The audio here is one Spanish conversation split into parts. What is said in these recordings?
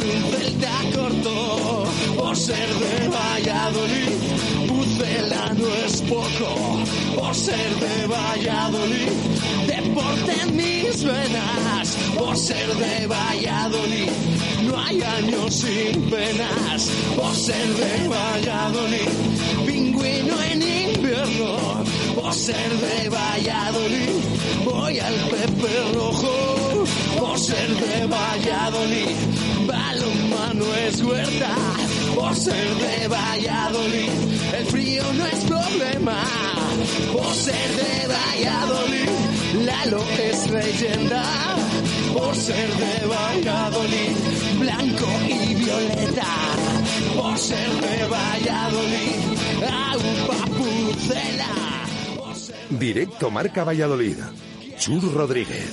un celta corto. Por ser de Valladolid, Pucela no es poco. Por ser de Valladolid, deporte mis venas. Por ser de Valladolid, no hay años sin penas. Por ser de Valladolid, pingüino en invierno. Por ser de Valladolid, voy al Pepe Rojo. Por ser de Valladolid, balonmano es huerta. Por ser de Valladolid, el frío no es problema. Por ser de Valladolid, Lalo es leyenda. Por ser de Valladolid, blanco y violeta. Por ser de Valladolid, agua pucela. Directo Marca Valladolid. Chur Rodríguez.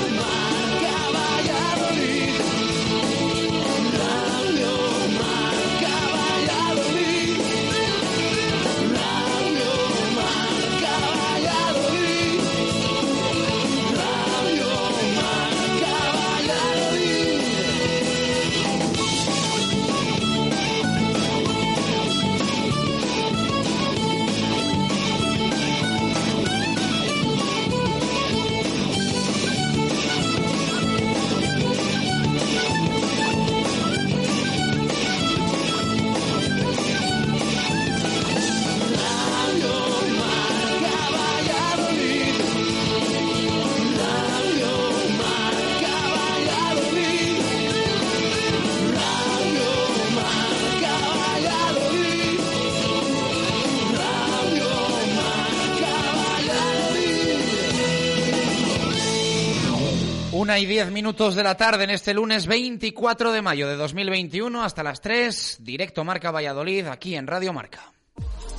y diez minutos de la tarde en este lunes 24 de mayo de 2021 hasta las 3, directo Marca Valladolid aquí en Radio Marca.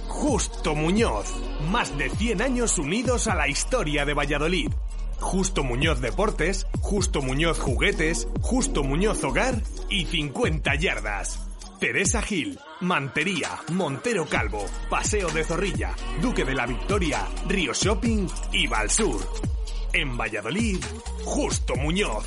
Justo Muñoz. Más de 100 años unidos a la historia de Valladolid. Justo Muñoz Deportes, Justo Muñoz Juguetes, Justo Muñoz Hogar y 50 Yardas. Teresa Gil, Mantería, Montero Calvo, Paseo de Zorrilla, Duque de la Victoria, Río Shopping y Valsur. En Valladolid, Justo Muñoz.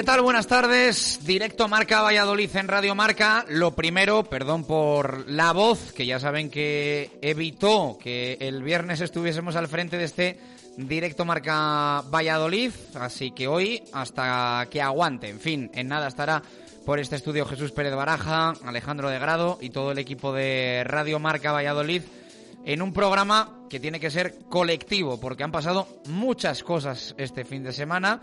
¿Qué tal? Buenas tardes. Directo Marca Valladolid en Radio Marca. Lo primero, perdón por la voz, que ya saben que evitó que el viernes estuviésemos al frente de este Directo Marca Valladolid. Así que hoy, hasta que aguante. En fin, en nada estará por este estudio Jesús Pérez Baraja, Alejandro de Grado y todo el equipo de Radio Marca Valladolid en un programa que tiene que ser colectivo, porque han pasado muchas cosas este fin de semana.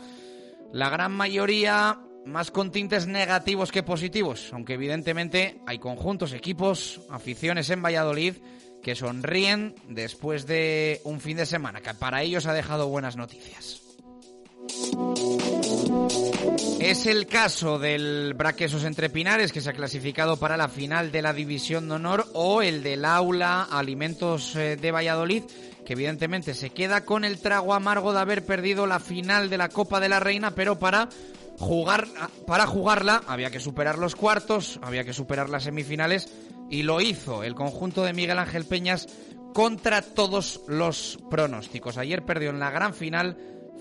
La gran mayoría más con tintes negativos que positivos, aunque evidentemente hay conjuntos, equipos, aficiones en Valladolid que sonríen después de un fin de semana que para ellos ha dejado buenas noticias. Es el caso del Braquesos Entre Pinares, que se ha clasificado para la final de la División de Honor, o el del Aula Alimentos eh, de Valladolid, que evidentemente se queda con el trago amargo de haber perdido la final de la Copa de la Reina, pero para jugar para jugarla había que superar los cuartos, había que superar las semifinales y lo hizo el conjunto de Miguel Ángel Peñas contra todos los pronósticos. Ayer perdió en la gran final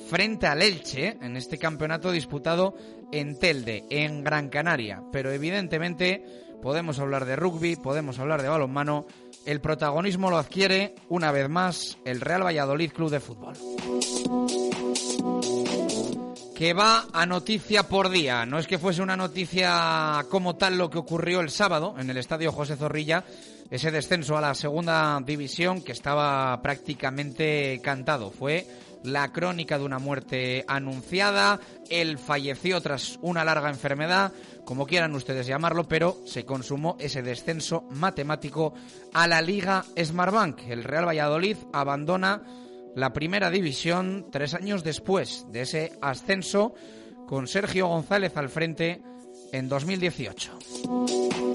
frente al Elche en este campeonato disputado en Telde, en Gran Canaria. Pero evidentemente podemos hablar de rugby, podemos hablar de balonmano. El protagonismo lo adquiere una vez más el Real Valladolid Club de Fútbol. Que va a noticia por día. No es que fuese una noticia como tal lo que ocurrió el sábado en el estadio José Zorrilla, ese descenso a la segunda división que estaba prácticamente cantado. Fue la crónica de una muerte anunciada, él falleció tras una larga enfermedad, como quieran ustedes llamarlo, pero se consumó ese descenso matemático a la Liga Smartbank. El Real Valladolid abandona la primera división tres años después de ese ascenso con Sergio González al frente en 2018.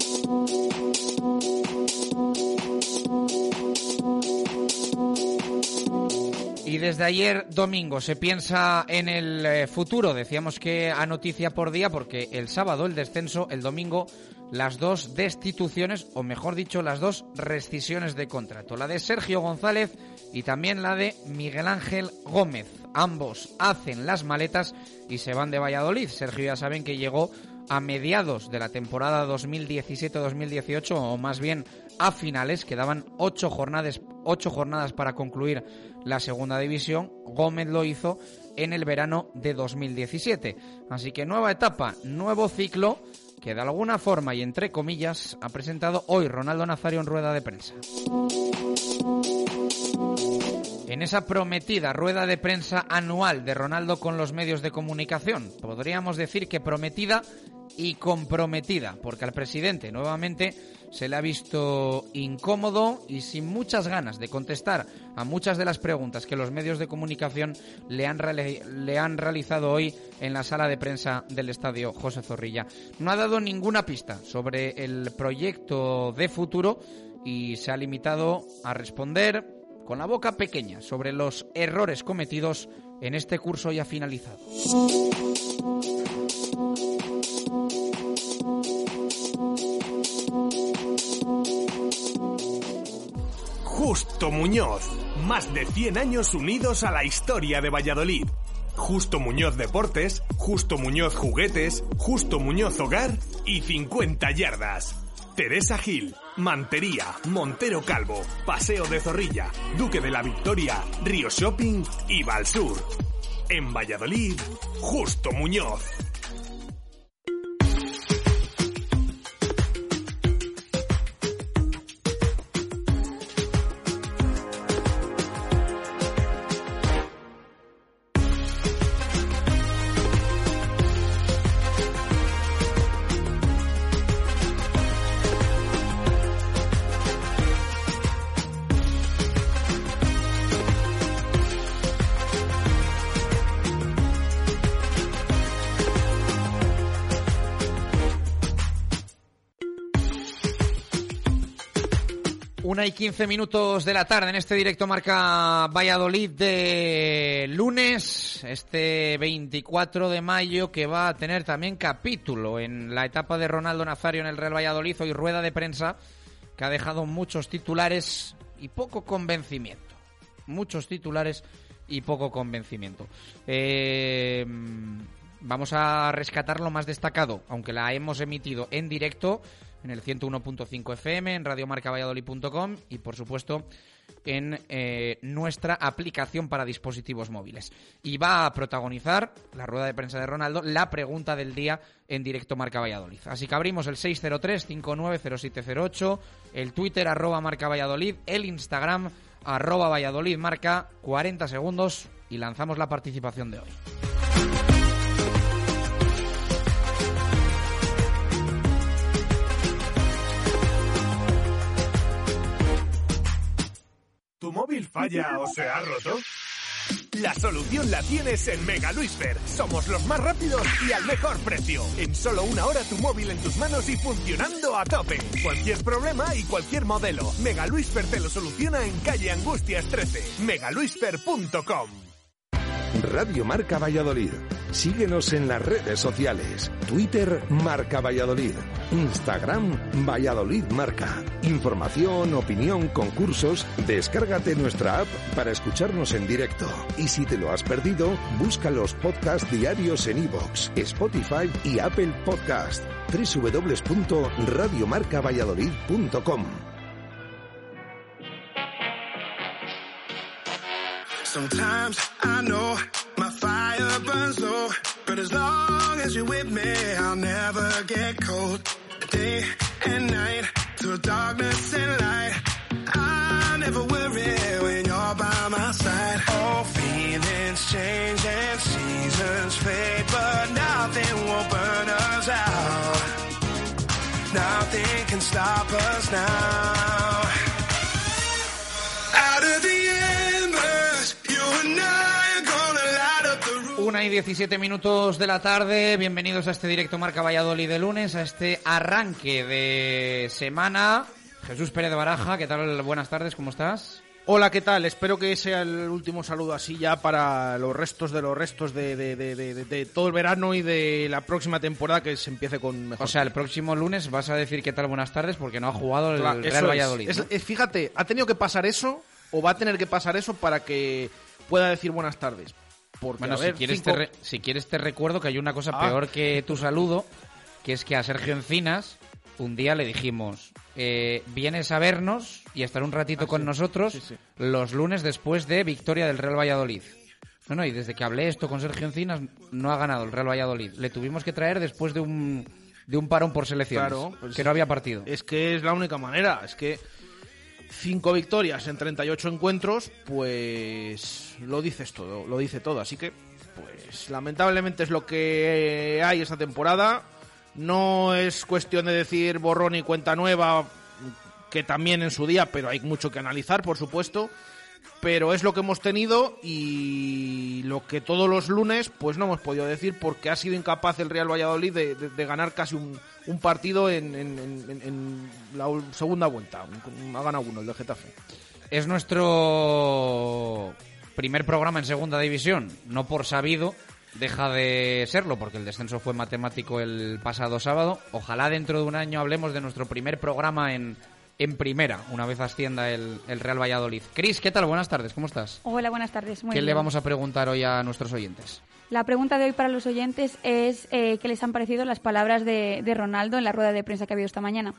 Y desde ayer domingo se piensa en el eh, futuro. Decíamos que a noticia por día porque el sábado el descenso, el domingo las dos destituciones, o mejor dicho, las dos rescisiones de contrato. La de Sergio González y también la de Miguel Ángel Gómez. Ambos hacen las maletas y se van de Valladolid. Sergio ya saben que llegó a mediados de la temporada 2017-2018, o más bien a finales, quedaban ocho jornadas, ocho jornadas para concluir la segunda división. Gómez lo hizo en el verano de 2017. Así que nueva etapa, nuevo ciclo que de alguna forma y entre comillas ha presentado hoy Ronaldo Nazario en rueda de prensa. En esa prometida rueda de prensa anual de Ronaldo con los medios de comunicación, podríamos decir que prometida y comprometida, porque al presidente nuevamente se le ha visto incómodo y sin muchas ganas de contestar a muchas de las preguntas que los medios de comunicación le han, le han realizado hoy en la sala de prensa del estadio José Zorrilla. No ha dado ninguna pista sobre el proyecto de futuro y se ha limitado a responder con la boca pequeña sobre los errores cometidos en este curso ya finalizado. Justo Muñoz. Más de 100 años unidos a la historia de Valladolid. Justo Muñoz Deportes, Justo Muñoz Juguetes, Justo Muñoz Hogar y 50 yardas. Teresa Gil, Mantería, Montero Calvo, Paseo de Zorrilla, Duque de la Victoria, Río Shopping y Valsur. En Valladolid, Justo Muñoz. Una y quince minutos de la tarde en este directo marca Valladolid de lunes, este 24 de mayo, que va a tener también capítulo en la etapa de Ronaldo Nazario en el Real Valladolid y rueda de prensa que ha dejado muchos titulares y poco convencimiento. Muchos titulares y poco convencimiento. Eh, vamos a rescatar lo más destacado, aunque la hemos emitido en directo en el 101.5 FM, en radiomarcavalladolid.com y, por supuesto, en eh, nuestra aplicación para dispositivos móviles. Y va a protagonizar la rueda de prensa de Ronaldo la pregunta del día en directo Marca Valladolid. Así que abrimos el 603-590708, el Twitter arroba Marca Valladolid, el Instagram arroba Valladolid Marca, 40 segundos y lanzamos la participación de hoy. Falla o se ha roto? La solución la tienes en Mega Luisfer. Somos los más rápidos y al mejor precio. En solo una hora tu móvil en tus manos y funcionando a tope. Cualquier problema y cualquier modelo. Mega Luisfer te lo soluciona en calle Angustias 13. megaluisfer.com. Radio Marca Valladolid. Síguenos en las redes sociales. Twitter Marca Valladolid. Instagram Valladolid Marca. Información, opinión, concursos. Descárgate nuestra app para escucharnos en directo. Y si te lo has perdido, busca los podcasts diarios en iVoox, Spotify y Apple Podcast. www.radiomarcavalladolid.com but as long as you're with me, I'll never get cold. Day and night, through darkness and light, I never worry when you're by my side. All feelings change and seasons fade, but nothing will burn us out. Nothing can stop us now. Una y 17 minutos de la tarde, bienvenidos a este directo Marca Valladolid de lunes, a este arranque de semana. Jesús Pérez de Baraja, ¿qué tal? Buenas tardes, ¿cómo estás? Hola, ¿qué tal? Espero que sea el último saludo así ya para los restos de los restos de, de- de- de- todo el verano y de la próxima temporada que se empiece con mejor. O sea, el próximo lunes vas a decir qué tal, buenas tardes, porque no ha jugado el Claro, Real. Valladolid. Es- ¿no? es- fíjate, ha tenido que pasar eso o va a tener que pasar eso para que pueda decir buenas tardes. Porque, Bueno, a ver, si, quieres cinco- te re- si quieres te recuerdo que hay una cosa Ah. peor que tu saludo, que es que a Sergio Encinas un día le dijimos, eh, vienes a vernos y a estar un ratito Ah, con sí. nosotros Sí, sí. los lunes después de victoria del Real Valladolid. No, no, y desde que hablé esto con Sergio Encinas no ha ganado el Real Valladolid. Le tuvimos que traer después de un, de un parón por selecciones, Claro, pues que no había partido. Es que es la única manera. Es que cinco victorias en 38 encuentros, pues lo dices todo, lo dice todo. Así que, pues lamentablemente es lo que hay esta temporada. No es cuestión de decir borrón y cuenta nueva, que también en su día, pero hay mucho que analizar, por supuesto. Pero es lo que hemos tenido y lo que todos los lunes pues no hemos podido decir porque ha sido incapaz el Real Valladolid de, ganar casi un, partido en, en- la segunda vuelta. Ha ganado uno, el de Getafe. Es nuestro primer programa en segunda división, no por sabido, deja de serlo, porque el descenso fue matemático el pasado sábado. Ojalá dentro de un año hablemos de nuestro primer programa en, en primera, una vez ascienda el, el Real Valladolid. Cris, ¿qué tal? Buenas tardes, ¿cómo estás? Hola, buenas tardes. Muy ¿Qué le vamos a preguntar hoy a nuestros oyentes? La pregunta de hoy para los oyentes es eh, qué les han parecido las palabras de, de Ronaldo en la rueda de prensa que ha habido esta mañana.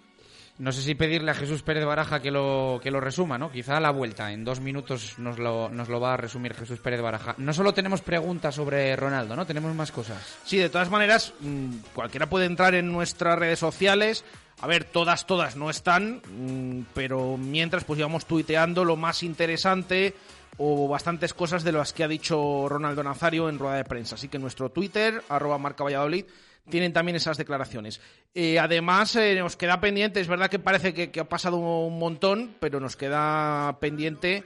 No sé si pedirle a Jesús Pérez Baraja que lo, que lo resuma, ¿no? Quizá a la vuelta, en dos minutos nos lo, nos lo va a resumir Jesús Pérez Baraja. No solo tenemos preguntas sobre Ronaldo, ¿no? Tenemos más cosas. Sí, de todas maneras, mm, cualquiera puede entrar en nuestras redes sociales. A ver, todas, todas no están, mm, pero mientras pues íbamos tuiteando lo más interesante o bastantes cosas de las que ha dicho Ronaldo Nazario en rueda de prensa. Así que nuestro Twitter, arroba marca Valladolid, tienen también esas declaraciones. Eh, además, eh, nos queda pendiente, es verdad que parece que, ha pasado un montón, pero nos queda pendiente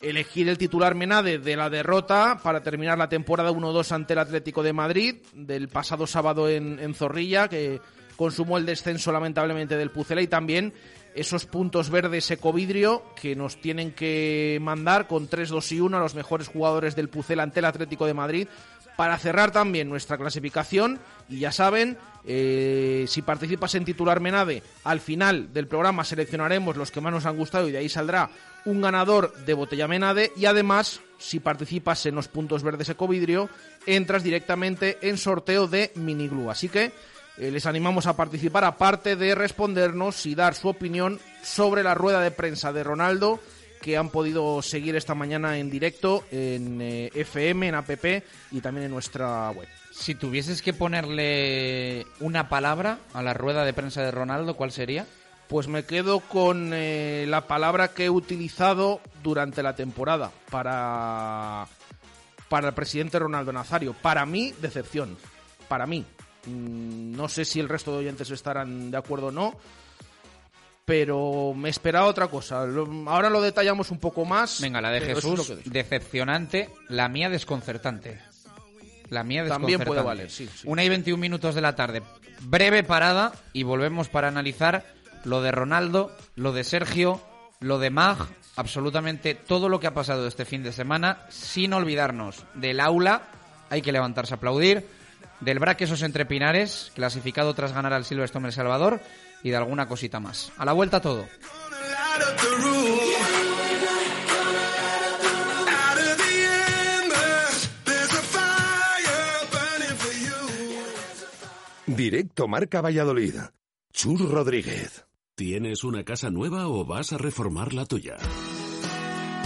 elegir el titular Menade de la derrota para terminar la temporada 1-2 ante el Atlético de Madrid del pasado sábado en Zorrilla, que consumó el descenso lamentablemente del Pucela y también esos puntos verdes ecovidrio que nos tienen que mandar con 3-2 y 1 a los mejores jugadores del Pucela ante el Atlético de Madrid para cerrar también nuestra clasificación y ya saben, eh, si participas en titular Menade, al final del programa seleccionaremos los que más nos han gustado y de ahí saldrá un ganador de botella Menade y además, si participas en los puntos verdes ecovidrio, entras directamente en sorteo de miniglú. Así que eh, les animamos a participar, aparte de respondernos y dar su opinión sobre la rueda de prensa de Ronaldo que han podido seguir esta mañana en directo en eh, FM, en APP y también en nuestra web. Si tuvieses que ponerle una palabra a la rueda de prensa de Ronaldo, ¿cuál sería? Pues me quedo con eh, la palabra que he utilizado durante la temporada para, para el presidente Ronaldo Nazario. Para mí, decepción. Para mí. Mm, No sé si el resto de oyentes estarán de acuerdo o no. pero me esperaba otra cosa. Ahora lo detallamos un poco más. Venga, la de es Jesús, decepcionante. La mía, desconcertante. La mía, desconcertante. También puede valer, sí, sí. Una y 21 minutos de la tarde. Breve parada y volvemos para analizar lo de Ronaldo, lo de Sergio, lo de Mag, absolutamente todo lo que ha pasado este fin de semana, sin olvidarnos del aula, hay que levantarse a aplaudir, del Braquesos entre Pinares, clasificado tras ganar al Silverstone El Salvador, y de alguna cosita más. A la vuelta todo. Directo Marca Valladolid. Chus Rodríguez. ¿Tienes una casa nueva o vas a reformar la tuya?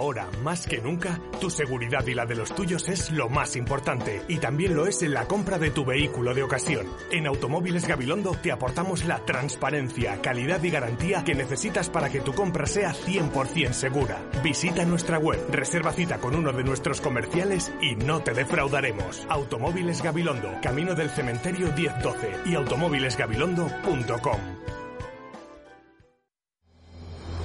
Ahora, más que nunca, tu seguridad y la de los tuyos es lo más importante y también lo es en la compra de tu vehículo de ocasión. En Automóviles Gabilondo te aportamos la transparencia, calidad y garantía que necesitas para que tu compra sea 100% segura. Visita nuestra web, reserva cita con uno de nuestros comerciales y no te defraudaremos. Automóviles Gabilondo, Camino del Cementerio 1012 y automóvilesgabilondo.com.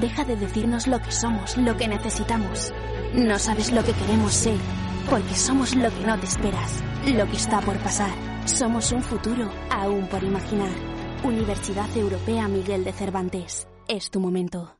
Deja de decirnos lo que somos, lo que necesitamos. No sabes lo que queremos ser, porque somos lo que no te esperas, lo que está por pasar. Somos un futuro aún por imaginar. Universidad Europea Miguel de Cervantes. Es tu momento.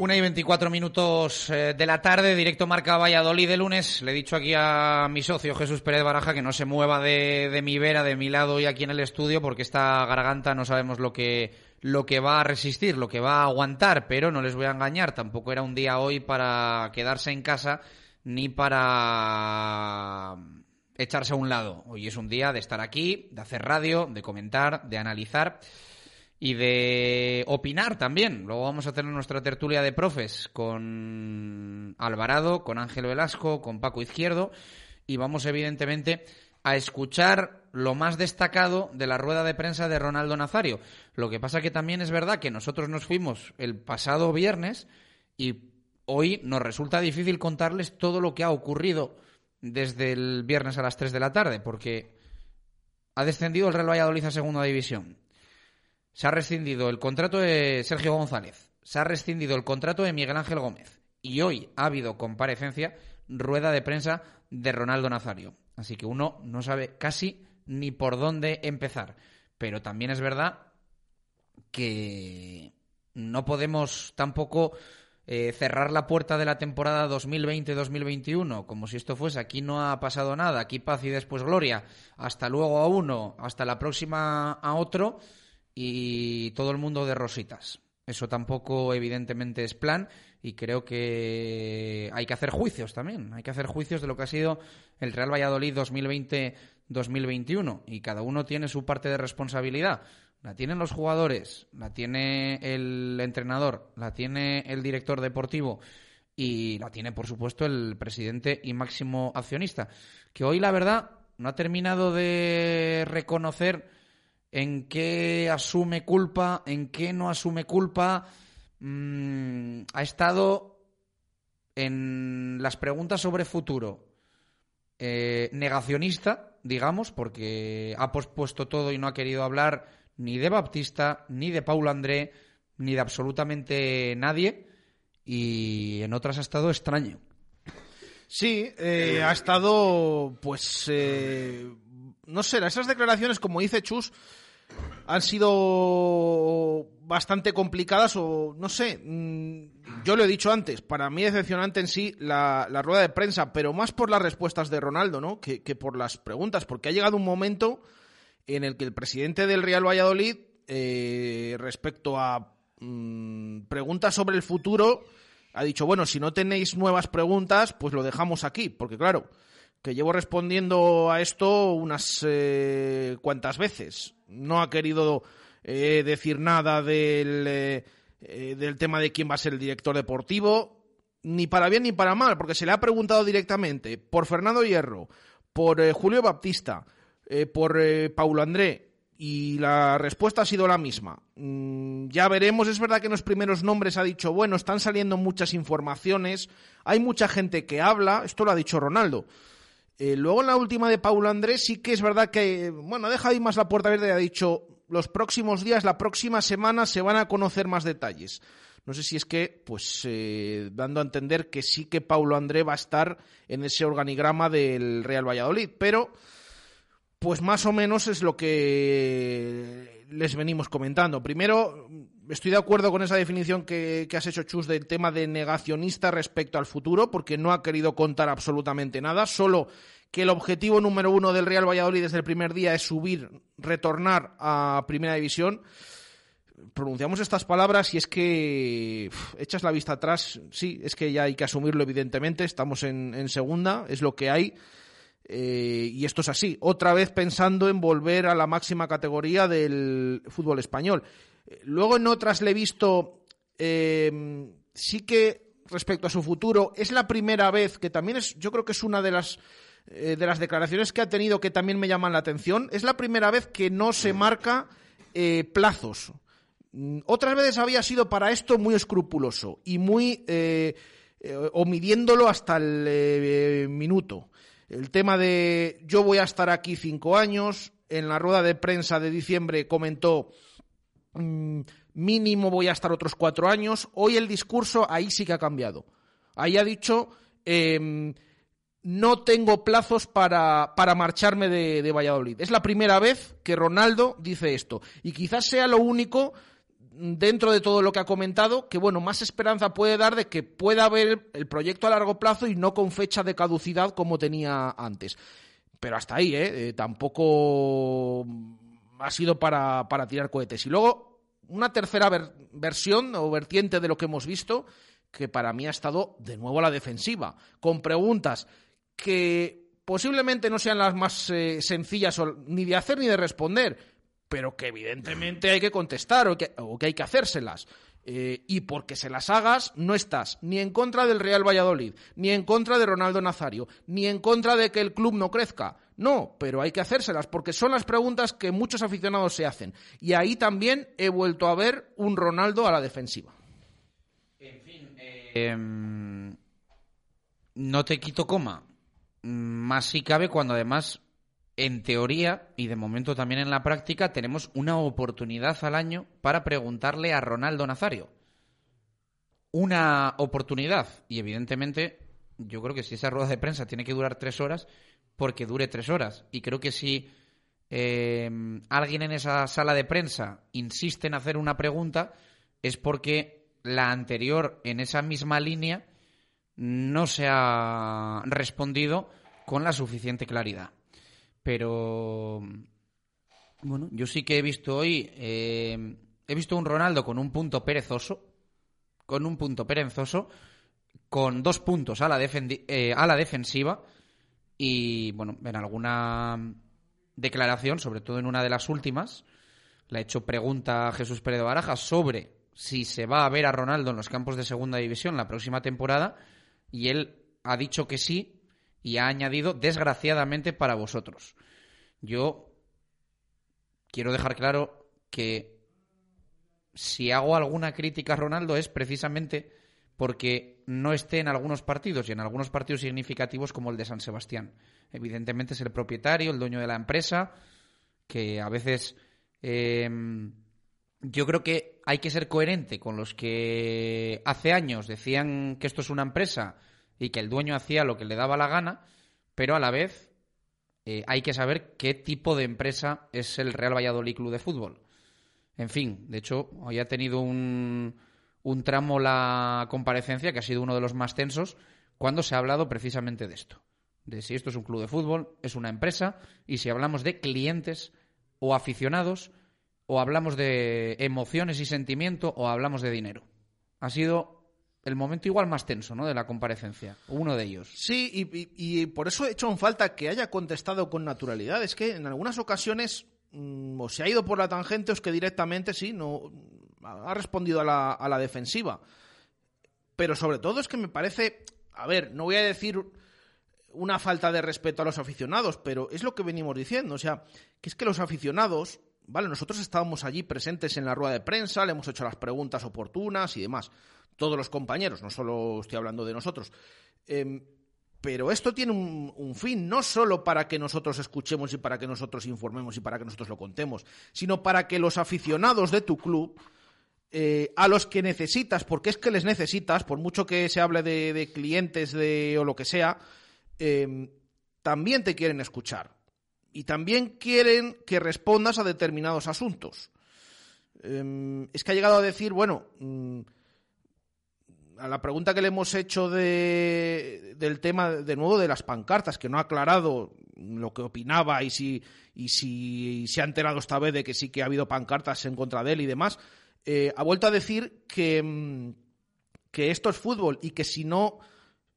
Una y 24 minutos eh, de la tarde, directo Marca Valladolid de lunes. Le he dicho aquí a mi socio Jesús Pérez Baraja que no se mueva de, de mi vera, de mi lado y aquí en el estudio, porque esta garganta no sabemos lo que, lo que va a resistir, lo que va a aguantar, pero no les voy a engañar. Tampoco era un día hoy para quedarse en casa ni para echarse a un lado. Hoy es un día de estar aquí, de hacer radio, de comentar, de analizar y de opinar también. Luego vamos a tener nuestra tertulia de profes con Alvarado, con Ángel Velasco, con Paco Izquierdo y vamos evidentemente a escuchar lo más destacado de la rueda de prensa de Ronaldo Nazario. Lo que pasa que también es verdad que nosotros nos fuimos el pasado viernes y hoy nos resulta difícil contarles todo lo que ha ocurrido desde el viernes a las 3 de la tarde porque ha descendido el Real Valladolid a segunda división. Se ha rescindido el contrato de Sergio González. Se ha rescindido el contrato de Miguel Ángel Gómez. Y hoy ha habido comparecencia, rueda de prensa de Ronaldo Nazario. Así que uno no sabe casi ni por dónde empezar. Pero también es verdad que no podemos tampoco eh, cerrar la puerta de la temporada 2020-2021 como si esto fuese aquí no ha pasado nada, aquí paz y después gloria, hasta luego a uno, hasta la próxima a otro y todo el mundo de rositas. Eso tampoco evidentemente es plan y creo que hay que hacer juicios también, hay que hacer juicios de lo que ha sido el Real Valladolid 2020-2021 y cada uno tiene su parte de responsabilidad. La tienen los jugadores, la tiene el entrenador, la tiene el director deportivo y la tiene, por supuesto, el presidente y máximo accionista, que hoy, la verdad, no ha terminado de reconocer en qué asume culpa, en qué no asume culpa. Mm, ha estado en las preguntas sobre futuro eh, negacionista, digamos, porque ha pospuesto todo y no ha querido hablar ni de Baptista, ni de Paulo André, ni de absolutamente nadie. Y en otras ha estado extraño. Sí, eh, ha estado, pues, eh, no sé, esas declaraciones, como dice Chus, han sido bastante complicadas o, no sé, mm, yo lo he dicho antes, para mí decepcionante en sí la, rueda de prensa, pero más por las respuestas de Ronaldo, ¿no? Que, por las preguntas, porque ha llegado un momento en el que el presidente del Real Valladolid, eh, respecto a mm, preguntas sobre el futuro, ha dicho, bueno, si no tenéis nuevas preguntas, pues lo dejamos aquí, porque claro, que llevo respondiendo a esto unas eh, cuantas veces. No ha querido eh, decir nada del, eh, del tema de quién va a ser el director deportivo, ni para bien ni para mal, porque se le ha preguntado directamente por Fernando Hierro, por Julio Baptista, por Paulo André, y la respuesta ha sido la misma. Mm, ya veremos, es verdad que en los primeros nombres ha dicho, bueno, están saliendo muchas informaciones, hay mucha gente que habla, esto lo ha dicho Ronaldo. Eh, luego en la última de Paulo Andrés sí que es verdad que, bueno, ha dejado ahí más la puerta abierta y ha dicho, los próximos días, la próxima semana se van a conocer más detalles. No sé si es que, pues, eh, dando a entender que sí que Paulo André va a estar en ese organigrama del Real Valladolid, pero pues más o menos es lo que les venimos comentando. Primero, estoy de acuerdo con esa definición que, has hecho, Chus, del tema de negacionista respecto al futuro, porque no ha querido contar absolutamente nada, solo que el objetivo número uno del Real Valladolid desde el primer día es subir, retornar a Primera División. Pronunciamos estas palabras y es que echas la vista atrás, sí, es que ya hay que asumirlo evidentemente, estamos en segunda, es lo que hay eh, y esto es así, otra vez pensando en volver a la máxima categoría del fútbol español. Eh, luego en otras le he visto, eh, sí que respecto a su futuro, es la primera vez que también es, yo creo que es una de las de las declaraciones que ha tenido que también me llaman la atención, es la primera vez que no se marca plazos. Mm, otras veces había sido para esto muy escrupuloso y muy o midiéndolo hasta el minuto. El tema de yo voy a estar aquí cinco años, en la rueda de prensa de diciembre comentó mínimo voy a estar otros cuatro años. Hoy el discurso ahí sí que ha cambiado. Ahí ha dicho em, no tengo plazos para, para marcharme de, de Valladolid. Es la primera vez que Ronaldo dice esto. Y quizás sea lo único dentro de todo lo que ha comentado, que bueno, más esperanza puede dar de que pueda haber el proyecto a largo plazo y no con fecha de caducidad como tenía antes. Pero hasta ahí, ¿eh? eh tampoco ha sido para, para, tirar cohetes. Y luego, una tercera versión o vertiente de lo que hemos visto, que para mí ha estado de nuevo a la defensiva, con preguntas que posiblemente no sean las más eh, sencillas ni de hacer ni de responder, pero que evidentemente hay que contestar o que, hay que hacérselas. Eh, y porque se las hagas, no estás ni en contra del Real Valladolid, ni en contra de Ronaldo Nazario, ni en contra de que el club no crezca. No, pero hay que hacérselas porque son las preguntas que muchos aficionados se hacen. Y ahí también he vuelto a ver un Ronaldo a la defensiva. En fin, em, no te quito coma. Más si cabe cuando además en teoría y de momento también en la práctica tenemos una oportunidad al año para preguntarle a Ronaldo Nazario. Una oportunidad. Y evidentemente yo creo que si esa rueda de prensa tiene que durar tres horas, porque dure tres horas. Y creo que si eh, alguien en esa sala de prensa insiste en hacer una pregunta, es porque la anterior en esa misma línea no se ha respondido con la suficiente claridad. Pero bueno, yo sí que he visto hoy, eh, he visto un Ronaldo con un punto perezoso, con un punto perezoso, con dos puntos a la, eh, a la defensiva y bueno, en alguna declaración, sobre todo en una de las últimas, le ha hecho pregunta a Jesús Pérez de Baraja sobre si se va a ver a Ronaldo en los campos de segunda división la próxima temporada y él ha dicho que sí y ha añadido desgraciadamente para vosotros. Yo quiero dejar claro que si hago alguna crítica a Ronaldo es precisamente porque no esté en algunos partidos y en algunos partidos significativos como el de San Sebastián. Evidentemente es el propietario, el dueño de la empresa, que a veces em, yo creo que hay que ser coherente con los que hace años decían que esto es una empresa y que el dueño hacía lo que le daba la gana, pero a la vez eh, hay que saber qué tipo de empresa es el Real Valladolid Club de Fútbol. En fin, de hecho, hoy ha tenido un, un tramo la comparecencia que ha sido uno de los más tensos cuando se ha hablado precisamente de esto. De si esto es un club de fútbol, es una empresa, y si hablamos de clientes o aficionados, o hablamos de emociones y sentimiento, o hablamos de dinero. Ha sido el momento igual más tenso, ¿no? De la comparecencia, uno de ellos. Sí, y, por eso he hecho en falta que haya contestado con naturalidad. Es que en algunas ocasiones mm, o se ha ido por la tangente o es que directamente sí, no ha respondido a la, a la defensiva. Pero sobre todo es que me parece, a ver, no voy a decir una falta de respeto a los aficionados, pero es lo que venimos diciendo, o sea, que es que los aficionados, vale, nosotros estábamos allí presentes en la rueda de prensa, le hemos hecho las preguntas oportunas y demás, todos los compañeros, no solo estoy hablando de nosotros. Em, pero esto tiene un, fin, no solo para que nosotros escuchemos y para que nosotros informemos y para que nosotros lo contemos, sino para que los aficionados de tu club, eh, a los que necesitas, porque es que les necesitas, por mucho que se hable de, clientes de, o lo que sea, em, también te quieren escuchar. Y también quieren que respondas a determinados asuntos. Em, es que ha llegado a decir, bueno, mm, a la pregunta que le hemos hecho de, del tema, de nuevo, de las pancartas, que no ha aclarado lo que opinaba y si, y si se ha enterado esta vez de que sí que ha habido pancartas en contra de él y demás, eh, ha vuelto a decir que, mm, esto es fútbol y que si no,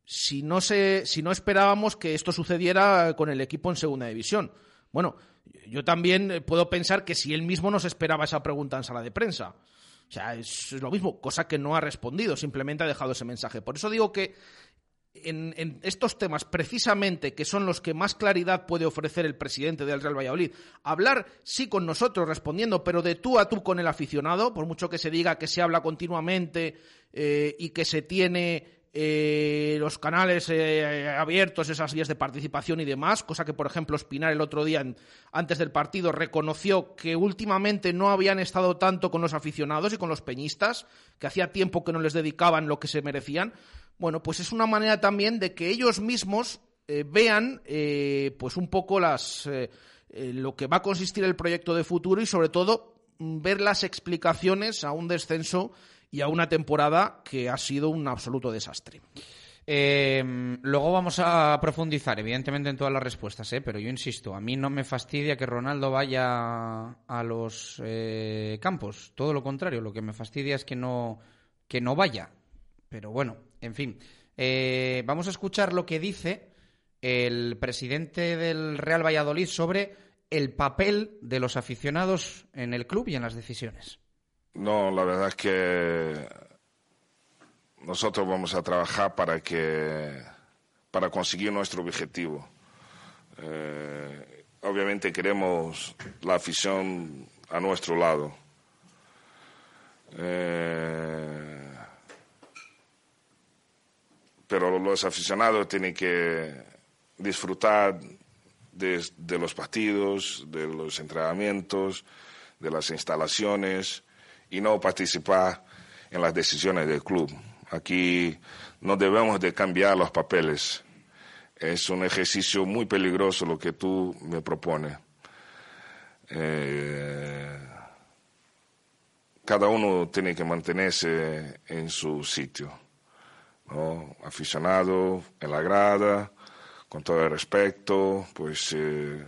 si no, se, si no esperábamos que esto sucediera con el equipo en segunda división. Bueno, yo también puedo pensar que si él mismo no se esperaba esa pregunta en sala de prensa. O sea, es, lo mismo, cosa que no ha respondido, simplemente ha dejado ese mensaje. Por eso digo que en, estos temas, precisamente, que son los que más claridad puede ofrecer el presidente del Real Valladolid, hablar sí con nosotros respondiendo, pero de tú a tú con el aficionado, por mucho que se diga que se habla continuamente eh, y que se tiene eh, los canales eh, abiertos, esas vías de participación y demás, cosa que, por ejemplo, Espinar el otro día, antes del partido, reconoció que últimamente no habían estado tanto con los aficionados y con los peñistas, que hacía tiempo que no les dedicaban lo que se merecían. Bueno, pues es una manera también de que ellos mismos eh, vean, pues un poco las lo que va a consistir el proyecto de futuro y, sobre todo, mm, ver las explicaciones a un descenso y a una temporada que ha sido un absoluto desastre. Em, luego vamos a profundizar, evidentemente, en todas las respuestas, ¿eh? pero yo insisto, a mí no me fastidia que Ronaldo vaya a los eh, campos, todo lo contrario, lo que me fastidia es que no, que no vaya. Pero bueno, en fin, eh, vamos a escuchar lo que dice el presidente del Real Valladolid sobre el papel de los aficionados en el club y en las decisiones. No, la verdad es que nosotros vamos a trabajar para que para conseguir nuestro objetivo. Eh, obviamente queremos la afición a nuestro lado. Eh, pero los aficionados tienen que disfrutar de, de los partidos, de los entrenamientos, de las instalaciones y no participar en las decisiones del club. Aquí no debemos de cambiar los papeles. Es un ejercicio muy peligroso lo que tú me propones. Eh, cada uno tiene que mantenerse en su sitio, ¿no? aficionado, en la grada, con todo el respeto, pues eh,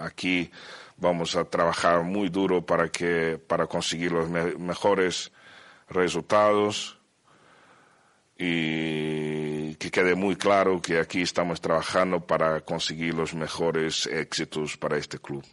aquí vamos a trabajar muy duro para que para conseguir los mejores resultados y que quede muy claro que aquí estamos trabajando para conseguir los mejores éxitos para este club.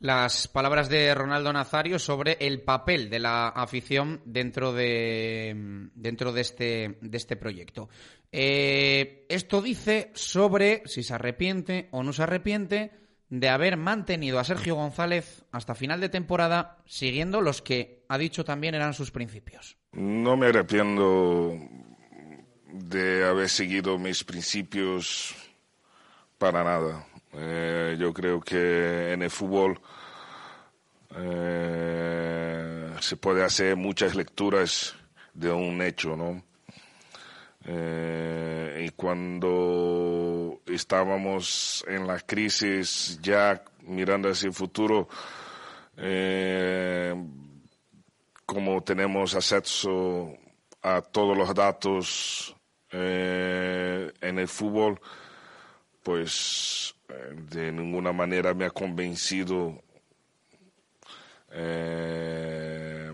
las palabras de Ronaldo Nazario sobre el papel de la afición dentro de, dentro de, este, de este proyecto. Eh, esto dice sobre si se arrepiente o no se arrepiente de haber mantenido a Sergio González hasta final de temporada siguiendo los que ha dicho también eran sus principios. No me arrepiento de haber seguido mis principios para nada. Eh, yo creo que en el fútbol eh, se puede hacer muchas lecturas de un hecho, ¿no? Eh, y cuando estábamos en la crisis, ya mirando hacia el futuro, como tenemos acceso a todos los datos en el fútbol, pues eh, de ninguna manera me ha convencido eh,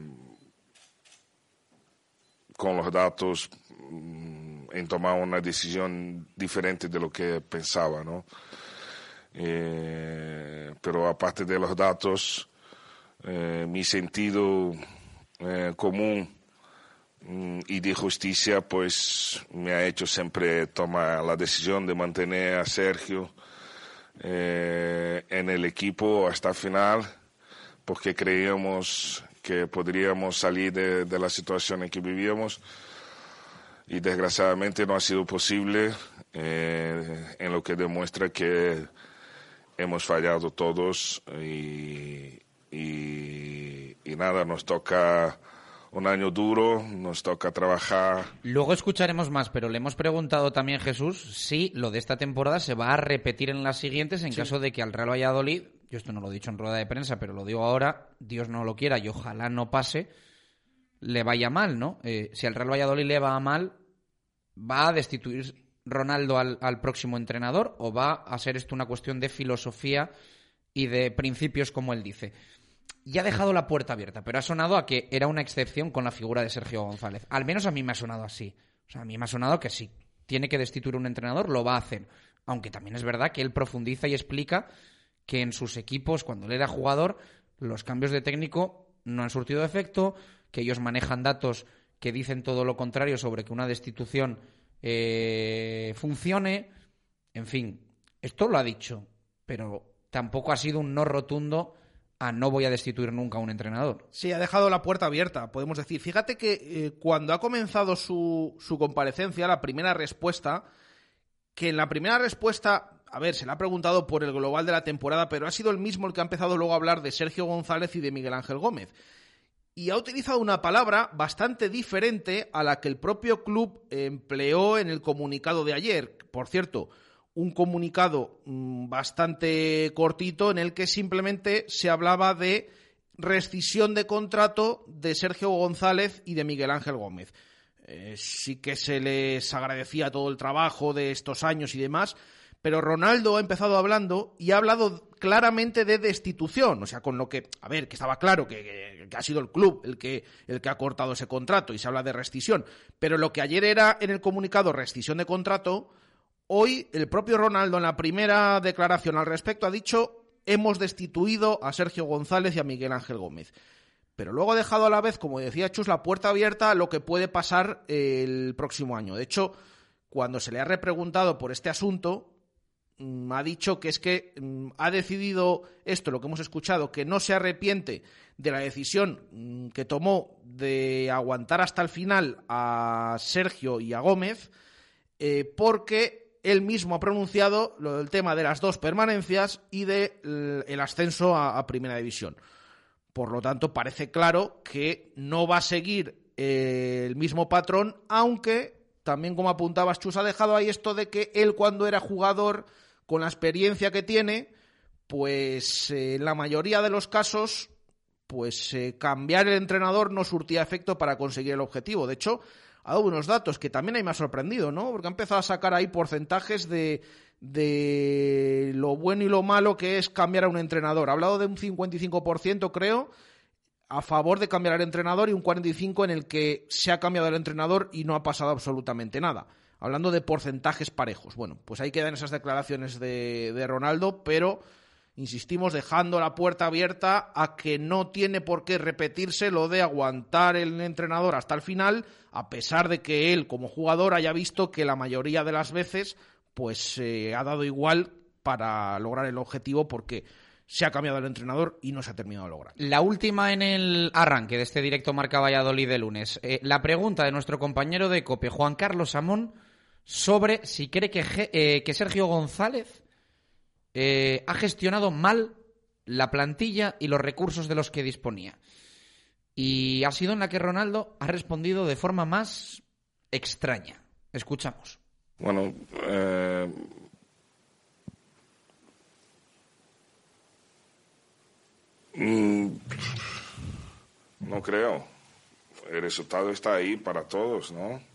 con los datos en tomar una decisión diferente de lo que pensaba, ¿no? Eh, pero aparte de los datos, mi sentido común Mm, y de justicia, pues me ha hecho siempre tomar la decisión de mantener a Sergio eh, en el equipo hasta final, porque creíamos que podríamos salir de, la situación en que vivíamos y desgraciadamente no ha sido posible, eh, en lo que demuestra que hemos fallado todos y, y nada, nos toca un año duro, nos toca trabajar. Luego escucharemos más, pero le hemos preguntado también, Jesús, si lo de esta temporada se va a repetir en las siguientes en caso de que al Real Valladolid, yo esto no lo he dicho en rueda de prensa, pero lo digo ahora, Dios no lo quiera y ojalá no pase, le vaya mal, ¿no? Eh, si al Real Valladolid le va mal, ¿va a destituir Ronaldo al, próximo entrenador o va a ser esto una cuestión de filosofía y de principios, como él dice? y ha dejado la puerta abierta, pero ha sonado a que era una excepción con la figura de Sergio González. Al menos a mí me ha sonado así. O sea, a mí me ha sonado que sí, tiene que destituir un entrenador, lo va a hacer. Aunque también es verdad que él profundiza y explica que en sus equipos, cuando él era jugador, los cambios de técnico no han surtido efecto, que ellos manejan datos que dicen todo lo contrario sobre que una destitución eh, funcione. En fin, esto lo ha dicho, pero tampoco ha sido un no rotundo no voy a destituir nunca a un entrenador. Sí, ha dejado la puerta abierta, podemos decir. Fíjate que eh, cuando ha comenzado su, su comparecencia, la primera respuesta, que en la primera respuesta, a ver, se le ha preguntado por el global de la temporada, pero ha sido el mismo el que ha empezado luego a hablar de Sergio González y de Miguel Ángel Gómez. Y ha utilizado una palabra bastante diferente a la que el propio club empleó en el comunicado de ayer. Por cierto, un comunicado mm, bastante cortito en el que simplemente se hablaba de rescisión de contrato de Sergio González y de Miguel Ángel Gómez. Eh, sí que se les agradecía todo el trabajo de estos años y demás, pero Ronaldo ha empezado hablando y ha hablado claramente de destitución, o sea, con lo que, a ver, que estaba claro que, ha sido el club el que, el que ha cortado ese contrato y se habla de rescisión, pero lo que ayer era en el comunicado rescisión de contrato, Hoy el propio Ronaldo en la primera declaración al respecto ha dicho hemos destituido a Sergio González y a Miguel Ángel Gómez. Pero luego ha dejado a la vez, como decía Chus, la puerta abierta a lo que puede pasar el próximo año. De hecho, cuando se le ha repreguntado por este asunto, ha dicho que es que mm, ha decidido esto, lo que hemos escuchado, que no se arrepiente de la decisión mm, que tomó de aguantar hasta el final a Sergio y a Gómez, eh, porque él mismo ha pronunciado lo del tema de las dos permanencias y del el ascenso a, Primera División. Por lo tanto, parece claro que no va a seguir eh, el mismo patrón, aunque también como apuntabas Chus ha dejado ahí esto de que él cuando era jugador, con la experiencia que tiene, pues eh, en la mayoría de los casos, pues eh, cambiar el entrenador no surtía efecto para conseguir el objetivo. De hecho, ha dado unos datos que también ahí me ha sorprendido, ¿no? Porque ha empezado a sacar ahí porcentajes de, lo bueno y lo malo que es cambiar a un entrenador. Ha hablado de un 55%, creo, a favor de cambiar al entrenador y un 45% en el que se ha cambiado el entrenador y no ha pasado absolutamente nada. Hablando de porcentajes parejos. Bueno, pues ahí quedan esas declaraciones de, de Ronaldo, pero insistimos, dejando la puerta abierta a que no tiene por qué repetirse lo de aguantar el entrenador hasta el final, a pesar de que él como jugador haya visto que la mayoría de las veces pues eh, ha dado igual para lograr el objetivo porque se ha cambiado el entrenador y no se ha terminado de lograr. La última en el arranque de este directo Marca Valladolid de lunes. Eh, la pregunta de nuestro compañero de COPE, Juan Carlos Amón, sobre si cree que, eh, que Sergio González eh, ha gestionado mal la plantilla y los recursos de los que disponía. Y ha sido en la que Ronaldo ha respondido de forma más extraña. Escuchamos. Bueno, eh, mm, no creo. El resultado está ahí para todos, ¿no?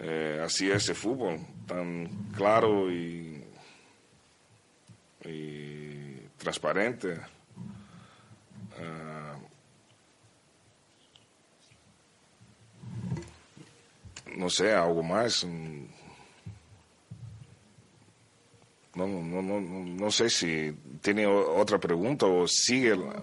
Eh, así es el fútbol, tan claro y, y transparente. Ah, no sé, algo más. No, no, no, no sé si tiene otra pregunta o sigue. la-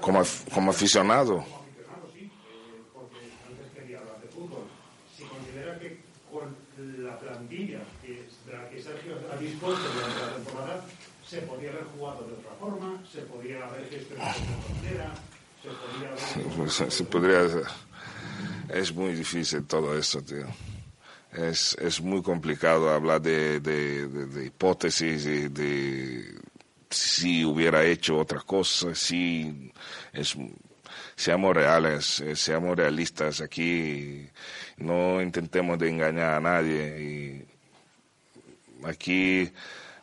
Como, como aficionado. aficionado, sí, eh, porque antes quería hablar de fútbol. Si considera que con la plantilla que, de la que Sergio ha dispuesto durante la temporada se podía haber jugado de otra forma, se podía haber gestionado de otra manera, se podía haber... Pues, se podría es muy difícil todo esto tío. Es, es muy complicado hablar de, de, de- de hipótesis y de si hubiera hecho otra cosa si es seamos reales eh, seamos realistas aquí no intentemos de engañar a nadie y aquí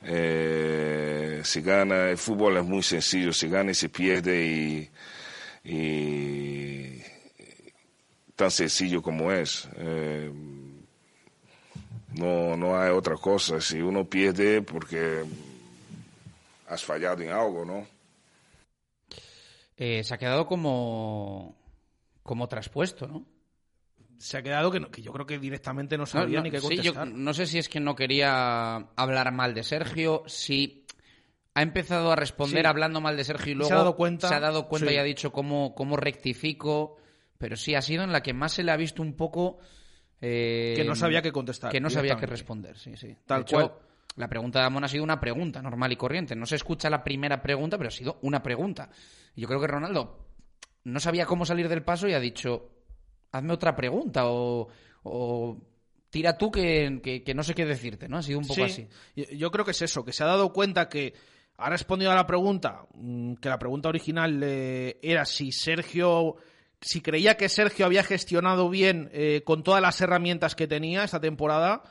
eh, si gana el fútbol es muy sencillo si gana y se pierde y y tan sencillo como es. Eh, no, no hay otra cosa. Si uno pierde porque has fallado en algo, ¿no? Eh, se ha quedado como, como traspuesto, ¿no? Se ha quedado que, no- que yo creo que directamente no sabía No, no, ni qué sí, yo contestar. no sé si es que no quería hablar mal de Sergio, si ha empezado a responder Sí. hablando mal de Sergio y Y se luego ha dado cuenta, se ha dado cuenta sí. y ha dicho cómo, cómo rectifico, pero sí ha sido en la que más se le ha visto un poco... eh, Que no sabía qué contestar, Que no sabía qué responder, sí, sí. Tal hecho, cual. La pregunta de Amon ha sido una pregunta normal y corriente. No se escucha la primera pregunta, pero ha sido una pregunta. Yo creo que Ronaldo no sabía cómo salir del paso y ha dicho, hazme otra pregunta o, o tira tú que, que- que no sé qué decirte, ¿no? Ha sido un poco Sí, así. Yo, creo que es eso, que se ha dado cuenta que ha respondido a la pregunta, mm, que la pregunta original eh, era si Sergio, si creía que Sergio había gestionado bien eh, con todas las herramientas que tenía esta temporada.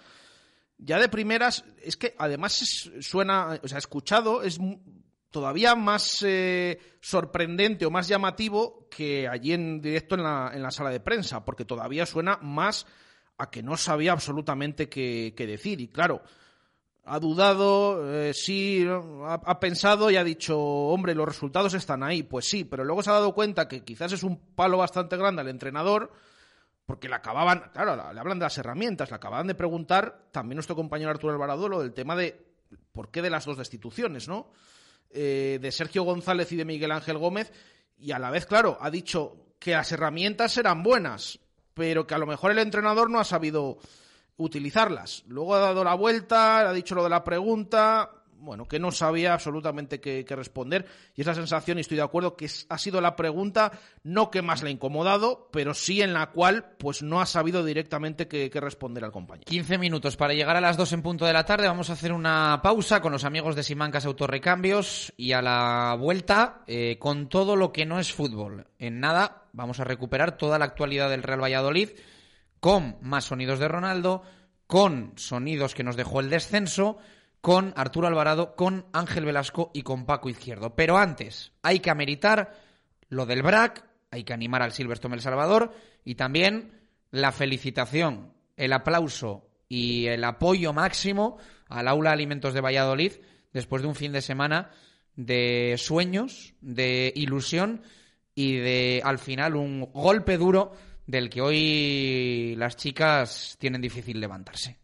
Ya de primeras, es que además suena, o sea, escuchado, es todavía más eh, sorprendente o más llamativo que allí en directo en la, en la sala de prensa, porque todavía suena más a que no sabía absolutamente qué, decir. Y claro, ha dudado, eh, sí, ha, ha pensado y ha dicho, hombre, los resultados están ahí. Pues sí, pero luego se ha dado cuenta que quizás es un palo bastante grande al entrenador, porque le acababan, claro, le hablan de las herramientas, le acababan de preguntar también nuestro compañero Arturo Alvarado lo del tema de por qué de las dos destituciones, ¿no? Eh, de Sergio González y de Miguel Ángel Gómez, y a la vez, claro, ha dicho que las herramientas eran buenas, pero que a lo mejor el entrenador no ha sabido utilizarlas. Luego ha dado la vuelta, ha dicho lo de la pregunta, bueno, que no sabía absolutamente qué, responder. Y esa sensación, y estoy de acuerdo, que ha sido la pregunta no que más le ha incomodado, pero sí en la cual pues no ha sabido directamente qué, qué responder al compañero. 15 minutos para llegar a las 2 en punto de la tarde. Vamos a hacer una pausa con los amigos de Simancas Autorrecambios y a la vuelta eh, con todo lo que no es fútbol. En nada vamos a recuperar toda la actualidad del Real Valladolid con más sonidos de Ronaldo, con sonidos que nos dejó el descenso, con Arturo Alvarado, con Ángel Velasco y con Paco Izquierdo. Pero antes hay que ameritar lo del BRAC, hay que animar al Silverstone El Salvador y también la felicitación, el aplauso y el apoyo máximo al Aula Alimentos de Valladolid después de un fin de semana de sueños, de ilusión y de al final un golpe duro del que hoy las chicas tienen difícil levantarse.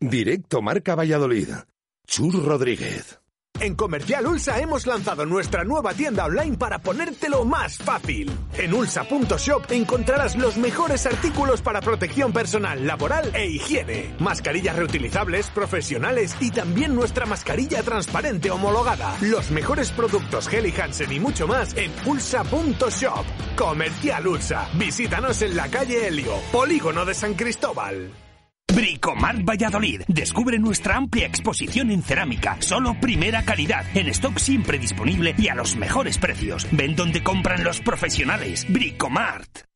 Directo Marca Valladolid. Chur Rodríguez. En Comercial Ulsa hemos lanzado nuestra nueva tienda online para ponértelo más fácil. En ulsa.shop encontrarás los mejores artículos para protección personal, laboral e higiene. Mascarillas reutilizables, profesionales y también nuestra mascarilla transparente homologada. Los mejores productos Heli Hansen y mucho más en ulsa.shop. Comercial Ulsa. Visítanos en la calle Helio, Polígono de San Cristóbal. Bricomart Valladolid. Descubre nuestra amplia exposición en cerámica. Solo primera calidad. En stock siempre disponible y a los mejores precios. Ven donde compran los profesionales. Bricomart.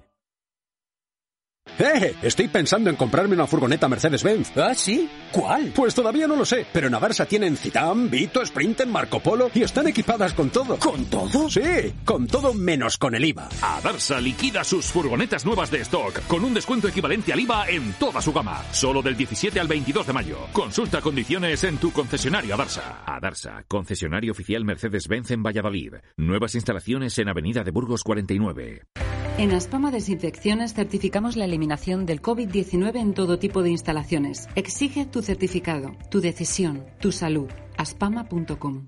¡Eh! Estoy pensando en comprarme una furgoneta Mercedes-Benz. ¿Ah, sí? ¿Cuál? Pues todavía no lo sé, pero en Aversa tienen Citan, Vito, Sprinter, Marco Polo y están equipadas con todo. ¿Con todo? Sí, con todo menos con el IVA. Aversa liquida sus furgonetas nuevas de stock con un descuento equivalente al IVA en toda su gama. Solo del 17 al 22 de mayo. Consulta condiciones en tu concesionario Aversa. Aversa, concesionario oficial Mercedes-Benz en Valladolid. Nuevas instalaciones en Avenida de Burgos 49. En Aspama Desinfecciones certificamos la eliminación del COVID-19 en todo tipo de instalaciones. Exige tu certificado, tu decisión, tu salud. aspama.com.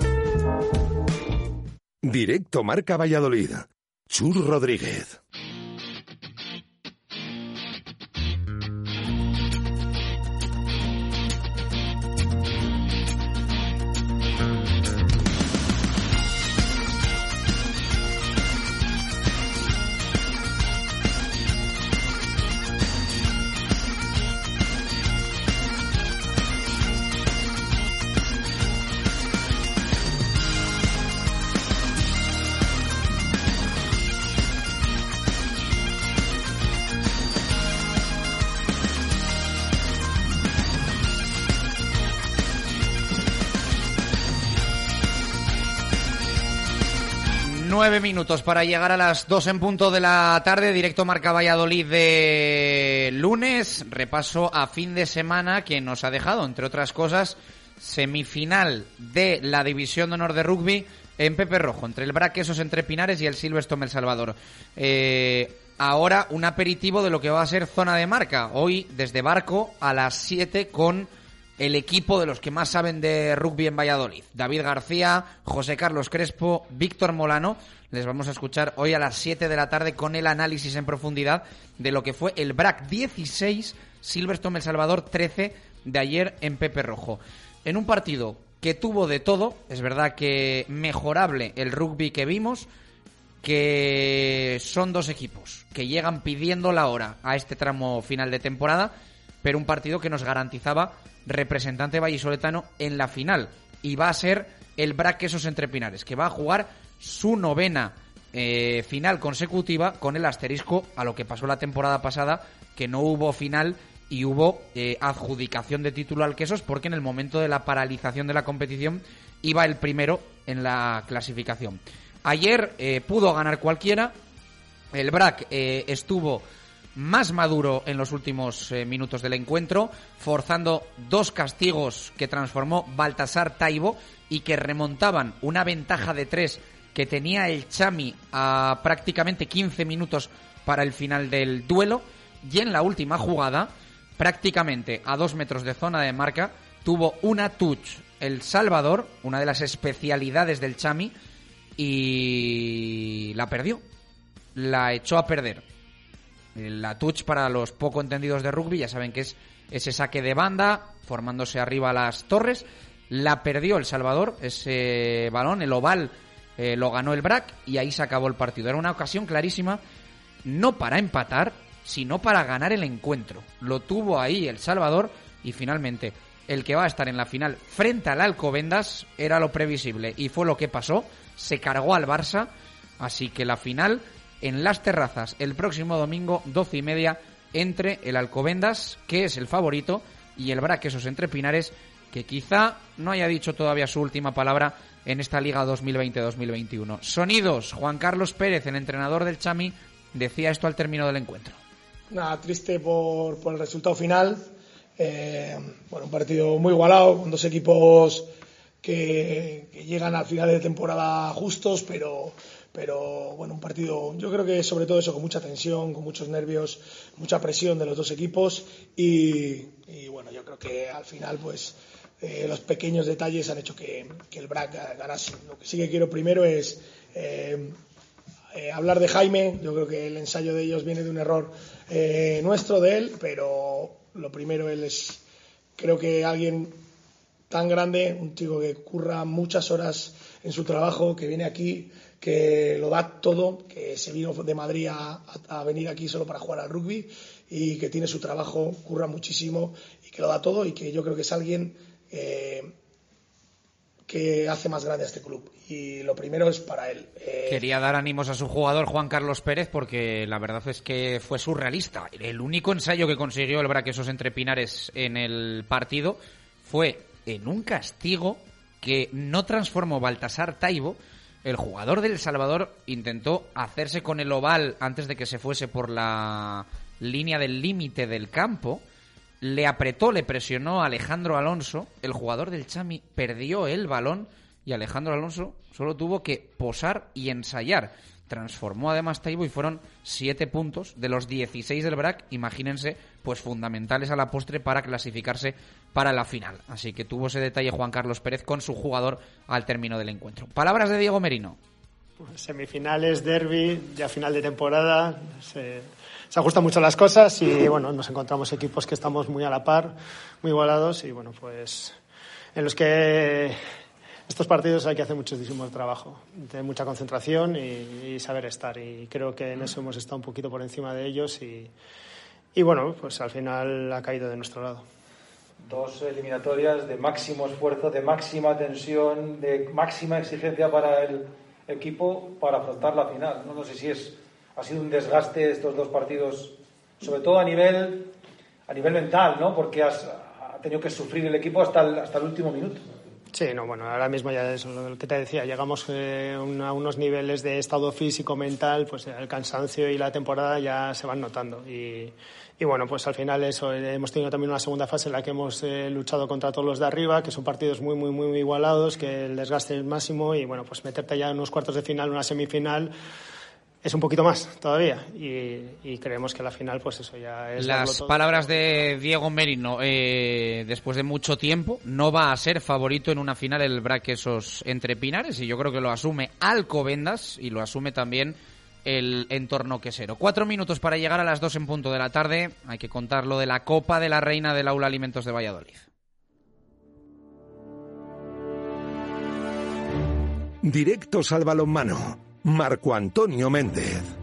Directo Marca Valladolid. Chur Rodríguez. Nueve minutos para llegar a las dos en punto de la tarde. Directo Marca Valladolid de lunes. Repaso a fin de semana que nos ha dejado, entre otras cosas, semifinal de la División de Honor de Rugby en Pepe Rojo, entre el Braquesos entre Pinares y el Silverstone El Salvador. Eh, ahora un aperitivo de lo que va a ser zona de marca. Hoy desde Barco a las 7 con el equipo de los que más saben de rugby en Valladolid. David García, José Carlos Crespo, Víctor Molano. Les vamos a escuchar hoy a las 7 de la tarde con el análisis en profundidad de lo que fue el BRAC 16, Silverstone El Salvador 13 de ayer en Pepe Rojo. En un partido que tuvo de todo, es verdad que mejorable el rugby que vimos, que son dos equipos que llegan pidiendo la hora a este tramo final de temporada, pero un partido que nos garantizaba representante vallisoletano en la final. Y va a ser el Braquesos entre Pinares, que va a jugar su novena eh, final consecutiva con el asterisco a lo que pasó la temporada pasada, que no hubo final y hubo eh, adjudicación de título al Quesos porque en el momento de la paralización de la competición iba el primero en la clasificación. Ayer eh, pudo ganar cualquiera, el BRAC estuvo más maduro en los últimos eh, minutos del encuentro, forzando dos castigos que transformó Baltasar Taibo y que remontaban una ventaja de tres que tenía el Chami a prácticamente 15 minutos para el final del duelo. Y en la última jugada, prácticamente a dos metros de zona de marca, tuvo una touch el Salvador, una de las especialidades del Chami, y la perdió. La echó a perder. La touch para los poco entendidos de rugby, ya saben que es ese saque de banda, formándose arriba las torres. La perdió El Salvador, ese balón, el oval eh, lo ganó el BRAC y ahí se acabó el partido. Era una ocasión clarísima, no para empatar, sino para ganar el encuentro. Lo tuvo ahí El Salvador y finalmente el que va a estar en la final frente al Alcobendas era lo previsible y fue lo que pasó. Se cargó al Barça, así que la final en las terrazas el próximo domingo, doce y media, entre el Alcobendas, que es el favorito, y el Braquesos entre Pinares, que quizá no haya dicho todavía su última palabra en esta Liga 2020-2021. Sonidos, Juan Carlos Pérez, el entrenador del Chami, decía esto al término del encuentro. Nada, triste por, por el resultado final. Eh, bueno, un partido muy igualado, con dos equipos que, que llegan al final de temporada justos, pero, pero bueno, un partido, yo creo que sobre todo eso, con mucha tensión, con muchos nervios, mucha presión de los dos equipos y, bueno, yo creo que al final pues eh, los pequeños detalles han hecho que, el BRAC ganase. Lo que sí que quiero primero es eh, eh, hablar de Jaime, yo creo que el ensayo de ellos viene de un error nuestro, de él, pero lo primero él es, creo que alguien tan grande, un chico que curra muchas horas en su trabajo, que viene aquí, que lo da todo, que se vino de Madrid a, venir aquí solo para jugar al rugby y que tiene su trabajo, curra muchísimo y que lo da todo y que yo creo que es alguien eh, que hace más grande a este club. Y lo primero es para él. Eh... Quería dar ánimos a su jugador Juan Carlos Pérez porque la verdad es que fue surrealista. El único ensayo que consiguió el Braquesos entre Pinares en el partido fue en un castigo que no transformó Baltasar Taibo. El jugador del Salvador intentó hacerse con el oval antes de que se fuese por la línea del límite del campo. Le apretó, le presionó a Alejandro Alonso, el jugador del Chami perdió el balón y Alejandro Alonso solo tuvo que posar y ensayar. Transformó además Taibo y fueron siete puntos de los 16 del BRAC, imagínense, pues fundamentales a la postre para clasificarse para la final. Así que tuvo ese detalle Juan Carlos Pérez con su jugador al término del encuentro. Palabras de Diego Merino. Pues semifinales, derby, ya final de temporada. Se se ajustan mucho las cosas y bueno, nos encontramos equipos que estamos muy a la par, muy igualados y bueno, pues en los que estos partidos hay que hacer muchísimo trabajo, de mucha concentración y, y, saber estar y creo que en eso hemos estado un poquito por encima de ellos y, y bueno, pues al final ha caído de nuestro lado. Dos eliminatorias de máximo esfuerzo, de máxima tensión, de máxima exigencia para el equipo para afrontar la final. No, sé si es ha sido un desgaste estos dos partidos, sobre todo a nivel, a nivel mental, ¿no? Porque has, ha tenido que sufrir el equipo hasta hasta el último minuto. Sí, no, bueno, ahora mismo ya eso, lo que te decía, llegamos eh, a unos niveles de estado físico, mental, pues el cansancio y la temporada ya se van notando. Y, bueno, pues al final eh, hemos tenido también una segunda fase en la que hemos eh, luchado contra todos los de arriba, que son partidos muy, muy, muy igualados, que el desgaste es máximo y bueno, pues meterte ya en unos cuartos de final, una semifinal es un poquito más todavía. Y, y, creemos que la final pues eso ya es las palabras de Diego Merino eh, después de mucho tiempo no va a ser favorito en una final el Braquesos entre Pinares y yo creo que lo asume Alcobendas y lo asume también el entorno quesero. Cuatro minutos para llegar a las dos en punto de la tarde. Hay que contar lo de la Copa de la Reina del Aula Alimentos de Valladolid. Directos al balonmano Marco Antonio Méndez.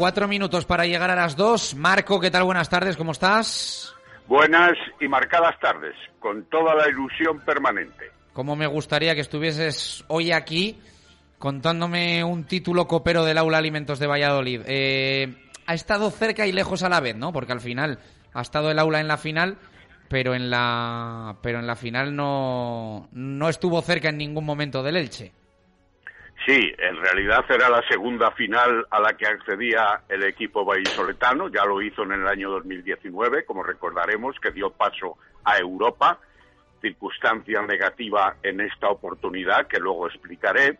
Cuatro minutos para llegar a las dos. Marco, ¿qué tal? Buenas tardes, ¿cómo estás? Buenas y marcadas tardes, con toda la ilusión permanente. Cómo me gustaría que estuvieses hoy aquí contándome un título copero del Aula Alimentos de Valladolid. Eh, ha estado cerca y lejos a la vez, ¿no? Porque al final ha estado el Aula en la final, pero en la pero en la final no no estuvo cerca en ningún momento del Elche. Sí, en realidad era la segunda final a la que accedía el equipo vallisoletano, ya lo hizo en el año 2019, como recordaremos, que dio paso a Europa, circunstancia negativa en esta oportunidad que luego explicaré,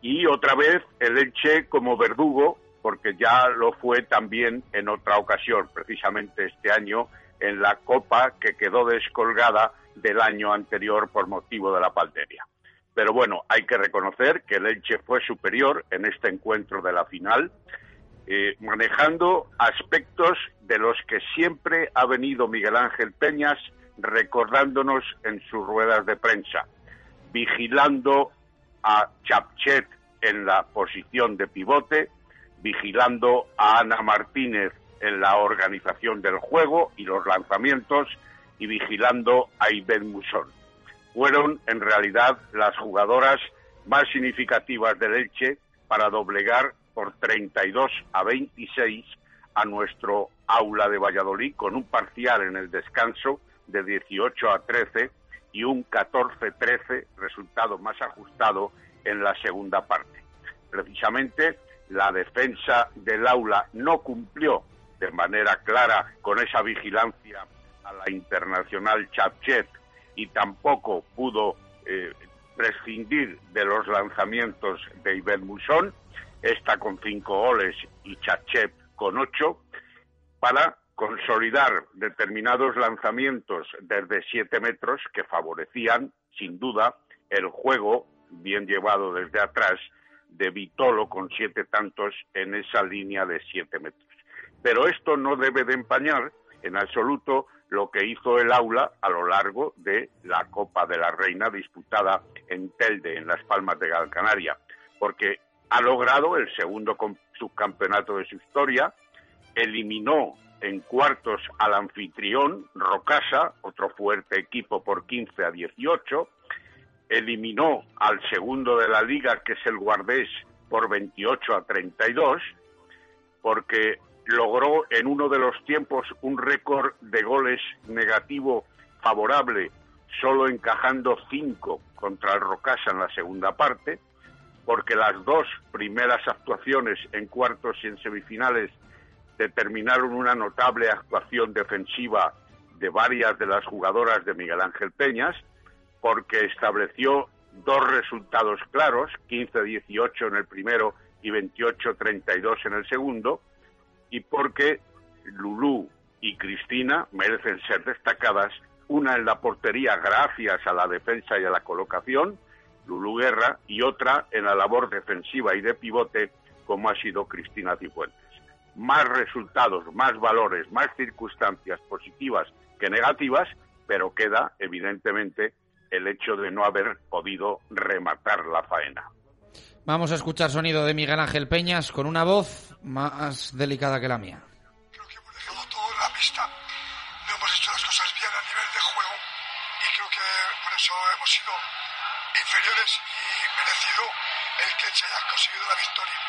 y otra vez el Elche como verdugo, porque ya lo fue también en otra ocasión, precisamente este año, en la Copa que quedó descolgada del año anterior por motivo de la pandemia. Pero bueno, hay que reconocer que el Elche fue superior en este encuentro de la final, eh, manejando aspectos de los que siempre ha venido Miguel Ángel Peñas recordándonos en sus ruedas de prensa, vigilando a Chapchet en la posición de pivote, vigilando a Ana Martínez en la organización del juego y los lanzamientos y vigilando a Ibn Musón fueron en realidad las jugadoras más significativas del Elche para doblegar por 32 a 26 a nuestro aula de Valladolid con un parcial en el descanso de 18 a 13 y un 14-13 resultado más ajustado en la segunda parte. Precisamente la defensa del aula no cumplió de manera clara con esa vigilancia a la internacional Chapchet y tampoco pudo eh, prescindir de los lanzamientos de Ibel Musón, esta con cinco goles y Chachep con ocho, para consolidar determinados lanzamientos desde siete metros que favorecían, sin duda, el juego bien llevado desde atrás de Vitolo con siete tantos en esa línea de siete metros. Pero esto no debe de empañar en absoluto lo que hizo el aula a lo largo de la Copa de la Reina disputada en Telde, en Las Palmas de Gran Canaria, porque ha logrado el segundo subcampeonato de su historia, eliminó en cuartos al anfitrión Rocasa, otro fuerte equipo por 15 a 18, eliminó al segundo de la liga, que es el Guardés, por 28 a 32, porque logró en uno de los tiempos un récord de goles negativo favorable, solo encajando cinco contra el Rocasa en la segunda parte, porque las dos primeras actuaciones en cuartos y en semifinales determinaron una notable actuación defensiva de varias de las jugadoras de Miguel Ángel Peñas, porque estableció dos resultados claros, 15-18 en el primero y 28-32 en el segundo, y porque Lulú y Cristina merecen ser destacadas, una en la portería gracias a la defensa y a la colocación, Lulú Guerra, y otra en la labor defensiva y de pivote, como ha sido Cristina Cifuentes. Más resultados, más valores, más circunstancias positivas que negativas, pero queda evidentemente el hecho de no haber podido rematar la faena. Vamos a escuchar sonido de Miguel Ángel Peñas con una voz más delicada que la mía. Creo que hemos dejado todo en la pista. No hemos hecho las cosas bien a nivel de juego y creo que por eso hemos sido inferiores y merecido el que se haya conseguido la victoria.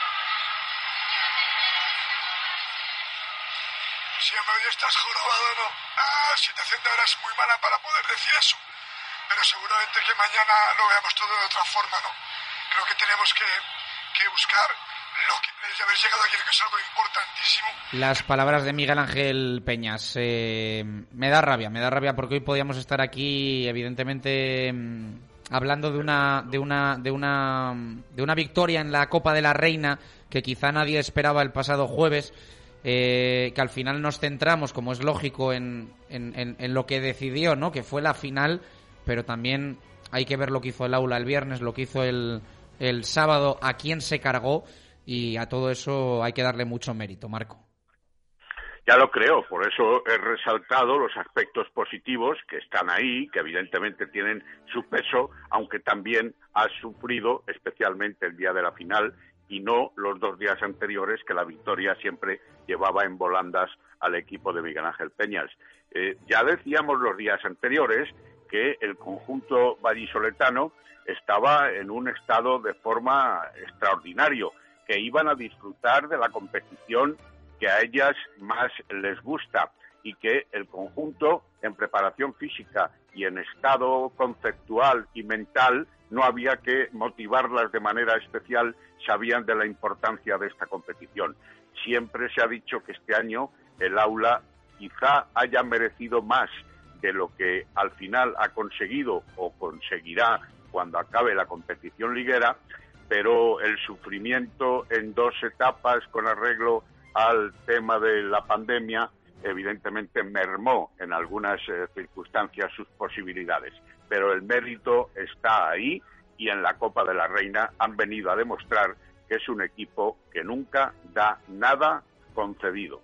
Siempre hoy estás jorobado, ¿no? Ah, situación de ahora es muy mala para poder decir eso. Pero seguramente que mañana lo veamos todo de otra forma, ¿no? Creo que tenemos que, buscar lo que, el haber llegado aquí, que es algo importantísimo. Las palabras de Miguel Ángel Peñas. Eh, me da rabia, me da rabia porque hoy podíamos estar aquí, evidentemente, mm, hablando de una, de una, de una, de una victoria en la Copa de la Reina que quizá nadie esperaba el pasado jueves. Eh, que al final nos centramos, como es lógico, en, en, en, lo que decidió, ¿no? Que fue la final, pero también hay que ver lo que hizo el aula el viernes, lo que hizo el, el sábado, a quién se cargó y a todo eso hay que darle mucho mérito, Marco. Ya lo creo, por eso he resaltado los aspectos positivos que están ahí, que evidentemente tienen su peso, aunque también ha sufrido, especialmente el día de la final, y no los dos días anteriores que la victoria siempre llevaba en volandas al equipo de Miguel Ángel Peñas. Eh, ya decíamos los días anteriores que el conjunto vallisoletano estaba en un estado de forma extraordinario, que iban a disfrutar de la competición que a ellas más les gusta y que el conjunto en preparación física y en estado conceptual y mental no había que motivarlas de manera especial, sabían de la importancia de esta competición. Siempre se ha dicho que este año el aula quizá haya merecido más de lo que al final ha conseguido o conseguirá cuando acabe la competición liguera, pero el sufrimiento en dos etapas con arreglo al tema de la pandemia evidentemente mermó en algunas eh, circunstancias sus posibilidades, pero el mérito está ahí y en la Copa de la Reina han venido a demostrar que es un equipo que nunca da nada concedido.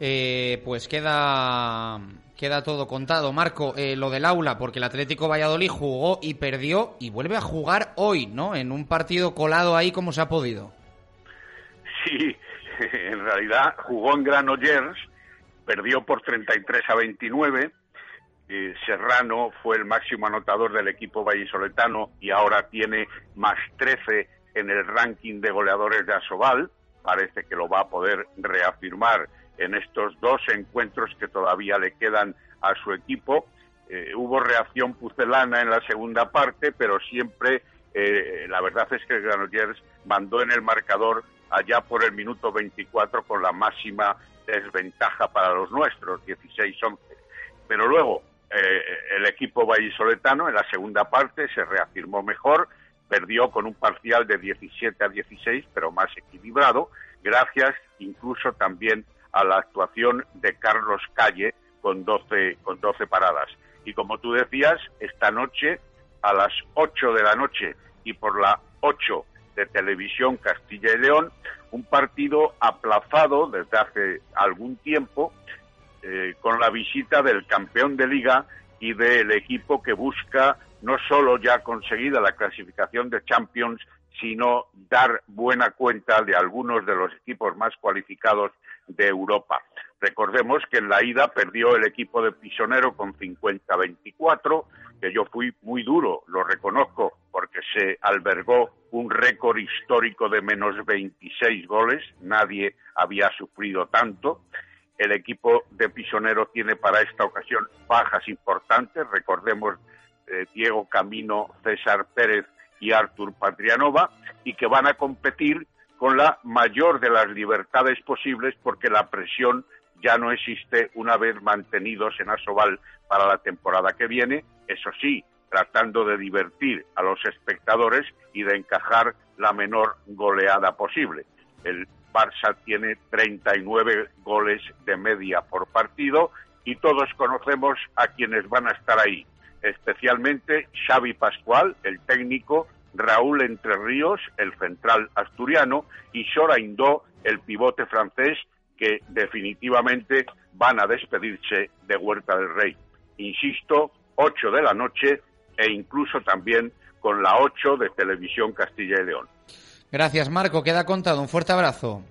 Eh, pues queda, queda todo contado. Marco, eh, lo del aula, porque el Atlético Valladolid jugó y perdió y vuelve a jugar hoy, ¿no? En un partido colado ahí como se ha podido. Sí, en realidad jugó en Granollers, perdió por 33 a 29. Eh, Serrano fue el máximo anotador del equipo vallisoletano y ahora tiene más 13 en el ranking de goleadores de Asobal. Parece que lo va a poder reafirmar en estos dos encuentros que todavía le quedan a su equipo. Eh, hubo reacción pucelana en la segunda parte, pero siempre eh, la verdad es que Granollers mandó en el marcador allá por el minuto 24 con la máxima desventaja para los nuestros, 16-11. Pero luego eh, el equipo vallisoletano en la segunda parte se reafirmó mejor, perdió con un parcial de 17 a 16, pero más equilibrado, gracias incluso también a la actuación de Carlos Calle con 12, con 12 paradas. Y como tú decías, esta noche a las 8 de la noche y por la 8 de Televisión Castilla y León, un partido aplazado desde hace algún tiempo eh, con la visita del campeón de liga y del equipo que busca no solo ya conseguida la clasificación de Champions, sino dar buena cuenta de algunos de los equipos más cualificados de Europa. Recordemos que en la ida perdió el equipo de Pisonero con 50-24, que yo fui muy duro, lo reconozco, porque se albergó un récord histórico de menos 26 goles, nadie había sufrido tanto. El equipo de Pisonero tiene para esta ocasión bajas importantes, recordemos eh, Diego Camino, César Pérez y Artur Patrianova, y que van a competir con la mayor de las libertades posibles porque la presión ya no existe una vez mantenidos en Asobal para la temporada que viene, eso sí, tratando de divertir a los espectadores y de encajar la menor goleada posible. El Barça tiene 39 goles de media por partido y todos conocemos a quienes van a estar ahí, especialmente Xavi Pascual, el técnico, Raúl Entre Ríos, el central asturiano, y Sora Indó, el pivote francés, que definitivamente van a despedirse de Huerta del Rey. Insisto, 8 de la noche e incluso también con la 8 de Televisión Castilla y León. Gracias, Marco. Queda contado. Un fuerte abrazo.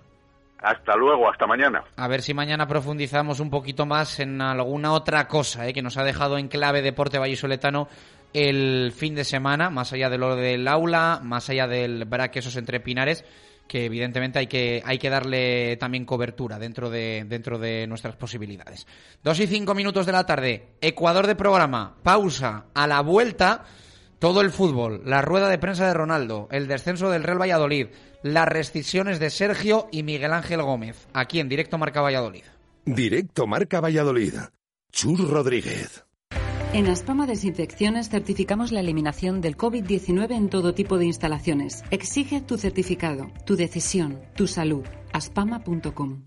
Hasta luego, hasta mañana. A ver si mañana profundizamos un poquito más en alguna otra cosa ¿eh? que nos ha dejado en clave Deporte Vallisoletano el fin de semana, más allá de lo del aula, más allá del braquesos entre pinares, que evidentemente hay que, hay que darle también cobertura dentro de, dentro de nuestras posibilidades. Dos y cinco minutos de la tarde, Ecuador de programa, pausa, a la vuelta, todo el fútbol, la rueda de prensa de Ronaldo, el descenso del Real Valladolid, las rescisiones de Sergio y Miguel Ángel Gómez, aquí en Directo Marca Valladolid. Directo Marca Valladolid. Chur Rodríguez. En Aspama Desinfecciones certificamos la eliminación del COVID-19 en todo tipo de instalaciones. Exige tu certificado, tu decisión, tu salud. aspama.com.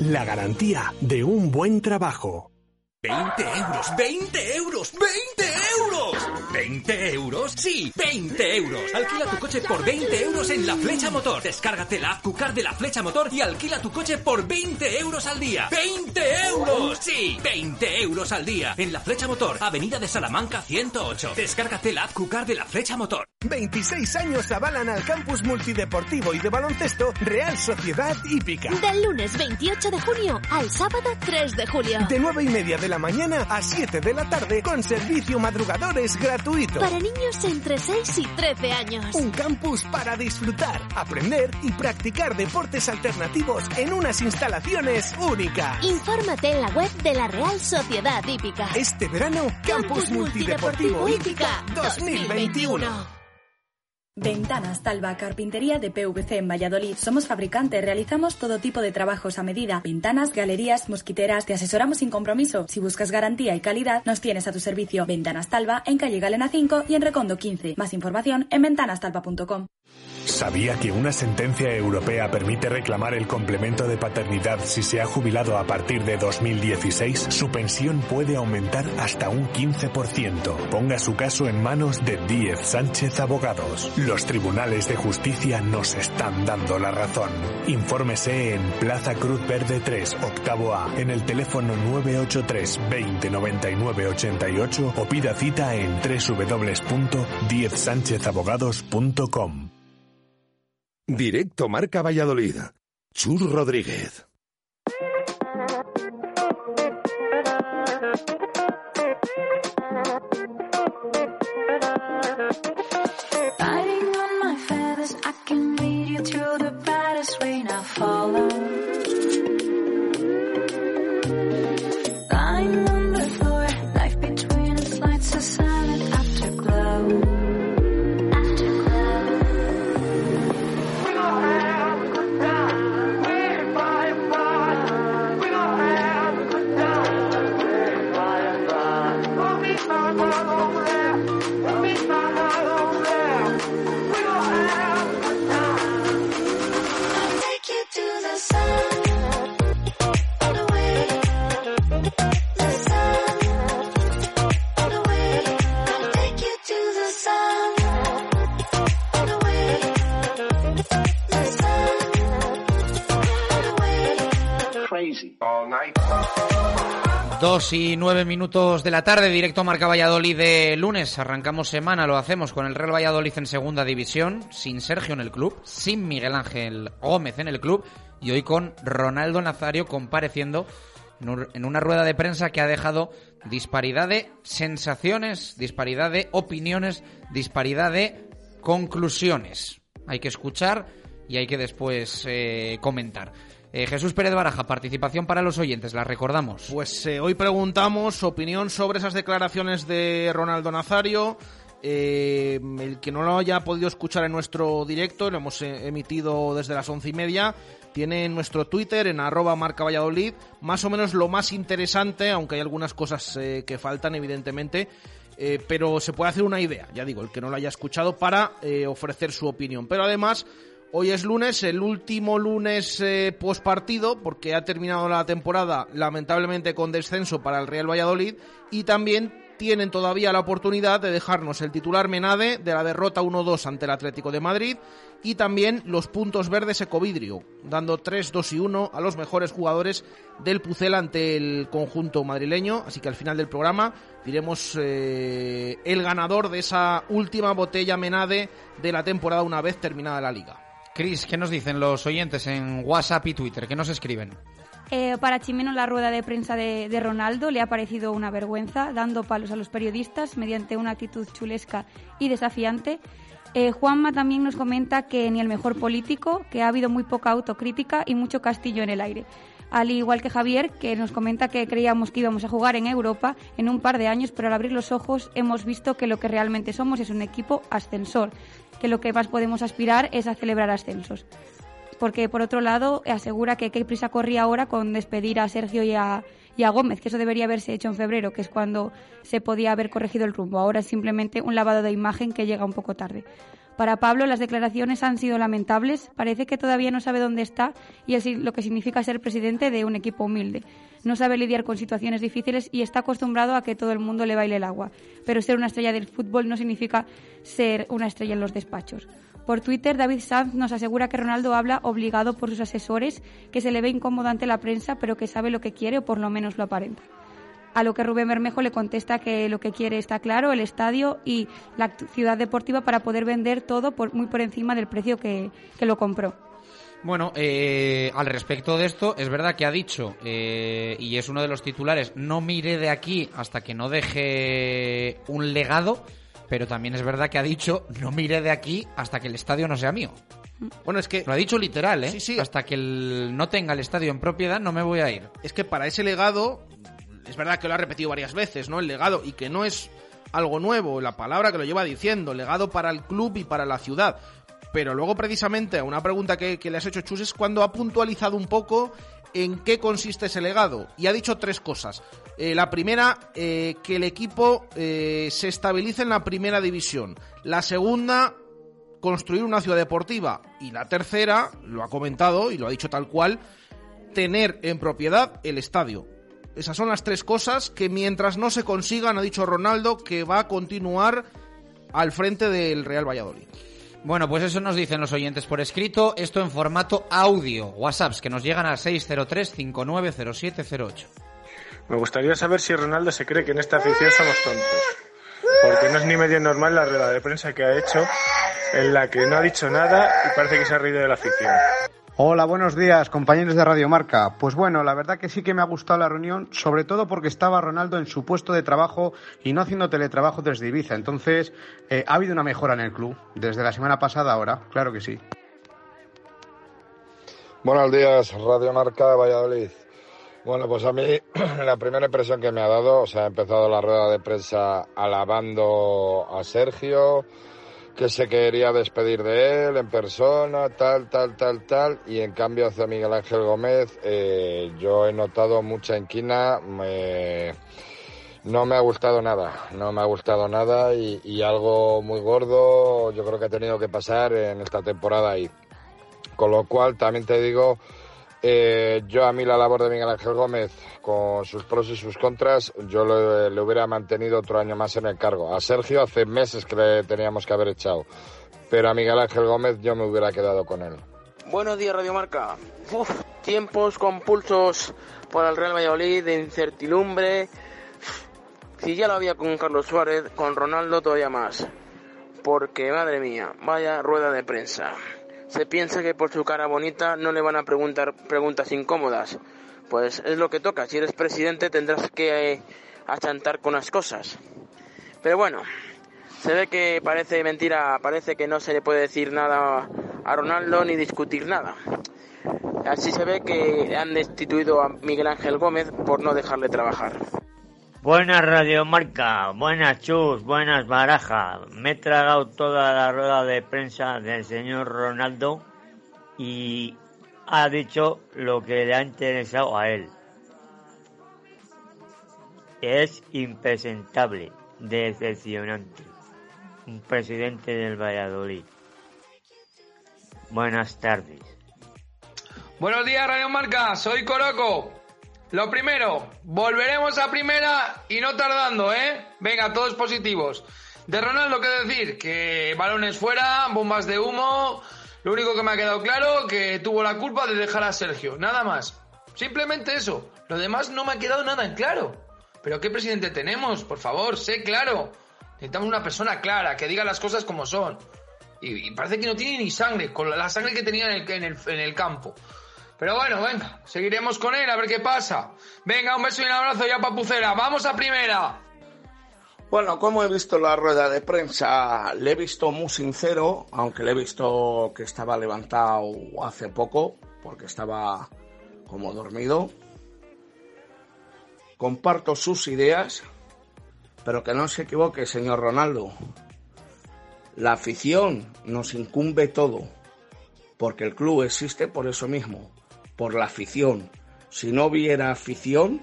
La garantía de un buen trabajo. 20 euros, 20 euros, 20 euros. ¿20 euros? Sí, 20 euros. Alquila tu coche por 20 euros en La Flecha Motor. Descárgate la app Cucar de La Flecha Motor y alquila tu coche por 20 euros al día. ¡20 euros! Sí, 20 euros al día. En La Flecha Motor, Avenida de Salamanca 108. Descárgate la app Cucar de La Flecha Motor. 26 años avalan al campus multideportivo y de baloncesto Real Sociedad Hípica. Del lunes 28 de junio al sábado 3 de julio. De 9 y media de la mañana a 7 de la tarde con servicio madrugadores gratuito. Para niños entre 6 y 13 años. Un campus para disfrutar, aprender y practicar deportes alternativos en unas instalaciones únicas. Infórmate en la web de la Real Sociedad Hípica. Este verano, Campus, Multideportivo Hípica 2021. Ventanas Talva, carpintería de PVC en Valladolid. Somos fabricantes, realizamos todo tipo de trabajos a medida. Ventanas, galerías, mosquiteras, te asesoramos sin compromiso. Si buscas garantía y calidad, nos tienes a tu servicio. Ventanas Talva en calle Galena 5 y en Recondo 15. Más información en ventanastalva.com. ¿Sabía que una sentencia europea permite reclamar el complemento de paternidad si se ha jubilado a partir de 2016? Su pensión puede aumentar hasta un 15%. Ponga su caso en manos de Díez Sánchez Abogados. Los tribunales de justicia nos están dando la razón. Infórmese en Plaza Cruz Verde 3, octavo A, en el teléfono 983 20 99 88 o pida cita en www.diezsánchezabogados.com. Directo Marca Valladolid. Chur Rodríguez. Dos y nueve minutos de la tarde, directo Marca Valladolid de lunes. Arrancamos semana, lo hacemos con el Real Valladolid en segunda división, sin Sergio en el club, sin Miguel Ángel Gómez en el club y hoy con Ronaldo Nazario compareciendo en un- en una rueda de prensa que ha dejado disparidad de sensaciones, disparidad de opiniones, disparidad de conclusiones. Hay que escuchar y hay que después eh, comentar. Eh, Jesús Pérez Baraja, participación para los oyentes, la recordamos. Pues eh, hoy preguntamos opinión sobre esas declaraciones de Ronaldo Nazario. Eh, el que no lo haya podido escuchar en nuestro directo, lo hemos eh, emitido desde las once y media, tiene en nuestro Twitter, en arroba marca Valladolid, más o menos lo más interesante, aunque hay algunas cosas que faltan, evidentemente, pero se puede hacer una idea, ya digo, el que no lo haya escuchado, para ofrecer su opinión. Pero además, hoy es lunes, el último lunes eh, post partido, porque ha terminado la temporada lamentablemente con descenso para el Real Valladolid, y también tienen todavía la oportunidad de dejarnos el titular Menade de la derrota 1-2 ante el Atlético de Madrid y también los puntos verdes Ecovidrio, dando 3, 2 y 1 a los mejores jugadores del Pucel ante el conjunto madrileño. Así que al final del programa diremos eh, el ganador de esa última botella Menade de la temporada una vez terminada la liga. Cris, ¿qué nos dicen los oyentes en WhatsApp y Twitter? ¿Qué nos escriben? Eh, para Chimeno la rueda de prensa de, Ronaldo le ha parecido una vergüenza, dando palos a los periodistas mediante una actitud chulesca y desafiante. Eh, Juanma también nos comenta que ni el mejor político, que ha habido muy poca autocrítica y mucho castillo en el aire. Al igual que Javier, que nos comenta que creíamos que íbamos a jugar en Europa en un par de años, pero al abrir los ojos hemos visto que lo que realmente somos es un equipo ascensor, que lo que más podemos aspirar es a celebrar ascensos. Porque, por otro lado, asegura que qué prisa corría ahora con despedir a Sergio y a, y a Gómez, que eso debería haberse hecho en febrero, que es cuando se podía haber corregido el rumbo. Ahora es simplemente un lavado de imagen que llega un poco tarde. Para Pablo las declaraciones han sido lamentables, parece que todavía no sabe dónde está y es lo que significa ser presidente de un equipo humilde. No sabe lidiar con situaciones difíciles y está acostumbrado a que todo el mundo le baile el agua. Pero ser una estrella del fútbol no significa ser una estrella en los despachos. Por Twitter, David Sanz nos asegura que Ronaldo habla obligado por sus asesores, que se le ve incómodo ante la prensa, pero que sabe lo que quiere o por lo menos lo aparenta. A lo que Rubén Bermejo le contesta que lo que quiere está claro, el estadio y la ciudad deportiva para poder vender todo por, muy por encima del precio que, que lo compró. Bueno, eh, al respecto de esto, es verdad que ha dicho, eh, y es uno de los titulares, no mire de aquí hasta que no deje un legado, pero también es verdad que ha dicho, no mire de aquí hasta que el estadio no sea mío. Bueno, es que... Lo ha dicho literal, ¿eh? Sí, sí. Hasta que el- no tenga el estadio en propiedad no me voy a ir. Es que para ese legado, es verdad que lo ha repetido varias veces, ¿no? El legado, y que no es algo nuevo, la palabra que lo lleva diciendo, legado para el club y para la ciudad. Pero luego, precisamente, a una pregunta que, le has hecho, Chus, es cuando ha puntualizado un poco en qué consiste ese legado. Y ha dicho tres cosas. Eh, la primera, eh, que el equipo eh, se estabilice en la primera división. La segunda, construir una ciudad deportiva. Y la tercera, lo ha comentado y lo ha dicho tal cual, tener en propiedad el estadio. Esas son las tres cosas que mientras no se consigan, ha dicho Ronaldo, que va a continuar al frente del Real Valladolid. Bueno, pues eso nos dicen los oyentes por escrito, esto en formato audio, WhatsApps que nos llegan al 603-590708. Me gustaría saber si Ronaldo se cree que en esta afición somos tontos. Porque no es ni medio normal la rueda de prensa que ha hecho, en la que no ha dicho nada y parece que se ha reído de la afición. Hola, buenos días, compañeros de Radio Marca. Pues bueno, la verdad que sí que me ha gustado la reunión, sobre todo porque estaba Ronaldo en su puesto de trabajo y no haciendo teletrabajo desde Ibiza. Entonces, eh, ha habido una mejora en el club, desde la semana pasada ahora, claro que sí. Buenos días, Radio Marca Valladolid. Bueno, pues a mí la primera impresión que me ha dado, o sea, ha empezado la rueda de prensa alabando a Sergio, que se quería despedir de él en persona, tal, tal, tal, tal, y en cambio hacia Miguel Ángel Gómez eh, yo he notado mucha inquina, me- no me ha gustado nada, no me ha gustado nada y, y algo muy gordo yo creo que ha tenido que pasar en esta temporada ahí. Con lo cual también te digo, eh, yo a mí la labor de Miguel Ángel Gómez, con sus pros y sus contras, yo le, le hubiera mantenido otro año más en el cargo. A Sergio hace meses que le teníamos que haber echado, pero a Miguel Ángel Gómez yo me hubiera quedado con él. Buenos días, Radio Marca. Uf, tiempos compulsos para el Real Valladolid, de incertidumbre. Si ya lo había con Carlos Suárez, con Ronaldo todavía más. Porque, madre mía, vaya rueda de prensa. Se piensa que por su cara bonita no le van a preguntar preguntas incómodas. Pues es lo que toca. Si eres presidente tendrás que eh, achantar con las cosas. Pero bueno, se ve que parece mentira, parece que no se le puede decir nada a Ronaldo ni discutir nada. Así se ve que han destituido a Miguel Ángel Gómez por no dejarle trabajar. Buenas Radio Marca, buenas Chus, buenas Baraja. Me he tragado toda la rueda de prensa del señor Ronaldo y ha dicho lo que le ha interesado a él. Es impresentable, decepcionante. Un presidente del Valladolid. Buenas tardes. Buenos días, Radio Marca. Soy Coroco. Lo primero, volveremos a primera y no tardando, ¿eh? Venga, todos positivos. De Ronaldo, ¿qué decir? Que balones fuera, bombas de humo. Lo único que me ha quedado claro, que tuvo la culpa de dejar a Sergio. Nada más. Simplemente eso. Lo demás no me ha quedado nada en claro. Pero ¿qué presidente tenemos? Por favor, sé claro. Necesitamos una persona clara, que diga las cosas como son. Y, parece que no tiene ni sangre, con la, sangre que tenía en el- en el campo. Pero bueno, venga, seguiremos con él a ver qué pasa. Venga, un beso y un abrazo ya, papucera. ¡Vamos a primera! Bueno, como he visto la rueda de prensa, le he visto muy sincero, aunque le he visto que estaba levantado hace poco, porque estaba como dormido. Comparto sus ideas, pero que no se equivoque, señor Ronaldo. La afición nos incumbe todo, porque el club existe por eso mismo, por la afición. Si no hubiera afición,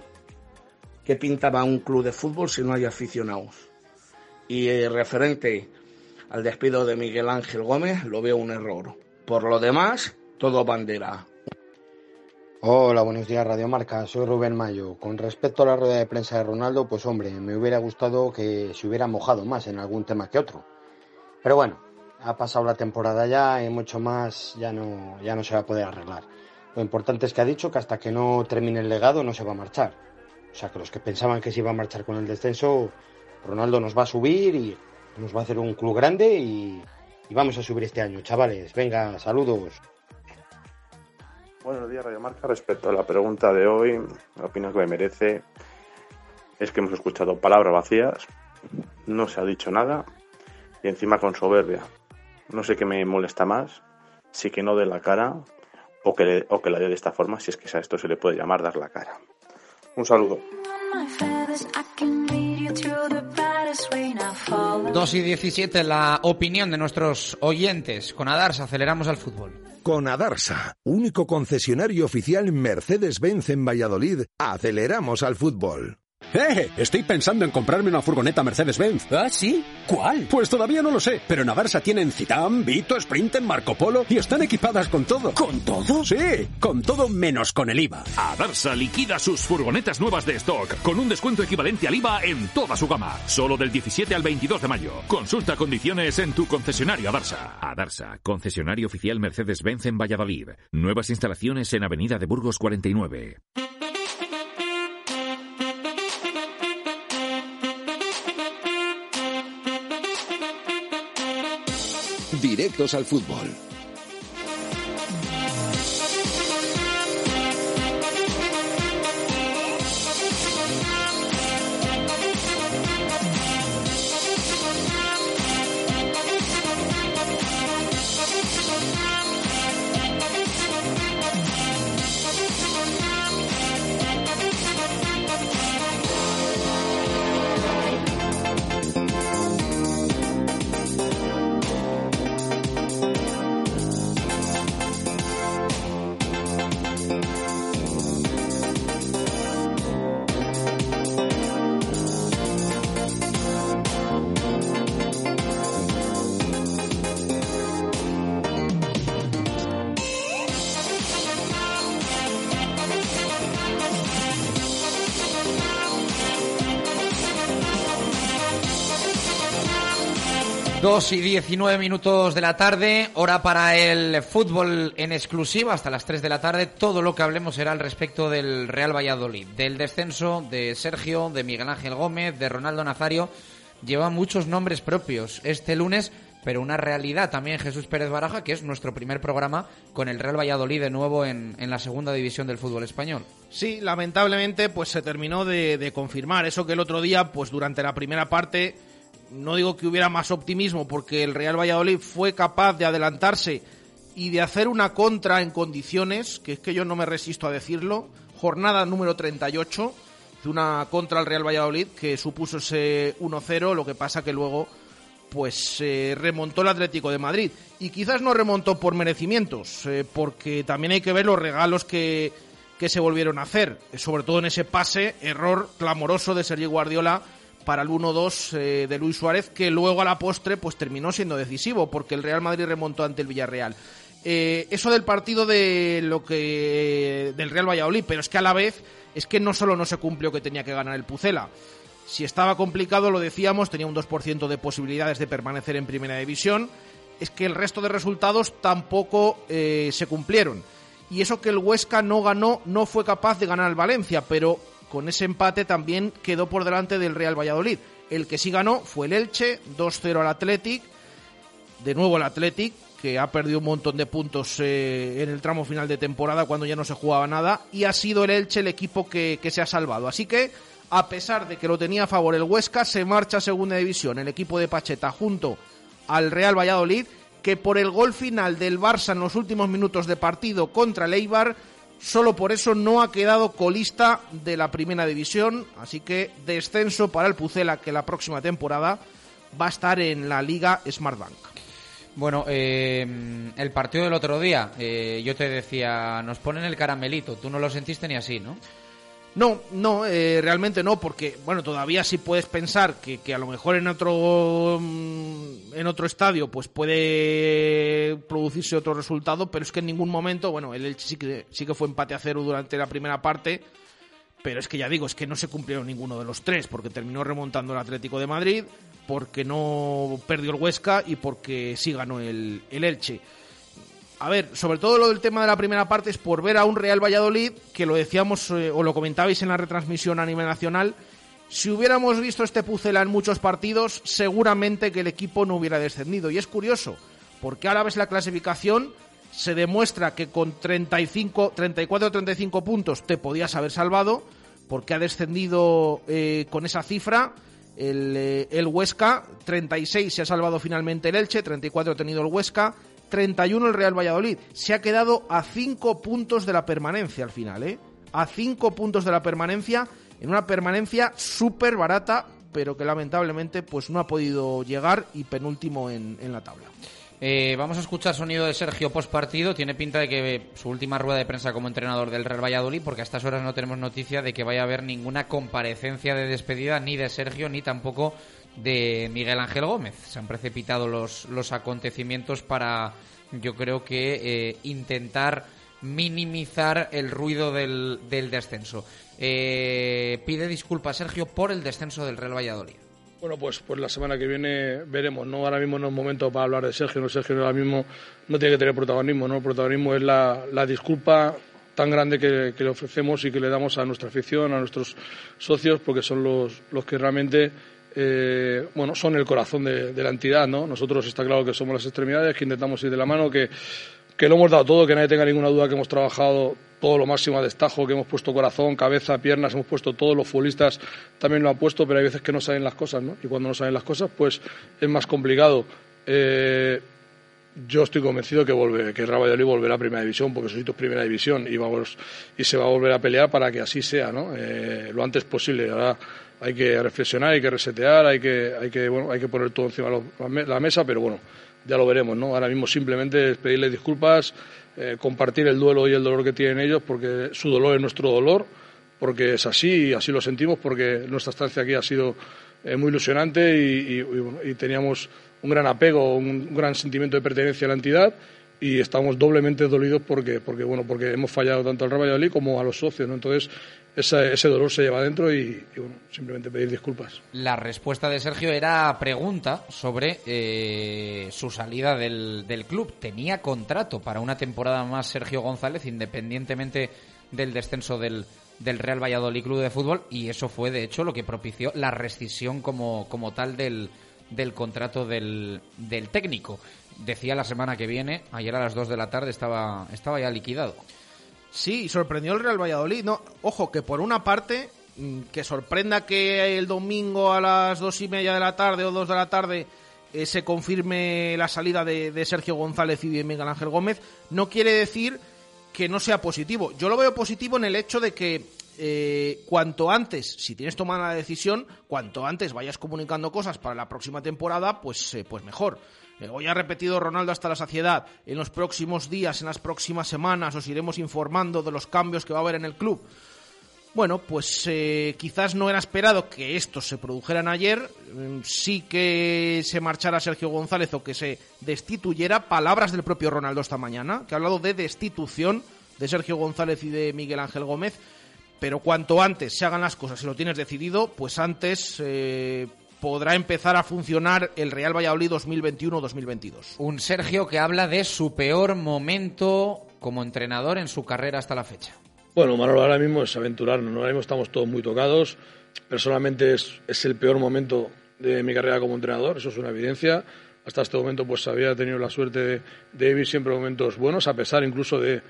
¿qué pintaba un club de fútbol si no hay aficionados? Y eh, referente al despido de Miguel Ángel Gómez, lo veo un error. Por lo demás, todo bandera. Hola, buenos días, Radio Marca. Soy Rubén Mayo. Con respecto a la rueda de prensa de Ronaldo, pues hombre, me hubiera gustado que se hubiera mojado más en algún tema que otro. Pero bueno, ha pasado la temporada ya y mucho más ya no, ya no se va a poder arreglar. Lo importante es que ha dicho que hasta que no termine el legado no se va a marchar. O sea que los que pensaban que se iba a marchar con el descenso, Ronaldo nos va a subir y nos va a hacer un club grande y, vamos a subir este año, chavales. Venga, saludos. Buenos días, Radio Marca. Respecto a la pregunta de hoy, la opinión que me merece es que hemos escuchado palabras vacías, no se ha dicho nada y encima con soberbia. No sé qué me molesta más, si que no dé la cara o que, le- o que la dé de esta forma, si es que a esto se le puede llamar dar la cara. Un saludo. My feathers, I can lead you through the baddest rain. I follow. 2 y 17, la opinión de nuestros oyentes. Con Adarsa aceleramos al fútbol. Con Adarsa, único concesionario oficial Mercedes-Benz en Valladolid, aceleramos al fútbol. ¡Eh! Estoy pensando en comprarme una furgoneta Mercedes-Benz. ¿Ah, sí? ¿Cuál? Pues todavía no lo sé, pero en Adarsa tienen Citan, Vito, Sprinter, Marco Polo y están equipadas con todo. ¿Con todo? Sí, con todo menos con el IVA. Adarsa liquida sus furgonetas nuevas de stock con un descuento equivalente al IVA en toda su gama. Solo del 17 al 22 de mayo. Consulta condiciones en tu concesionario Adarsa. Adarsa, concesionario oficial Mercedes-Benz en Valladolid. Nuevas instalaciones en Avenida de Burgos 49. Directos al fútbol. Dos y 19 minutos de la tarde, hora para el fútbol en exclusiva hasta las 3 de la tarde. Todo lo que hablemos será al respecto del Real Valladolid, del descenso de Sergio, de Miguel Ángel Gómez, de Ronaldo Nazario. Lleva muchos nombres propios este lunes, pero una realidad también Jesús Pérez Baraja, que es nuestro primer programa con el Real Valladolid de nuevo en, en la segunda división del fútbol español. Sí, lamentablemente pues se terminó de, de confirmar eso que el otro día pues durante la primera parte no digo que hubiera más optimismo porque el Real Valladolid fue capaz de adelantarse y de hacer una contra en condiciones, que es que yo no me resisto a decirlo, jornada número 38 de una contra al Real Valladolid que supuso ese 1-0, lo que pasa que luego pues eh, remontó el Atlético de Madrid. Y quizás no remontó por merecimientos, eh, porque también hay que ver los regalos que, que se volvieron a hacer, sobre todo en ese pase, error clamoroso de Sergio Guardiola para el 1-2 eh, de Luis Suárez, que luego a la postre pues terminó siendo decisivo, porque el Real Madrid remontó ante el Villarreal. Eh, eso del partido de lo que del Real Valladolid, pero es que a la vez es que no solo no se cumplió que tenía que ganar el Pucela. Si estaba complicado, lo decíamos, tenía un 2% de posibilidades de permanecer en primera división. Es que el resto de resultados tampoco eh, se cumplieron. Y eso que el Huesca no ganó, no fue capaz de ganar al Valencia, pero con ese empate también quedó por delante del Real Valladolid. El que sí ganó fue el Elche, 2-0 al Athletic. De nuevo el Athletic, que ha perdido un montón de puntos eh, en el tramo final de temporada cuando ya no se jugaba nada. Y ha sido el Elche el equipo que, que se ha salvado. Así que, a pesar de que lo tenía a favor el Huesca, se marcha a segunda división el equipo de Pacheta junto al Real Valladolid, que por el gol final del Barça en los últimos minutos de partido contra el Eibar solo por eso no ha quedado colista de la primera división, así que descenso para el Pucela que la próxima temporada va a estar en la Liga Smartbank. Bueno, eh, el partido del otro día, eh, yo te decía, nos ponen el caramelito, tú no lo sentiste ni así, ¿no? No, no, eh, realmente no, porque bueno, todavía sí puedes pensar que, que, a lo mejor en otro mm, en otro estadio pues puede producirse otro resultado, pero es que en ningún momento, bueno, el Elche sí que sí que fue empate a cero durante la primera parte, pero es que ya digo, es que no se cumplieron ninguno de los tres, porque terminó remontando el Atlético de Madrid, porque no perdió el Huesca y porque sí ganó el, el Elche a ver, sobre todo lo del tema de la primera parte es por ver a un Real Valladolid, que lo decíamos eh, o lo comentabais en la retransmisión a nivel nacional, si hubiéramos visto este Pucela en muchos partidos, seguramente que el equipo no hubiera descendido. Y es curioso, porque ahora ves la clasificación, se demuestra que con 35, 34 o 35 puntos te podías haber salvado, porque ha descendido eh, con esa cifra. El, eh, el Huesca, 36 se ha salvado finalmente el Elche, 34 ha tenido el Huesca, 31 el Real Valladolid. Se ha quedado a 5 puntos de la permanencia al final, ¿eh? A 5 puntos de la permanencia, en una permanencia súper barata, pero que lamentablemente pues no ha podido llegar y penúltimo en, en la tabla. Eh, vamos a escuchar sonido de Sergio post partido. Tiene pinta de que su última rueda de prensa como entrenador del Real Valladolid, porque a estas horas no tenemos noticia de que vaya a haber ninguna comparecencia de despedida ni de Sergio ni tampoco de Miguel Ángel Gómez. Se han precipitado los, los acontecimientos para, yo creo que, eh, intentar minimizar el ruido del, del descenso. Eh, pide disculpas Sergio por el descenso del Real Valladolid. Bueno, pues, pues la semana que viene veremos, ¿no? Ahora mismo no es momento para hablar de Sergio, no Sergio ahora mismo no tiene que tener protagonismo, ¿no? El protagonismo es la, la disculpa tan grande que, que, le ofrecemos y que le damos a nuestra afición, a nuestros socios, porque son los, los que realmente eh, bueno, son el corazón de, la entidad, ¿no? Nosotros está claro que somos las extremidades, que intentamos ir de la mano, que, que lo hemos dado todo, que nadie tenga ninguna duda que hemos trabajado todo lo máximo a destajo, que hemos puesto corazón, cabeza, piernas, hemos puesto todos los futbolistas también lo han puesto, pero hay veces que no salen las cosas, ¿no? Y cuando no salen las cosas, pues es más complicado. Eh, yo estoy convencido que vuelve, que Valladolid volverá a Primera División, porque Sositos es Primera División y, vamos, y se va a volver a pelear para que así sea, ¿no? Eh, lo antes posible. Ahora hay que reflexionar, hay que resetear, hay que, hay que, bueno, hay que poner todo encima de la mesa, pero bueno, ya lo veremos, ¿no? Ahora mismo simplemente es pedirles disculpas, eh, compartir el duelo y el dolor que tienen ellos, porque su dolor es nuestro dolor, porque es así y así lo sentimos, porque nuestra estancia aquí ha sido eh, muy ilusionante y, y, y, teníamos un gran apego, un gran sentimiento de pertenencia a la entidad y estamos doblemente dolidos porque, porque, bueno, porque hemos fallado tanto al Real Valladolid como a los socios, ¿no? Entonces, ese, ese dolor se lleva adentro y, y, bueno, simplemente pedir disculpas. La respuesta de Sergio era pregunta sobre eh, su salida del, del, club. Tenía contrato para una temporada más Sergio González, independientemente del descenso del, del Real Valladolid Club de Fútbol, y eso fue, de hecho, lo que propició la rescisión como, como tal del, del contrato del, del técnico. Decía la semana que viene, ayer a las 2 de la tarde estaba, estaba ya liquidado. Sí, sorprendió el Real Valladolid. No, ojo, que por una parte, mm, que sorprenda que el domingo a las dos y media de la tarde o dos de la tarde eh, se confirme la salida de, Sergio González y de Miguel Ángel Gómez, no quiere decir que no sea positivo. Yo lo veo positivo en el hecho de que eh, cuanto antes, si tienes tomada la decisión, cuanto antes vayas comunicando cosas para la próxima temporada, pues, eh, pues mejor. Hoy ha repetido Ronaldo hasta la saciedad. En los próximos días, en las próximas semanas, os iremos informando de los cambios que va a haber en el club. Bueno, pues eh, quizás no era esperado que estos se produjeran ayer. Mm, sí que se marchara Sergio González o que se destituyera. Palabras del propio Ronaldo esta mañana, que ha hablado de destitución de Sergio González y de Miguel Ángel Gómez. Pero cuanto antes se hagan las cosas y lo tienes decidido, pues antes eh, podrá empezar a funcionar el Real Valladolid 2021-2022. Un Sergio que habla de su peor momento como entrenador en su carrera hasta la fecha. Bueno, Manolo, ahora mismo es aventurarnos, ¿no? ahora mismo estamos todos muy tocados. Personalmente es, es, el peor momento de mi carrera como entrenador, eso es una evidencia. Hasta este momento pues había tenido la suerte de, de vivir siempre momentos buenos, a pesar incluso de,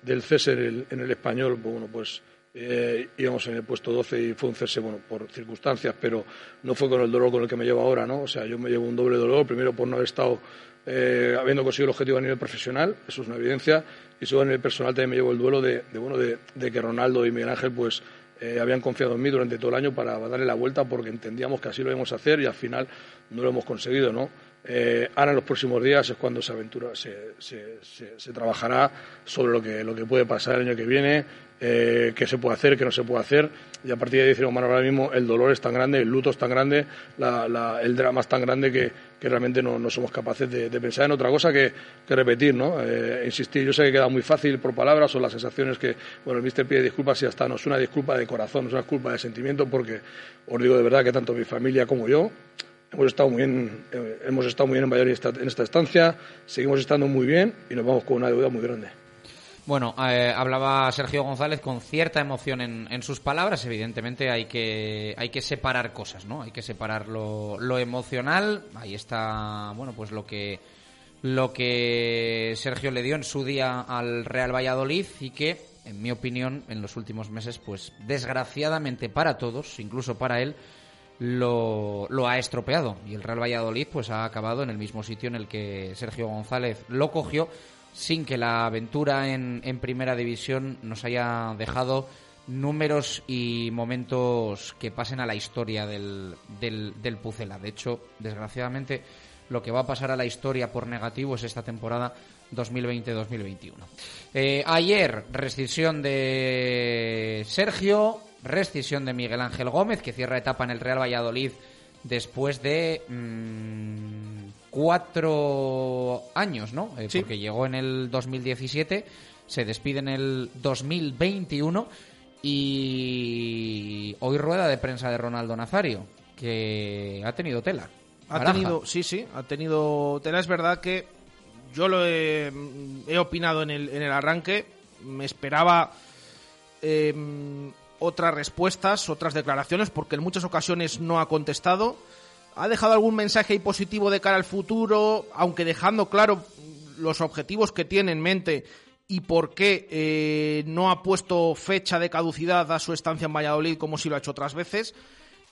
del cese en el, en el español, pues, bueno, pues eh, íbamos en el puesto 12 y fue un cese, bueno, por circunstancias, pero no fue con el dolor con el que me llevo ahora, ¿no? O sea, yo me llevo un doble dolor, primero por no haber estado eh, habiendo conseguido el objetivo a nivel profesional, eso es una evidencia, y luego a nivel personal también me llevo el duelo de, bueno, de, que Ronaldo y Miguel Ángel pues eh, habían confiado en mí durante todo el año para darle la vuelta porque entendíamos que así lo íbamos a hacer y al final no lo hemos conseguido, ¿no? Eh, ahora en los próximos días es cuando se aventura, se, se, se, trabajará sobre lo que, lo que puede pasar el año que viene, eh, qué se puede hacer, qué no se puede hacer. Y a partir de ahí decimos, ahora mismo el dolor es tan grande, el luto es tan grande, el drama es tan grande que, realmente no, somos capaces de, pensar en otra cosa que, repetir, ¿no? Eh, insistir, yo sé que queda muy fácil por palabras o las sensaciones que, bueno, el mister pide disculpas y hasta no es una disculpa de corazón, no es una disculpa de sentimiento porque os digo de verdad que tanto mi familia como yo hemos estado muy bien, eh, hemos estado muy bien en Valladolid en esta estancia, seguimos estando muy bien y nos vamos con una deuda muy grande. Bueno, eh, hablaba Sergio González con cierta emoción en, sus palabras. Evidentemente hay que, hay que separar cosas, ¿no? Hay que separar lo, lo, emocional. Ahí está, bueno, pues lo que, lo que Sergio le dio en su día al Real Valladolid y que, en mi opinión, en los últimos meses, pues desgraciadamente para todos, incluso para él, lo, lo, ha estropeado y el Real Valladolid pues ha acabado en el mismo sitio en el que Sergio González lo cogió sin que la aventura en, en primera división nos haya dejado números y momentos que pasen a la historia del, del, Pucela. De hecho, desgraciadamente, lo que va a pasar a la historia por negativo es esta temporada 2020-2021. Eh, ayer, rescisión de Sergio, rescisión de Miguel Ángel Gómez, que cierra etapa en el Real Valladolid después de mm, cuatro años, ¿no? Eh, porque llegó en el 2017, se despide en el 2021 y hoy rueda de prensa de Ronaldo Nazario, que ha tenido tela. Ha tenido, sí, sí, ha tenido tela. Es verdad que yo lo he, opinado en el, en el arranque, me esperaba em, otras respuestas, otras declaraciones, porque en muchas ocasiones no ha contestado. Ha dejado algún mensaje positivo de cara al futuro, aunque dejando claro los objetivos que tiene en mente y por qué eh, no ha puesto fecha de caducidad a su estancia en Valladolid como si lo ha hecho otras veces.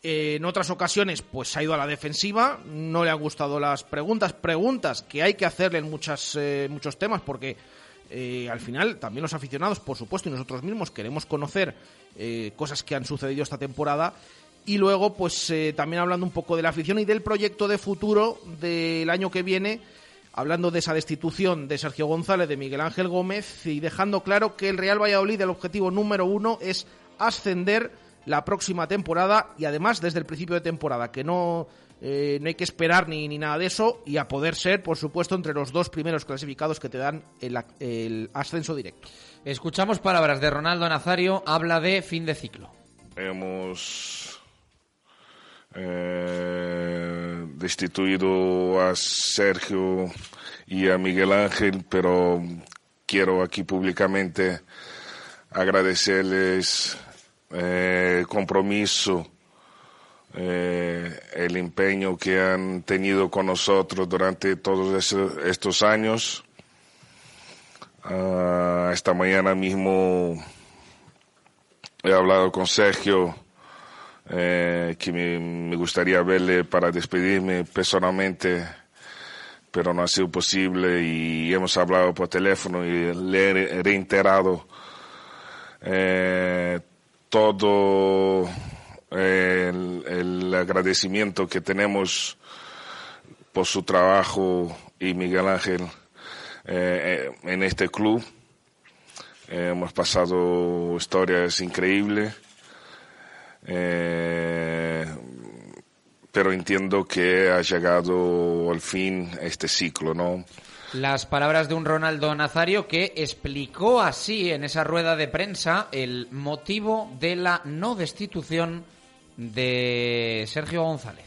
Eh, en otras ocasiones, pues ha ido a la defensiva, no le han gustado las preguntas, preguntas que hay que hacerle en muchas, eh, muchos temas, porque al final también los aficionados, por supuesto, y nosotros mismos queremos conocer eh, cosas que han sucedido esta temporada. Y luego, pues eh, también hablando un poco de la afición y del proyecto de futuro del año que viene, hablando de esa destitución de Sergio González, de Miguel Ángel Gómez, y dejando claro que el Real Valladolid, el objetivo número uno es ascender la próxima temporada y además desde el principio de temporada, que no, eh, no hay que esperar ni, ni, nada de eso y a poder ser, por supuesto, entre los dos primeros clasificados que te dan el, el ascenso directo. Escuchamos palabras de Ronaldo Nazario, habla de fin de ciclo. Hemos eh, destituido a Sergio y a Miguel Ángel, pero quiero aquí públicamente agradecerles el eh, compromiso, eh, el empeño que han tenido con nosotros durante todos estos años. Uh, esta mañana mismo he hablado con Sergio, eh, que me, me, gustaría verle para despedirme personalmente, pero no ha sido posible y hemos hablado por teléfono y le he reiterado eh, todo el, el agradecimiento que tenemos por su trabajo y Miguel Ángel. Eh, en este club. Eh, hemos pasado historias increíbles, eh, pero entiendo que ha llegado al fin este ciclo, ¿no? Las palabras de un Ronaldo Nazario que explicó así en esa rueda de prensa el motivo de la no destitución de Sergio González.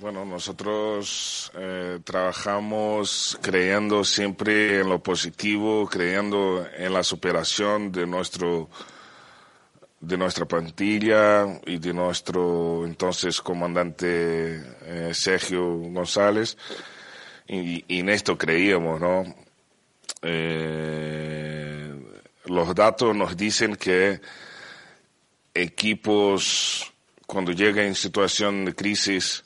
Bueno, nosotros eh, trabajamos creyendo siempre en lo positivo, creyendo en la superación de nuestro de nuestra plantilla y de nuestro entonces comandante eh, Sergio González y, en esto creíamos, ¿no? Eh, los datos nos dicen que equipos cuando llegan en situación de crisis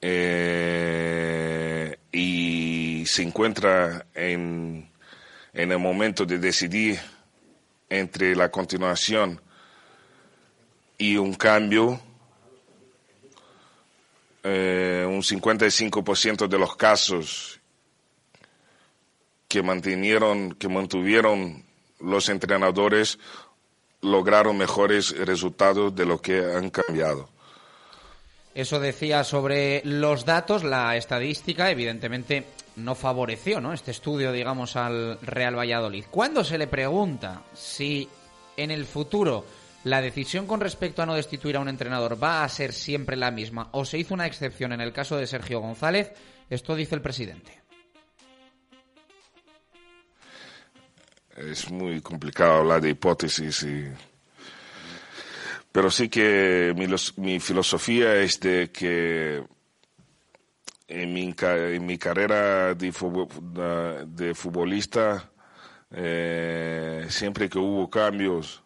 eh, y se encuentra en, en el momento de decidir entre la continuación y un cambio, eh, un 55% de los casos que mantuvieron, que mantuvieron los entrenadores lograron mejores resultados de lo que han cambiado. Eso decía sobre los datos, la estadística, evidentemente no favoreció, ¿no? Este estudio, digamos, al Real Valladolid. Cuando se le pregunta si en el futuro la decisión con respecto a no destituir a un entrenador va a ser siempre la misma o se hizo una excepción en el caso de Sergio González, esto dice el presidente. Es muy complicado hablar de hipótesis pero sí que mi filosofía es de que en mi, en mi carrera de, de futbolista, eh, siempre que hubo cambios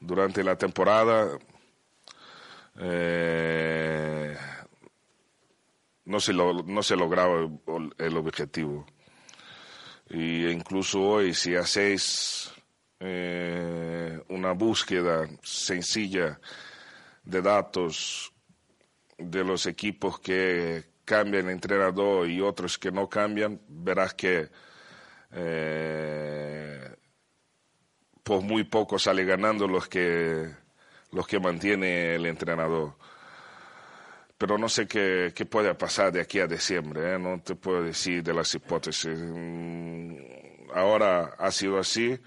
durante la temporada, eh, no, se no se lograba el objetivo. Y incluso hoy, si hacéis eh, una búsqueda sencilla de datos de los equipos que cambian entrenador y otros que no cambian, verás que eh, por muy poco sale ganando los que los que mantiene el entrenador. Pero no sé qué, qué puede pasar de aquí a diciembre, ¿eh? no te puedo decir de las hipótesis. Mm, ahora ha sido así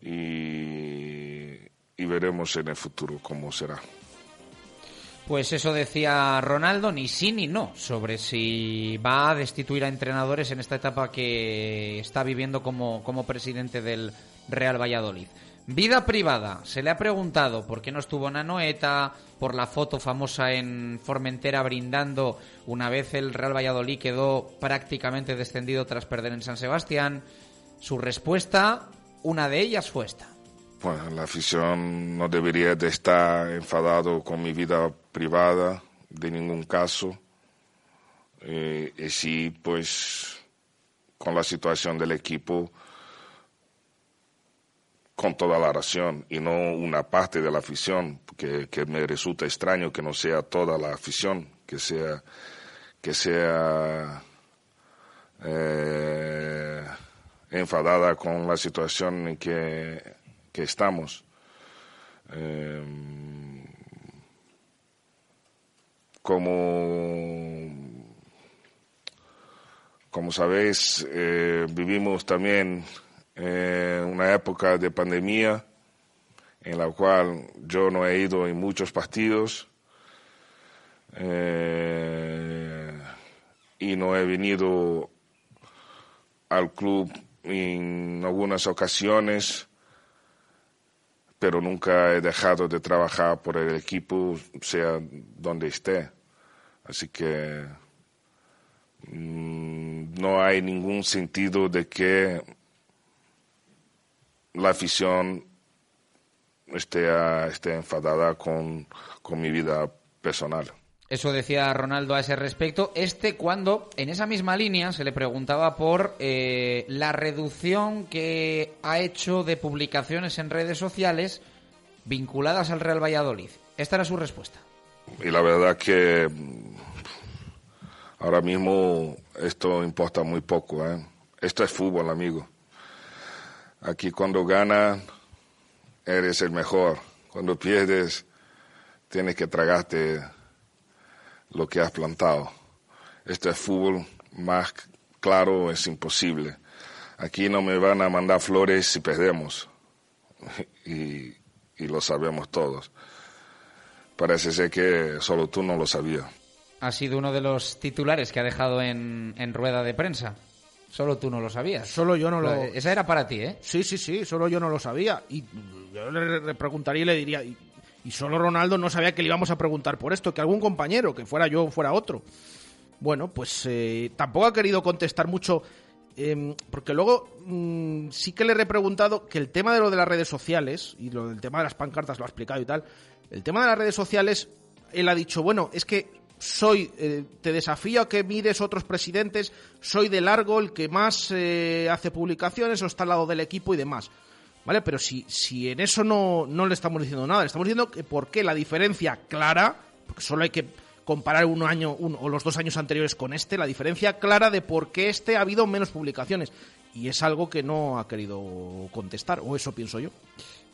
y, y veremos en el futuro cómo será. Pues eso decía Ronaldo, ni sí ni no, sobre si va a destituir a entrenadores en esta etapa que está viviendo como, como presidente del Real Valladolid. Vida privada. Se le ha preguntado por qué no estuvo en Anoeta, por la foto famosa en Formentera brindando una vez el Real Valladolid quedó prácticamente descendido tras perder en San Sebastián. Su respuesta, una de ellas fue esta. Bueno, la afición no debería de estar enfadado con mi vida privada, de ningún caso. Eh, y sí, pues, con la situación del equipo, con toda la razón, y no una parte de la afición, que, que me resulta extraño que no sea toda la afición, que sea, que sea eh, enfadada con la situación en que que estamos. Eh, como, como sabéis, eh, vivimos también eh, una época de pandemia en la cual yo no he ido en muchos partidos y no he venido al club en algunas ocasiones pero nunca he dejado de trabajar por el equipo, sea donde esté. Así que mm, no hay ningún sentido de que la afición esté, esté enfadada con, con mi vida personal. Eso decía Ronaldo a ese respecto. Este cuando, en esa misma línea, se le preguntaba por eh, la reducción que ha hecho de publicaciones en redes sociales vinculadas al Real Valladolid. Esta era su respuesta. Y la verdad que mm, ahora mismo esto importa muy poco. ¿eh? Esto es fútbol, amigo. Aquí cuando ganas, eres el mejor. Cuando pierdes, tienes que tragarte lo que has plantado. Este fútbol más claro es imposible. Aquí no me van a mandar flores si perdemos. Y, y lo sabemos todos. Parece ser que solo tú no lo sabías. Ha sido uno de los titulares que ha dejado en, en rueda de prensa. Solo tú no lo sabías. Solo yo no lo... Esa era para ti, ¿eh? Sí, sí, sí, solo yo no lo sabía. Y yo le preguntaría y le diría, y solo Ronaldo no sabía que le íbamos a preguntar por esto, que algún compañero, que fuera yo o fuera otro. Bueno, pues eh, tampoco ha querido contestar mucho, em, porque luego mm, sí que le he repreguntado que el tema de lo de las redes sociales, y lo del tema de las pancartas lo ha explicado y tal, el tema de las redes sociales, él ha dicho, bueno, es que soy, eh, te desafío a que mires otros presidentes, soy de largo el que más eh, hace publicaciones o está al lado del equipo y demás. ¿Vale? Pero si, si en eso no, no le estamos diciendo nada, le estamos diciendo que por qué la diferencia clara, porque solo hay que comparar un año uno, o los dos años anteriores con este, la diferencia clara de por qué este ha habido menos publicaciones. Y es algo que no ha querido contestar, o eso pienso yo.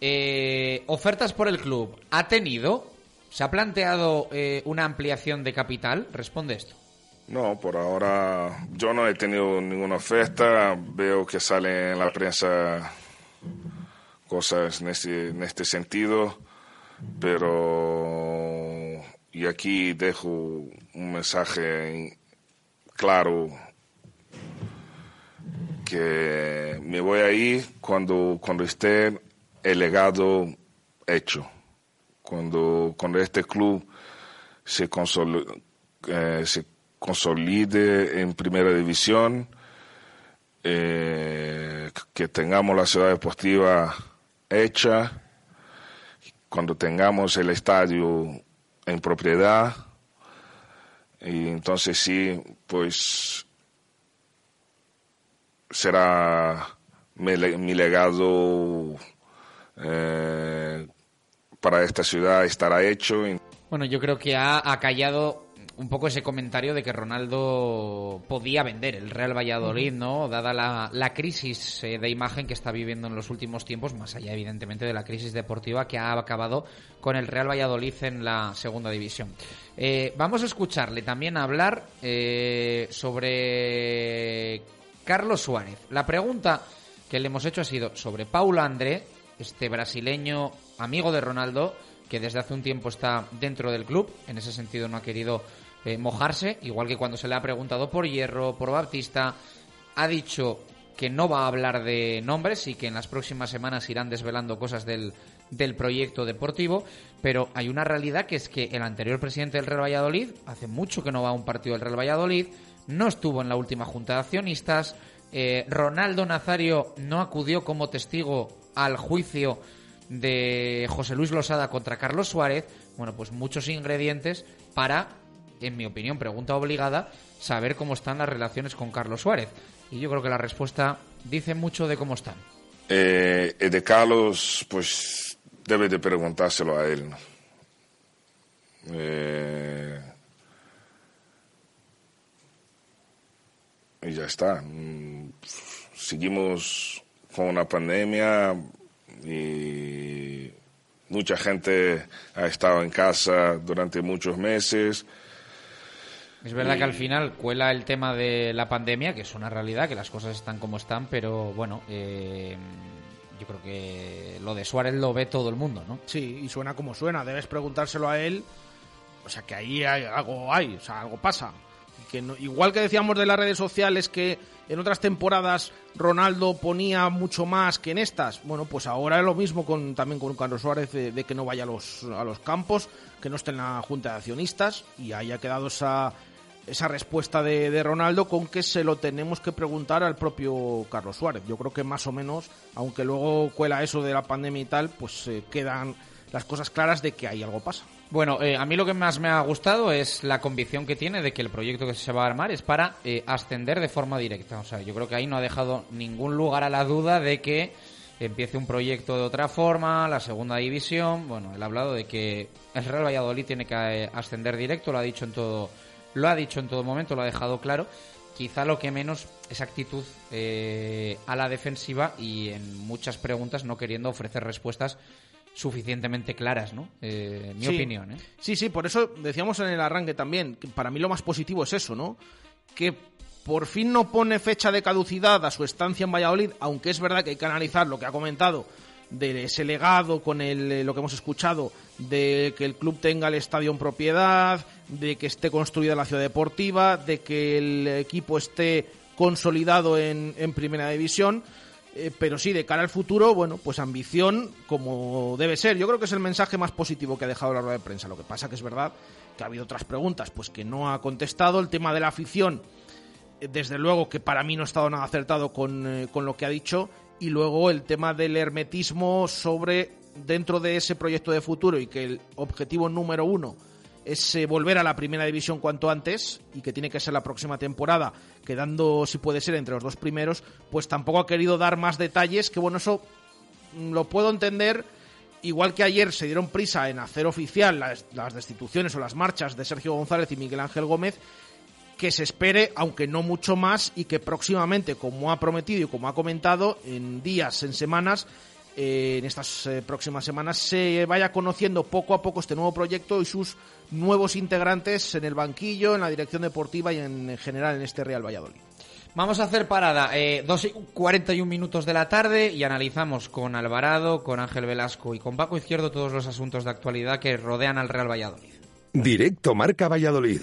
Eh, ofertas por el club. ¿Ha tenido? ¿Se ha planteado eh, una ampliación de capital? Responde esto. No, por ahora yo no he tenido ninguna oferta. Veo que sale en la prensa cosas en este, en este sentido, pero y aquí dejo un mensaje claro que me voy a ir cuando, cuando esté el legado hecho, cuando, cuando este club se, consol, eh, se consolide en primera división, eh, que tengamos la ciudad deportiva hecha, cuando tengamos el estadio en propiedad, y entonces sí, pues será mi, legado eh, para esta ciudad estará hecho. Bueno, yo creo que ha acallado un poco ese comentario de que Ronaldo podía vender el Real Valladolid, ¿no? Dada la, la crisis eh, de imagen que está viviendo en los últimos tiempos, más allá evidentemente de la crisis deportiva que ha acabado con el Real Valladolid en la segunda división. Eh, vamos a escucharle también hablar eh, sobre Carlos Suárez. La pregunta que le hemos hecho ha sido sobre Paulo André, este brasileño amigo de Ronaldo, que desde hace un tiempo está dentro del club, en ese sentido no ha querido eh, mojarse, igual que cuando se le ha preguntado por Hierro, por Baptista, ha dicho que no va a hablar de nombres y que en las próximas semanas irán desvelando cosas del, del proyecto deportivo, pero hay una realidad que es que el anterior presidente del Real Valladolid, hace mucho que no va a un partido del Real Valladolid, no estuvo en la última junta de accionistas, eh, Ronaldo Nazario no acudió como testigo al juicio de José Luis Losada contra Carlos Suárez, bueno, pues muchos ingredientes para, en mi opinión, pregunta obligada, saber cómo están las relaciones con Carlos Suárez. Y yo creo que la respuesta dice mucho de cómo están. Eh, de Carlos, pues debe de preguntárselo a él. Eh, y ya está. Mm, Seguimos con una pandemia y mucha gente ha estado en casa durante muchos meses. Es verdad que al final cuela el tema de la pandemia, que es una realidad, que las cosas están como están, pero bueno, eh, yo creo que lo de Suárez lo ve todo el mundo, ¿no? Sí, y suena como suena. Debes preguntárselo a él. O sea, que ahí hay, algo hay, o sea, algo pasa. Que no- igual que decíamos de las redes sociales que en otras temporadas Ronaldo ponía mucho más que en estas, bueno, pues ahora es lo mismo con también con Carlos Suárez de, de que no vaya a los, a los campos, que no esté en la junta de accionistas y ahí ha quedado esa, esa respuesta de, Ronaldo con que se lo tenemos que preguntar al propio Carlos Suárez. Yo creo que más o menos, aunque luego cuela eso de la pandemia y tal, pues eh, quedan las cosas claras de que ahí algo pasa. Bueno, eh, a mí lo que más me ha gustado es la convicción que tiene de que el proyecto que se va a armar es para eh, ascender de forma directa. O sea, yo creo que ahí no ha dejado ningún lugar a la duda de que empiece un proyecto de otra forma, la segunda división. Bueno, él ha hablado de que el Real Valladolid tiene que eh, ascender directo, lo ha dicho en todo, lo ha dicho en todo momento, lo ha dejado claro. Quizá lo que menos es actitud eh, a la defensiva y en muchas preguntas no queriendo ofrecer respuestas suficientemente claras, ¿no? Eh, mi Sí. opinión, ¿eh? Sí, sí, por eso decíamos en el arranque también, que para mí lo más positivo es eso, ¿no? Que por fin no pone fecha de caducidad a su estancia en Valladolid, aunque es verdad que hay que analizar lo que ha comentado de ese legado con el, eh, lo que hemos escuchado, de que el club tenga el estadio en propiedad, de que esté construida la ciudad deportiva, de que el equipo esté consolidado en, en primera división. Eh, pero sí, de cara al futuro, bueno, pues ambición como debe ser. Yo creo que es el mensaje más positivo que ha dejado la rueda de prensa. Lo que pasa que es verdad que ha habido otras preguntas, pues que no ha contestado. El tema de la afición, eh, desde luego que para mí no ha estado nada acertado con, con lo que ha dicho. Y luego el tema del hermetismo sobre dentro de ese proyecto de futuro y que el objetivo número uno es eh, volver a la primera división cuanto antes y que tiene que ser la próxima temporada, quedando, si puede ser, entre los dos primeros, pues tampoco ha querido dar más detalles, que bueno, eso mm, lo puedo entender. Igual que ayer se dieron prisa en hacer oficial las, las destituciones o las marchas de Sergio González y Miguel Ángel Gómez, que se espere, aunque no mucho más, y que próximamente, como ha prometido y como ha comentado, en días, en semanas, eh, en estas eh, próximas semanas, se vaya conociendo poco a poco este nuevo proyecto y sus nuevos integrantes en el banquillo, en la dirección deportiva y en, general en este Real Valladolid. Vamos a hacer parada, eh, 2 y 41 minutos de la tarde y analizamos con Alvarado, con Ángel Velasco y con Paco Izquierdo todos los asuntos de actualidad que rodean al Real Valladolid. Directo Marca Valladolid.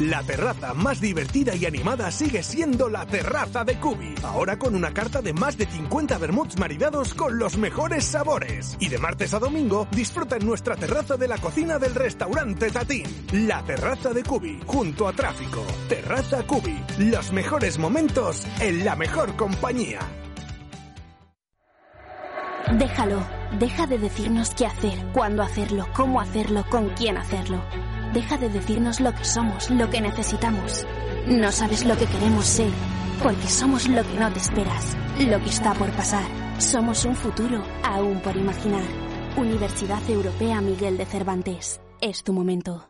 La terraza más divertida y animada sigue siendo la terraza de Cubi. Ahora con una carta de más de 50 vermuts maridados con los mejores sabores. Y de martes a domingo disfruta en nuestra terraza de la cocina del restaurante Tatín. La terraza de Cubi, junto a tráfico. Terraza Cubi. Los mejores momentos en la mejor compañía. Déjalo. Deja de decirnos qué hacer, cuándo hacerlo, cómo hacerlo, con quién hacerlo. Deja de decirnos lo que somos, lo que necesitamos. No sabes lo que queremos ser, porque somos lo que no te esperas, lo que está por pasar. Somos un futuro aún por imaginar. Universidad Europea Miguel de Cervantes. Es tu momento.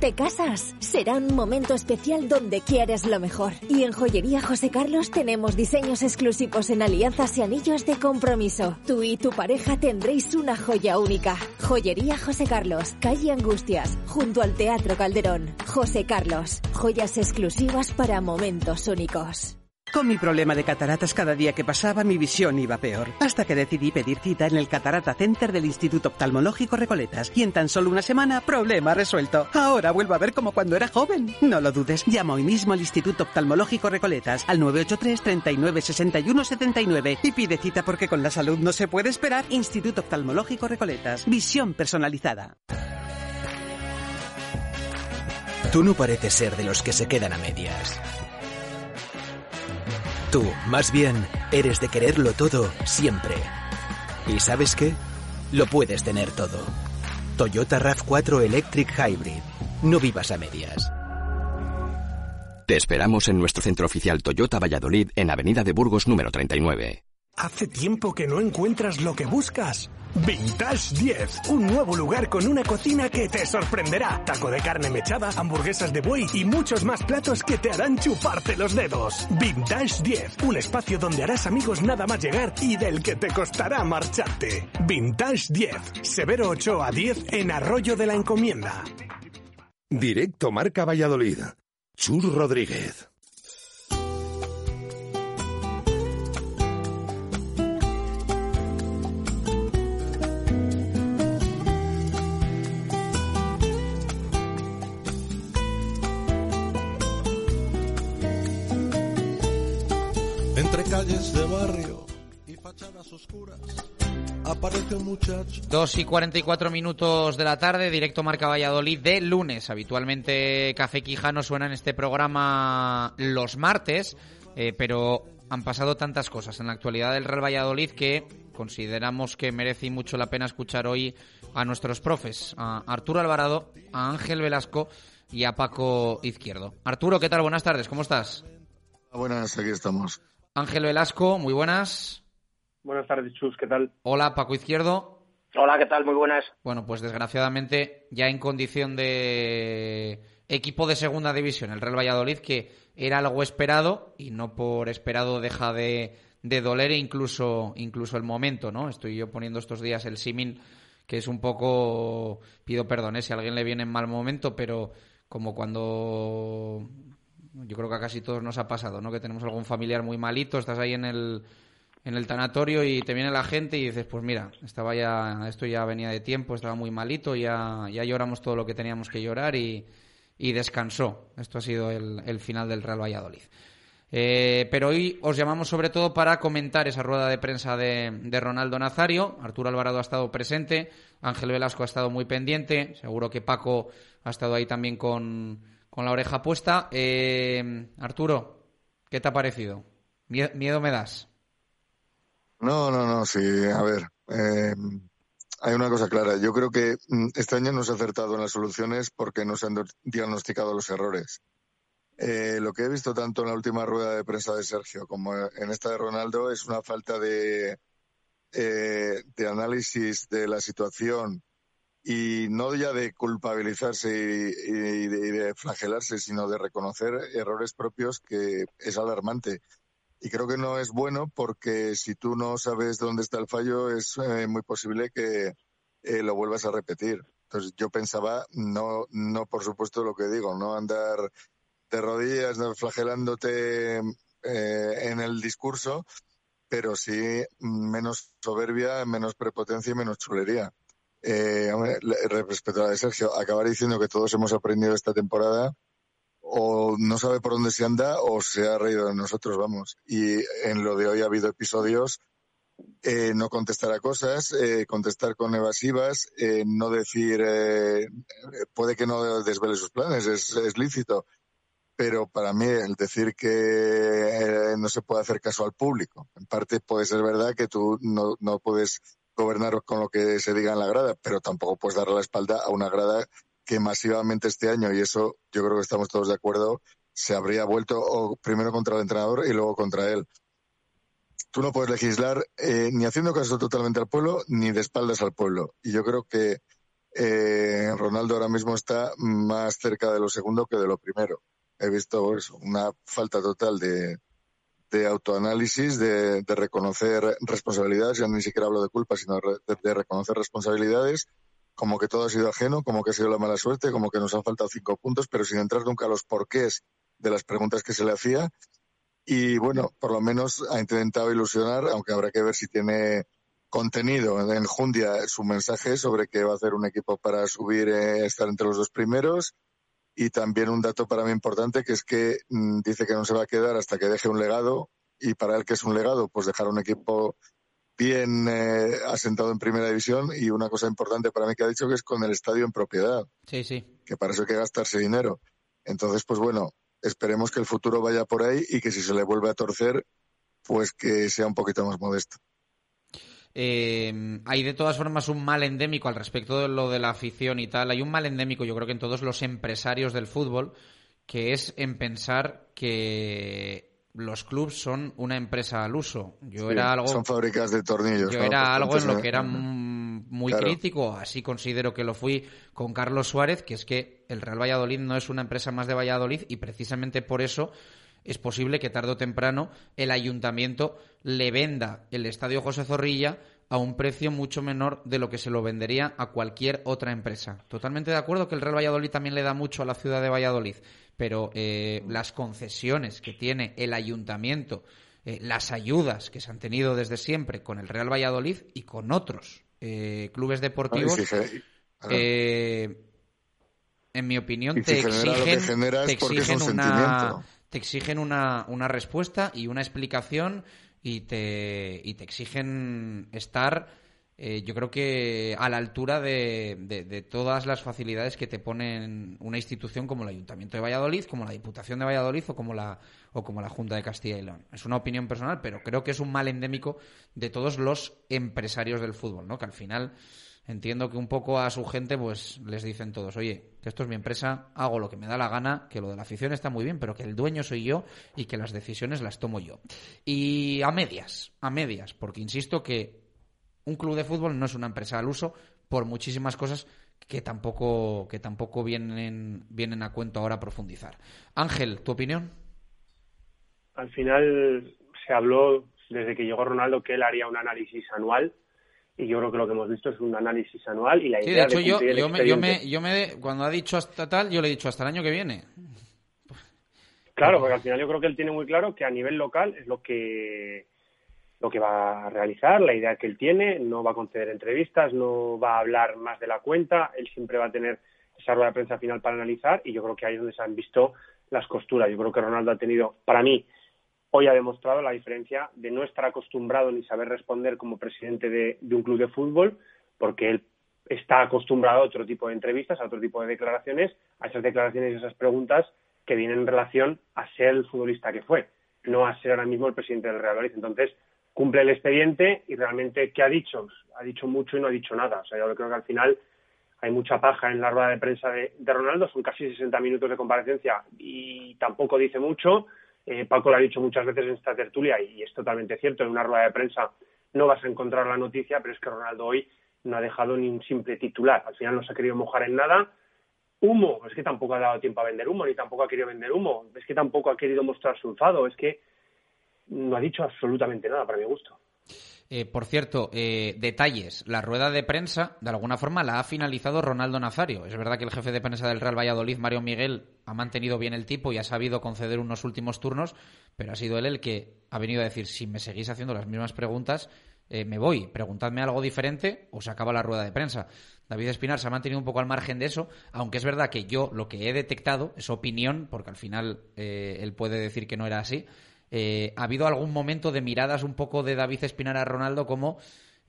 ¿Te casas? Será un momento especial donde quieres lo mejor. Y en Joyería José Carlos tenemos diseños exclusivos en alianzas y anillos de compromiso. Tú y tu pareja tendréis una joya única. Joyería José Carlos, calle Angustias, junto al Teatro Calderón. José Carlos, joyas exclusivas para momentos únicos. Con mi problema de cataratas cada día que pasaba mi visión iba peor, hasta que decidí pedir cita en el Catarata Center del Instituto Oftalmológico Recoletas y en tan solo una semana, problema resuelto. Ahora vuelvo a ver como cuando era joven. No lo dudes, llama hoy mismo al Instituto Oftalmológico Recoletas al 983 39 61 79 y pide cita porque con la salud no se puede esperar. Instituto Oftalmológico Recoletas, visión personalizada. Tú no pareces ser de los que se quedan a medias. Tú, más bien, eres de quererlo todo siempre. ¿Y sabes qué? Lo puedes tener todo. Toyota RAV4 Electric Hybrid. No vivas a medias. Te esperamos en nuestro centro oficial Toyota Valladolid en Avenida de Burgos número 39. ¿Hace tiempo que no encuentras lo que buscas? Vintage 10, un nuevo lugar con una cocina que te sorprenderá. Taco de carne mechada, hamburguesas de buey y muchos más platos que te harán chuparte los dedos. Vintage 10, un espacio donde harás amigos nada más llegar y del que te costará marcharte. Vintage 10, Severo 8 a 10 en Arroyo de la Encomienda. Directo Marca Valladolid. Chur Rodríguez. Oscuras aparece un muchacho. 2 y 44 minutos de la tarde, directo Marca Valladolid de lunes. Habitualmente Café Quijano suena en este programa los martes, eh, pero han pasado tantas cosas en la actualidad del Real Valladolid que consideramos que merece mucho la pena escuchar hoy a nuestros profes, a Arturo Alvarado, a Ángel Velasco y a Paco Izquierdo. Arturo, ¿qué tal? Buenas tardes, ¿cómo estás? Buenas, aquí estamos. Ángel Velasco, muy buenas. Buenas tardes, Chus, ¿qué tal? Hola, Paco Izquierdo. Hola, ¿qué tal? Muy buenas. Bueno, pues desgraciadamente ya en condición de equipo de segunda división, el Real Valladolid, que era algo esperado y no por esperado deja de, de doler incluso, incluso el momento, ¿no? Estoy yo poniendo estos días el símil que es un poco, pido perdón ¿eh? si a alguien le viene en mal momento, pero como cuando yo creo que a casi todos nos ha pasado, ¿no? Que tenemos algún familiar muy malito, estás ahí en el, en el tanatorio y te viene la gente y dices, pues mira, estaba ya, esto ya venía de tiempo, estaba muy malito, ya, ya lloramos todo lo que teníamos que llorar y, y descansó. Esto ha sido el, el final del Real Valladolid. Eh, pero hoy os llamamos sobre todo para comentar esa rueda de prensa de, de, Ronaldo Nazario. Arturo Alvarado ha estado presente, Ángel Velasco ha estado muy pendiente, seguro que Paco ha estado ahí también con, con la oreja puesta. Eh, Arturo, ¿qué te ha parecido? ¿Miedo me das? No, no, no, sí, a ver. Eh, hay una cosa clara. Yo creo que mm, este año no se ha acertado en las soluciones porque no se han diagnosticado los errores. Eh, lo que he visto tanto en la última rueda de prensa de Sergio como en esta de Ronaldo es una falta de, eh, de análisis de la situación y no ya de culpabilizarse y, de, y, de, flagelarse, sino de reconocer errores propios que es alarmante. Y creo que no es bueno porque si tú no sabes dónde está el fallo es eh, muy posible que eh, lo vuelvas a repetir. Entonces yo pensaba, no, no por supuesto lo que digo, no andar de rodillas, flagelándote eh, en el discurso, pero sí menos soberbia, menos prepotencia y menos chulería. Eh, respecto a la de Sergio, acabar diciendo que todos hemos aprendido esta temporada, o no sabe por dónde se anda o se ha reído de nosotros, vamos. Y en lo de hoy ha habido episodios, eh, no contestar a cosas, eh, contestar con evasivas, eh, no decir, eh, puede que no desvele sus planes, es, es lícito, pero para mí el decir que eh, no se puede hacer caso al público, en parte puede ser verdad que tú no, no puedes gobernar con lo que se diga en la grada, pero tampoco puedes darle la espalda a una grada que masivamente este año, y eso yo creo que estamos todos de acuerdo, se habría vuelto o primero contra el entrenador y luego contra él. Tú no puedes legislar eh, ni haciendo caso totalmente al pueblo ni de espaldas al pueblo. Y yo creo que eh, Ronaldo ahora mismo está más cerca de lo segundo que de lo primero he visto eso, una falta total de, autoanálisis, de, reconocer responsabilidades, ya ni siquiera hablo de culpa, sino de, reconocer responsabilidades, como que todo ha sido ajeno, como que ha sido la mala suerte, como que nos han faltado cinco puntos, pero sin entrar nunca a los porqués de las preguntas que se le hacía. Y bueno, por lo menos ha intentado ilusionar, aunque habrá que ver si tiene contenido en Jundia su mensaje sobre que va a hacer un equipo para subir, eh, estar entre los dos primeros y también un dato para mí importante que es que mmm, dice que no se va a quedar hasta que deje un legado y para él que es un legado pues dejar un equipo bien eh, asentado en primera división y una cosa importante para mí que ha dicho que es con el estadio en propiedad. Sí sí. Que para eso hay que gastarse dinero. Entonces pues bueno esperemos que el futuro vaya por ahí y que si se le vuelve a torcer pues que sea un poquito más modesto. Eh, hay de todas formas un mal endémico al respecto de lo de la afición y tal. Hay un mal endémico, yo creo que en todos los empresarios del fútbol, que es en pensar que los clubs son una empresa al uso. Yo sí, era algo. Son fábricas de tornillos. Yo era algo en lo que era eh, muy claro. crítico, así considero que lo fui con Carlos Suárez, que es que el Real Valladolid no es una empresa más de Valladolid y precisamente por eso es posible que tarde o temprano el ayuntamiento le venda el estadio José Zorrilla a un precio mucho menor de lo que se lo vendería a cualquier otra empresa. Totalmente de acuerdo que el Real Valladolid también le da mucho a la ciudad de Valladolid, pero eh, las concesiones que tiene el ayuntamiento, eh, las ayudas que se han tenido desde siempre con el Real Valladolid y con otros eh, clubes deportivos, claro. eh, en mi opinión, te exigen, te exigen una, te exigen una, una respuesta y una explicación y te, y te exigen estar, eh, yo creo que a la altura de, todas las facilidades que te ponen una institución como el Ayuntamiento de Valladolid, como la Diputación de Valladolid o como la, o como la Junta de Castilla y León. Es una opinión personal, pero creo que es un mal endémico de todos los empresarios del fútbol, ¿no? Que al final entiendo que un poco a su gente pues les dicen todos, oye, que esto es mi empresa, hago lo que me da la gana, que lo de la afición está muy bien, pero que el dueño soy yo y que las decisiones las tomo yo. Y a medias, a medias, porque insisto que un club de fútbol no es una empresa al uso por muchísimas cosas que tampoco, que tampoco vienen, vienen a cuento ahora profundizar. Ángel, ¿tu opinión? Al final se habló desde que llegó Ronaldo que él haría un análisis anual y yo creo que lo que hemos visto es un análisis anual y la Sí, de idea hecho, yo, cumplir el yo, me, yo, me, yo me- cuando ha dicho hasta tal, yo le he dicho hasta el año que viene. Claro, porque al final yo creo que él tiene muy claro que a nivel local es lo que lo que va a realizar, la idea que él tiene, no va a conceder entrevistas, no va a hablar más de la cuenta, él siempre va a tener esa rueda de prensa final para analizar y yo creo que ahí es donde se han visto las costuras. Yo creo que Ronaldo ha tenido, para mí, hoy ha demostrado la diferencia de no estar acostumbrado ni saber responder como presidente de, de un club de fútbol, porque él está acostumbrado a otro tipo de entrevistas, a otro tipo de declaraciones, a esas declaraciones y esas preguntas que vienen en relación a ser el futbolista que fue, no a ser ahora mismo el presidente del Real Madrid. Entonces, cumple el expediente y realmente, ¿qué ha dicho? Ha dicho mucho y no ha dicho nada. O sea, yo creo que al final hay mucha paja en la rueda de prensa de, de Ronaldo, son casi 60 minutos de comparecencia y tampoco dice mucho. Eh, Paco lo ha dicho muchas veces en esta tertulia y es totalmente cierto, en una rueda de prensa no vas a encontrar la noticia, pero es que Ronaldo hoy no ha dejado ni un simple titular. Al final no se ha querido mojar en nada. Humo, es que tampoco ha dado tiempo a vender humo, ni tampoco ha querido vender humo, es que tampoco ha querido mostrar su enfado, es que no ha dicho absolutamente nada para mi gusto. Eh, por cierto, eh, detalles. La rueda de prensa, de alguna forma, la ha finalizado Ronaldo Nazario. Es verdad que el jefe de prensa del Real Valladolid, Mario Miguel, ha mantenido bien el tipo y ha sabido conceder unos últimos turnos, pero ha sido él el que ha venido a decir, si me seguís haciendo las mismas preguntas, eh, me voy, preguntadme algo diferente o se acaba la rueda de prensa. David Espinar se ha mantenido un poco al margen de eso, aunque es verdad que yo lo que he detectado es opinión, porque al final eh, él puede decir que no era así. Eh, ha habido algún momento de miradas un poco de David Espinar a Ronaldo como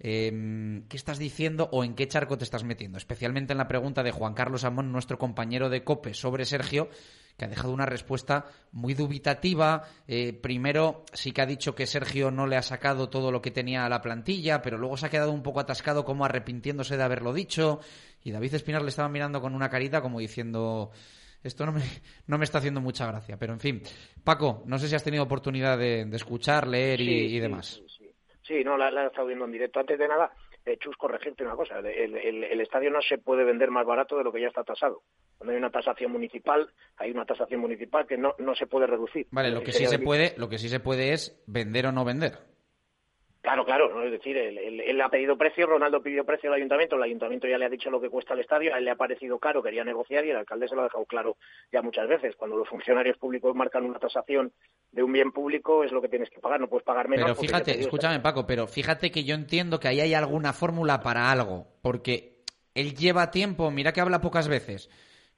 eh, ¿qué estás diciendo o en qué charco te estás metiendo? Especialmente en la pregunta de Juan Carlos Amón, nuestro compañero de COPE, sobre Sergio, que ha dejado una respuesta muy dubitativa. Eh, primero sí que ha dicho que Sergio no le ha sacado todo lo que tenía a la plantilla, pero luego se ha quedado un poco atascado como arrepintiéndose de haberlo dicho. Y David Espinar le estaba mirando con una carita como diciendo... Esto no me, no me está haciendo mucha gracia, pero en fin. Paco, no sé si has tenido oportunidad de, de escuchar, leer y, Sí, y sí, demás. Sí, no, la, la he estado viendo en directo. Antes de nada, eh, Chus, corregirte una cosa. El, el- el estadio no se puede vender más barato de lo que ya está tasado. Cuando hay una tasación municipal, hay una tasación municipal que no, no se puede reducir. Vale, lo Eh, que sí se puede, lo que sí se puede es vender o no vender. Claro, claro, ¿no? es decir, él, él- él ha pedido precio, Ronaldo pidió precio al ayuntamiento, el ayuntamiento ya le ha dicho lo que cuesta el estadio, a él le ha parecido caro, quería negociar y el alcalde se lo ha dejado claro ya muchas veces. Cuando los funcionarios públicos marcan una tasación de un bien público es lo que tienes que pagar, no puedes pagar menos. Pero fíjate, escúchame Paco, pero fíjate que yo entiendo que ahí hay alguna fórmula para algo, porque él lleva tiempo, mira que habla pocas veces,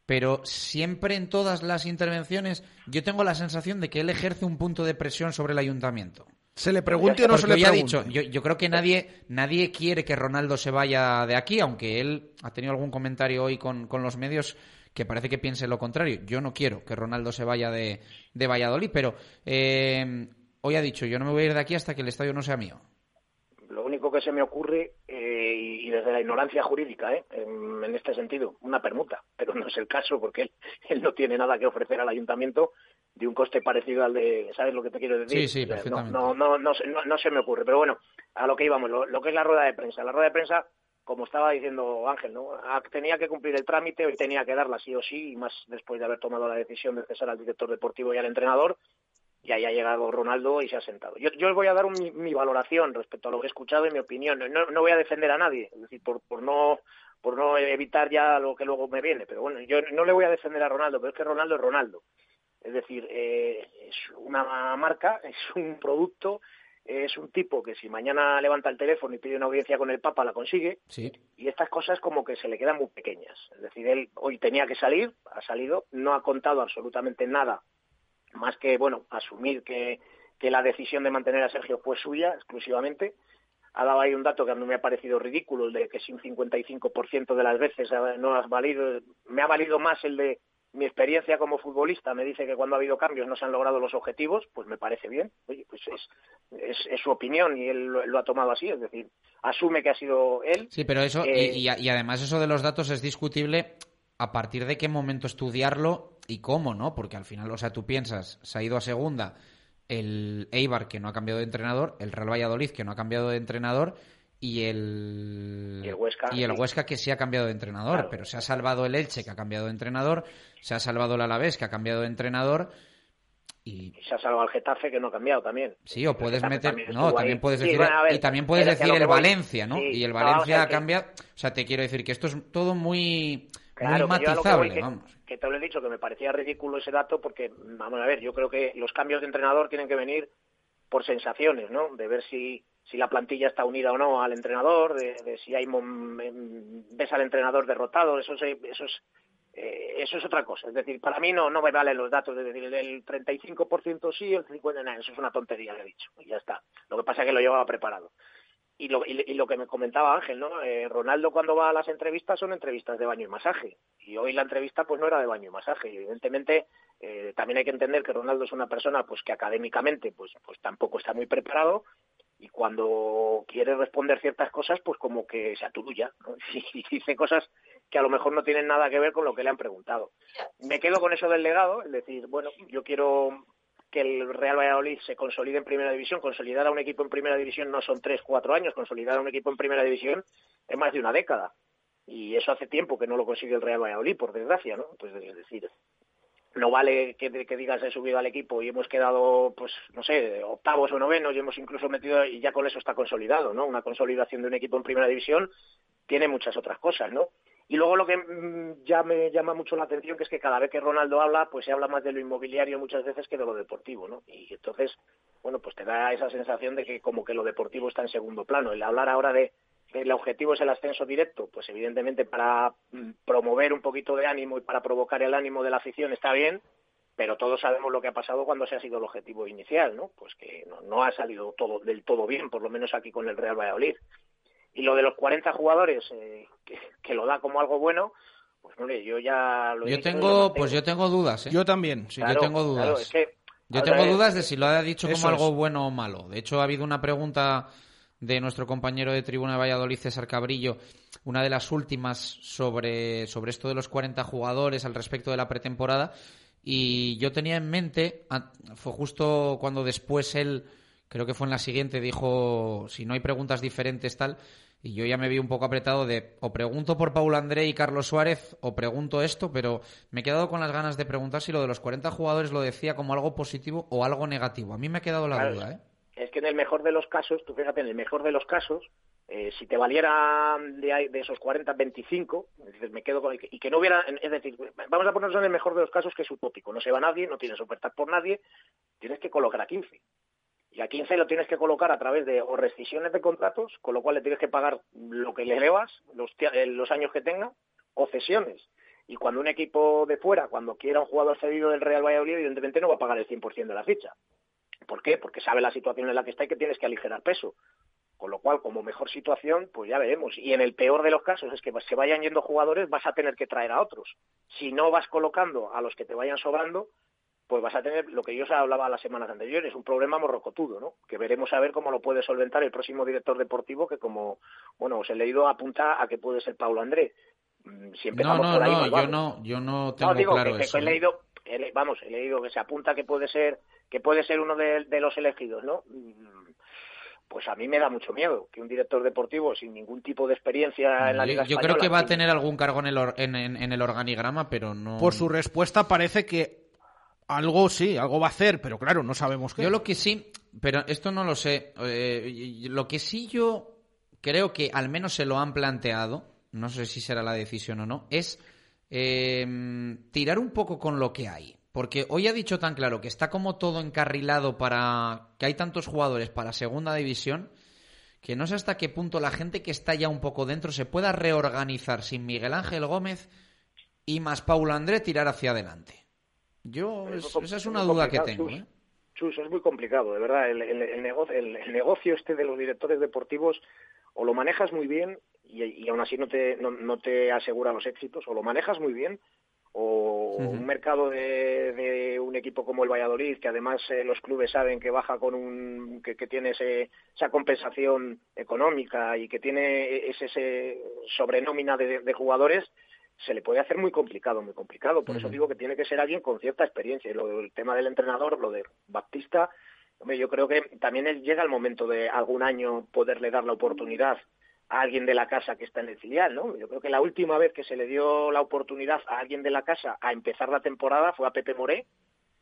pero siempre en todas las intervenciones yo tengo la sensación de que él ejerce un punto de presión sobre el ayuntamiento. Se le pregunte o no se le pregunte. dicho, yo, yo creo que nadie, nadie quiere que Ronaldo se vaya de aquí, aunque él ha tenido algún comentario hoy con, con los medios que parece que piense lo contrario. Yo no quiero que Ronaldo se vaya de, de Valladolid, pero eh, hoy ha dicho, yo no me voy a ir de aquí hasta que el estadio no sea mío. Lo único que se me ocurre, eh, y y desde la ignorancia jurídica, ¿eh? en, en este sentido, una permuta, pero no es el caso porque él, él no tiene nada que ofrecer al ayuntamiento de un coste parecido al de, ¿sabes lo que te quiero decir? Sí, sí, sea, perfectamente. No, no, no, no, se- no- se me ocurre, pero bueno, a lo que íbamos, lo, lo que es la rueda de prensa. La rueda de prensa, como estaba diciendo Ángel, ¿no? Ah, tenía que cumplir el trámite, hoy tenía que darla sí o sí, y más después de haber tomado la decisión de cesar al director deportivo y al entrenador, y ahí ha llegado Ronaldo y se ha sentado. Yo, yo os voy a dar un- mi, mi valoración respecto a lo que he escuchado y mi opinión. No, no voy a defender a nadie, es decir, por, por no por no evitar ya lo que luego me viene. Pero bueno, yo no le voy a defender a Ronaldo, pero es que Ronaldo es Ronaldo. Es decir, eh, es una marca, es un producto, es un tipo que si mañana levanta el teléfono y pide una audiencia con el Papa la consigue. Sí. Y estas cosas como que se le quedan muy pequeñas. Es decir, él hoy tenía que salir, ha salido, no ha contado absolutamente nada más que, bueno, asumir que, que la decisión de mantener a Sergio fue suya exclusivamente. Ha dado ahí un dato que a mí me ha parecido ridículo, el de que si un 55% de las veces no has valido, me ha valido más el de mi experiencia como futbolista, me dice que cuando ha habido cambios no se han logrado los objetivos, pues me parece bien. Oye, pues es, es, es su opinión y él lo, lo ha tomado así, es decir, asume que ha sido él. Sí, pero eso, y- Eh, y, y además eso de los datos es discutible a partir de qué momento estudiarlo y cómo, ¿no? Porque al final, o sea, tú piensas, se ha ido a segunda el Eibar, que no ha cambiado de entrenador, el Real Valladolid, que no ha cambiado de entrenador, y el, Y el Huesca, y el. Huesca que sí ha cambiado de entrenador, Claro. pero se ha salvado el Elche, que ha cambiado de entrenador, se ha salvado el Alavés, que ha cambiado de entrenador, Y... se ha salvado al Getafe que no ha cambiado también. Sí, o puedes meter, también no, también ahí. puedes Sí, decir, bueno, a ver, y también puedes decir el voy- Valencia, ¿no? sí, y el Valencia ver que- cambia, o sea, te quiero decir que esto es todo muy, Claro, que voy, matizable, que, vamos. que te lo he dicho, que me parecía ridículo ese dato porque, vamos a ver, yo creo que los cambios de entrenador tienen que venir por sensaciones, ¿no? De ver si, si la plantilla está unida o no al entrenador, de, de si hay em, ves al entrenador derrotado, eso, se- eso es eh, eso es otra cosa. Es decir, para mí no, no me valen los datos de decir el 35% sí, el 50% no, eso es una tontería, le he dicho, y ya está. Lo que pasa es que lo llevaba preparado. Y lo, y, y lo que me comentaba Ángel, ¿no? Eh, Ronaldo cuando va a las entrevistas son entrevistas de baño y masaje. Y hoy la entrevista pues no era de baño y masaje. Y evidentemente eh, también hay que entender que Ronaldo es una persona pues que académicamente pues, pues tampoco está muy preparado y cuando quiere responder ciertas cosas pues como que se aturulla ¿no? y dice cosas que a lo mejor no tienen nada que ver con lo que le han preguntado. Me quedo con eso del legado, es decir, bueno, yo quiero que el Real Valladolid se consolide en primera división. Consolidar a un equipo en primera división no son tres, cuatro años. Consolidar a un equipo en primera división es más de una década. Y eso hace tiempo que no lo consigue el Real Valladolid, por desgracia, ¿no? Pues es decir, no vale que, que digas he subido al equipo y hemos quedado, pues, no sé, octavos o novenos y hemos incluso metido, y ya con eso está consolidado, ¿no? Una consolidación de un equipo en primera división tiene muchas otras cosas, ¿no? Y luego lo que mm, ya me llama mucho la atención que es que cada vez que Ronaldo habla, pues se habla más de lo inmobiliario muchas veces que de lo deportivo, ¿no? Y entonces, bueno, pues te da esa sensación de que como que lo deportivo está en segundo plano. El hablar ahora de el objetivo es el ascenso directo, pues evidentemente para mm, promover un poquito de ánimo y para provocar el ánimo de la afición está bien, pero todos sabemos lo que ha pasado cuando se ha sido el objetivo inicial, ¿no? Pues que no, no ha salido todo del todo bien, por lo menos aquí con el Real Valladolid. Y lo de los 40 jugadores, eh, que, que lo da como algo bueno, pues hombre, yo ya lo he Yo dicho y lo tengo, pues yo tengo dudas, ¿eh? Yo también, sí. Claro, yo tengo dudas. claro, es que, Yo tengo vez- dudas de si lo ha dicho como algo es. bueno o malo. De hecho, ha habido una pregunta de nuestro compañero de Tribuna de Valladolid, César Cabrillo, una de las últimas sobre, sobre esto de los 40 jugadores al respecto de la pretemporada. Y yo tenía en mente, fue justo cuando después él, creo que fue en la siguiente, dijo, si no hay preguntas diferentes, tal. Y yo ya me vi un poco apretado de o pregunto por Paul André y Carlos Suárez o pregunto esto, pero me he quedado con las ganas de preguntar si lo de los 40 jugadores lo decía como algo positivo o algo negativo. A mí me ha quedado la Claro, duda, ¿eh? Es que en el mejor de los casos, tú fíjate, en el mejor de los casos, eh, si te valiera de, esos 40, 25, dices, me quedo con que- y que no hubiera, es decir, vamos a ponernos en el mejor de los casos que es utópico, no se va nadie, no tienes ofertas por nadie, tienes que colocar a 15. Y a 15 lo tienes que colocar a través de o rescisiones de contratos, con lo cual le tienes que pagar lo que le elevas, los, eh, los años que tenga, o cesiones. Y cuando un equipo de fuera, cuando quiera un jugador cedido del Real Valladolid, evidentemente no va a pagar el 100% de la ficha. ¿Por qué? Porque sabe la situación en la que está y que tienes que aligerar peso. Con lo cual, como mejor situación, pues ya veremos. Y en el peor de los casos es que se vayan yendo jugadores, vas a tener que traer a otros. Si no vas colocando a los que te vayan sobrando, pues vas a tener lo que yo os hablaba las semanas anteriores, un problema morrocotudo, ¿no? Que veremos a ver cómo lo puede solventar el próximo director deportivo, que como, bueno, os he leído apunta a que puede ser Paulo André. Mm, Si No, empezamos no, por ahí, no, yo no, yo no tengo No, digo claro que, he ¿eh? leído, vamos, he leído que se apunta que puede ser que puede ser uno de, de los elegidos, ¿no? Mm, Pues a mí me da mucho miedo que un director deportivo sin ningún tipo de experiencia en la Liga yo creo que va a tener algún cargo en el, or- en, en- en el organigrama, pero no. Por su respuesta parece que algo sí, algo va a hacer, pero claro, no sabemos qué. Yo lo que sí, pero esto no lo sé. eh, lo que sí yo creo que al menos se lo han planteado, no sé si será la decisión o no, es eh, tirar un poco con lo que hay. Porque hoy ha dicho tan claro que está como todo encarrilado para que hay tantos jugadores para segunda división que no sé hasta qué punto la gente que está ya un poco dentro se pueda reorganizar sin Miguel Ángel Gómez y más Paulo André tirar hacia adelante. Yo, es- esa es una duda que tengo. ¿eh? Chus, es muy complicado, de verdad. El, el- el negocio, el, el negocio este de los directores deportivos o lo manejas muy bien y, y aún así no te, no, no te asegura los éxitos, o lo manejas muy bien o un mercado de, de un equipo como el Valladolid, que además eh, los clubes saben que baja con un que, que tiene ese- esa compensación económica y que tiene ese, ese sobrenómina de, de jugadores, se le puede hacer muy complicado, muy complicado. Por eso digo que tiene que ser alguien con cierta experiencia. Y lo del tema del entrenador, lo de Baptista, hombre, yo creo que también llega el momento de algún año poderle dar la oportunidad a alguien de la casa que está en el filial, ¿no? Yo creo que la última vez que se le dio la oportunidad a alguien de la casa a empezar la temporada fue a Pepe Moré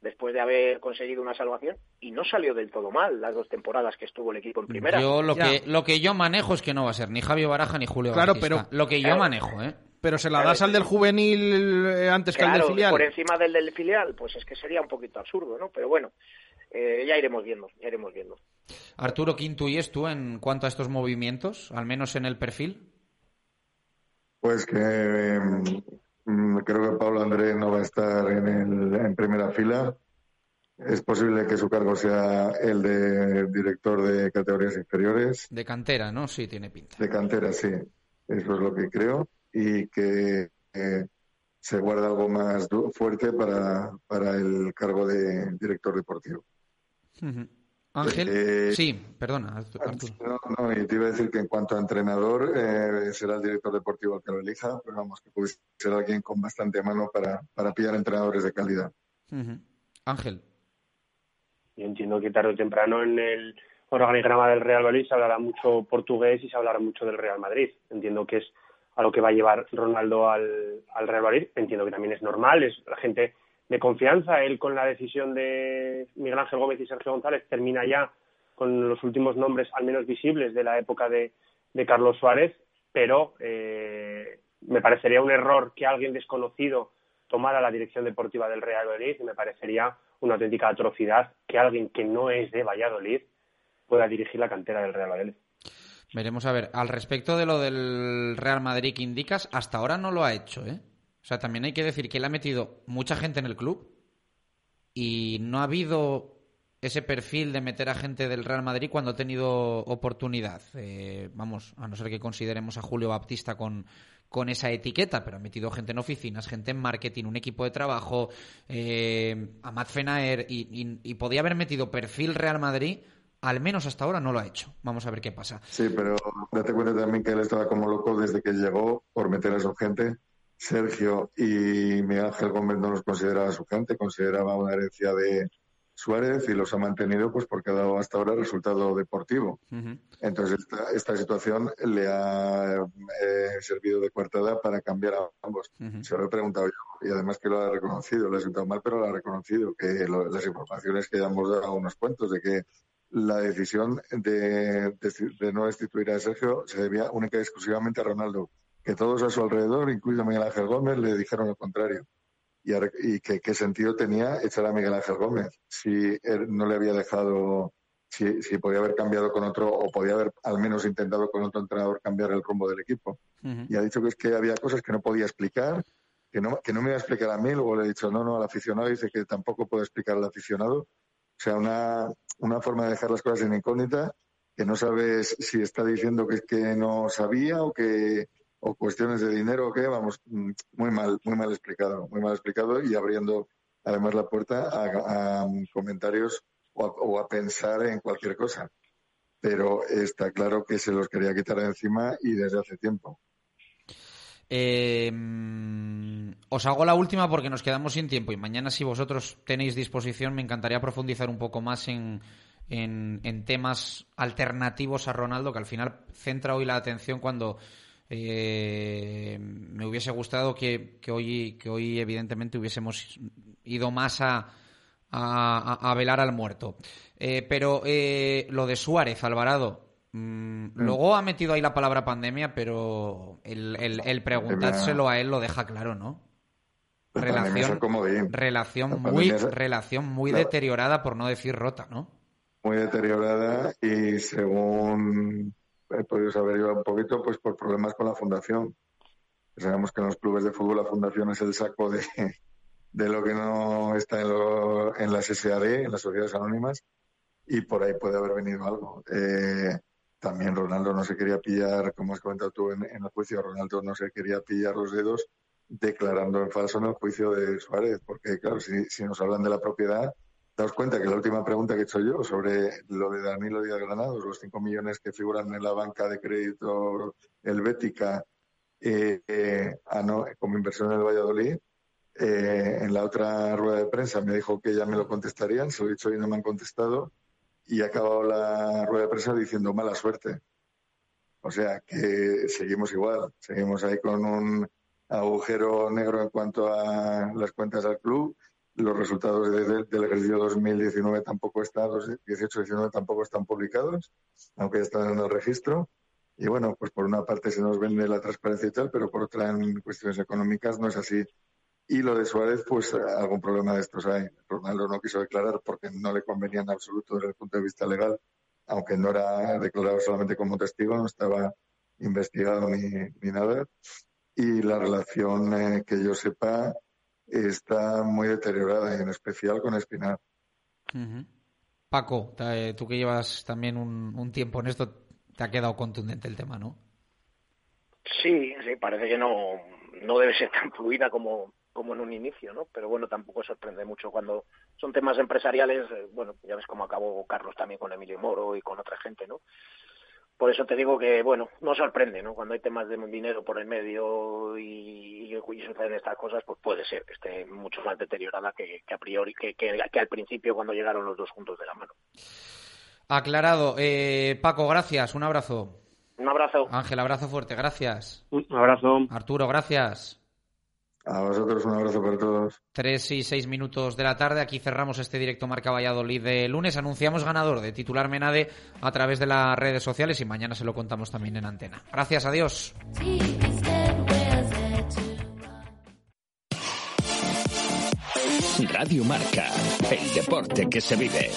después de haber conseguido una salvación y no salió del todo mal las dos temporadas que estuvo el equipo en primera. Yo lo que, lo que yo manejo es que no va a ser ni Javier Baraja ni Julio Claro, Batista. pero- Lo que yo Claro. manejo, ¿eh? Pero se la Claro, das al del juvenil eh, antes que al Claro, del filial. por encima del del filial, pues es que sería un poquito absurdo, ¿no? Pero bueno, eh, ya iremos viendo, ya iremos viendo. Arturo, ¿qué intuyes tú en cuanto a estos movimientos, al menos en el perfil? Pues que mm, creo que Pablo Andrés no va a estar en, el, en primera fila. Es posible que su cargo sea el de director de categorías inferiores, De cantera, ¿no? Sí, tiene pinta. de cantera, sí. Eso es lo que creo. Y que eh, se guarda algo más fuerte para, para el cargo de director deportivo. Ángel, Eh, sí, perdona, Arturo. No, no, y te iba a decir que en cuanto a entrenador, eh, será el director deportivo el que lo elija, pero vamos, que puede ser alguien con bastante mano para, para pillar entrenadores de calidad. Ángel, Yo entiendo que tarde o temprano en el organigrama del Real Madrid se hablará mucho portugués y se hablará mucho del Real Madrid. Entiendo que es a lo que va a llevar Ronaldo al, al Real Madrid. Entiendo que también es normal, es la gente de confianza. Él con la decisión de Miguel Ángel Gómez y Sergio González termina ya con los últimos nombres al menos visibles de la época de, Carlos Suárez, pero eh, me parecería un error que alguien desconocido tomara la dirección deportiva del Real Madrid y me parecería una auténtica atrocidad que alguien que no es de Valladolid pueda dirigir la cantera del Real Madrid. veremos a ver. Al respecto de lo del Real Madrid que indicas, hasta ahora no lo ha hecho, ¿eh? O sea, también hay que decir que él ha metido mucha gente en el club y no ha habido ese perfil de meter a gente del Real Madrid cuando ha tenido oportunidad. Eh, vamos, a no ser que consideremos a Julio Baptista con, con esa etiqueta, pero ha metido gente en oficinas, gente en marketing, un equipo de trabajo, eh, a Matt Fenaer y, y- podía haber metido perfil Real Madrid, al menos hasta ahora no lo ha hecho. Vamos a ver qué pasa. Sí, pero date cuenta también que él estaba como loco desde que llegó por meter a su gente. Sergio y Miguel Ángel Gómez no los consideraba su gente, consideraba una herencia de Suárez y los ha mantenido pues porque ha dado hasta ahora resultado deportivo. Entonces, esta, esta situación le ha eh, servido de coartada para cambiar a ambos. Se lo he preguntado yo y además que lo ha reconocido. Le ha sentado mal, pero lo ha reconocido. Que lo- las informaciones que ya hemos dado unos cuentos de que la decisión de, de- de no destituir a Sergio se debía única y exclusivamente a Ronaldo. Que todos a su alrededor, incluido Miguel Ángel Gómez, le dijeron lo contrario. Y, y que qué sentido tenía echar a Miguel Ángel Gómez si él no le había dejado si, si podía haber cambiado con otro o podía haber al menos intentado con otro entrenador cambiar el rumbo del equipo. Y ha dicho que es que había cosas que no podía explicar, que no, que no me iba a explicar a mí, luego le he dicho no, no al aficionado, dice que tampoco puedo explicar al aficionado. O sea, una, una forma de dejar las cosas en incógnita, que no sabes si está diciendo que es que no sabía o que o cuestiones de dinero o qué, vamos, mm, muy mal, muy mal explicado, muy mal explicado y abriendo además la puerta a, a comentarios o a, pensar en cualquier cosa. Pero está claro que se los quería quitar de encima y desde hace tiempo. Eh, mm, os hago la última porque nos quedamos sin tiempo y mañana si vosotros tenéis disposición me encantaría profundizar un poco más en, en temas alternativos a Ronaldo que al final centra hoy la atención cuando eh, me hubiese gustado que, que hoy que hoy evidentemente hubiésemos ido más a, a, velar al muerto. Eh, pero eh, lo de Suárez, Alvarado, mm, luego ha metido ahí la palabra pandemia, pero el, el- el preguntárselo a él lo deja claro, ¿no? Relación, muy, relación muy deteriorada, por no decir rota, ¿no? muy deteriorada y según he podido saber yo un poquito, pues por problemas con la fundación. Sabemos que en los clubes de fútbol la fundación es el saco de, de lo que no está en, lo- en las SAD, en las sociedades anónimas, y por ahí puede haber venido algo. Eh, también Ronaldo no se quería pillar, como has comentado tú en, en el juicio, Ronaldo no se quería pillar los dedos declarando en falso en el juicio de Suárez, porque claro, si, si nos hablan de la propiedad, daos cuenta que la última pregunta que he hecho yo sobre lo de Danilo Díaz Granados, los 5 millones que figuran en la banca de crédito helvética eh, eh, ah, como inversión en el Valladolid, eh, en la otra rueda de prensa me dijo que ya me lo contestarían, se lo he dicho y no me han contestado, y ha acabado la rueda de prensa diciendo mala suerte. O sea que seguimos igual, seguimos ahí con un agujero negro en cuanto a las cuentas del club los resultados de- de- del ejercicio 2019 tampoco están, 18-19 tampoco están publicados, aunque ya están en el registro. Y bueno, pues por una parte se nos vende la transparencia y tal, pero por otra en cuestiones económicas no es así. Y lo de Suárez, pues algún problema de estos hay. Ronaldo no quiso declarar porque no le convenía en absoluto desde el punto de vista legal, aunque no era declarado solamente como testigo, no estaba investigado ni, ni nada. Y la relación, eh, que yo sepa, está muy deteriorada, y en especial con Espinar. Ujú. Paco, te- tú que llevas también un, un tiempo en esto, te ha quedado contundente el tema, ¿no? Sí, sí, parece que no, no debe ser tan fluida como, como en un inicio, ¿no? Pero bueno, tampoco sorprende mucho cuando son temas empresariales, eh, bueno, ya ves cómo acabó Carlos también con Emilio Moro y con otra gente, ¿no? Por eso te digo que, bueno, no sorprende, ¿no? Cuando hay temas de dinero por el medio y, y, y suceden estas cosas, pues puede ser que esté mucho más deteriorada que, que a priori, que, que, que al principio cuando llegaron los dos juntos de la mano. Aclarado. Eh, Paco, gracias. Un abrazo. Un abrazo. Ángel, abrazo fuerte. Gracias. Un abrazo. Arturo, gracias. A vosotros un abrazo para todos. Tres y seis minutos de la tarde. Aquí cerramos este directo Marca Valladolid de lunes. Anunciamos ganador de titular Menade a través de las redes sociales y mañana se lo contamos también en antena. Gracias, adiós. Radio Marca, el deporte que se vive.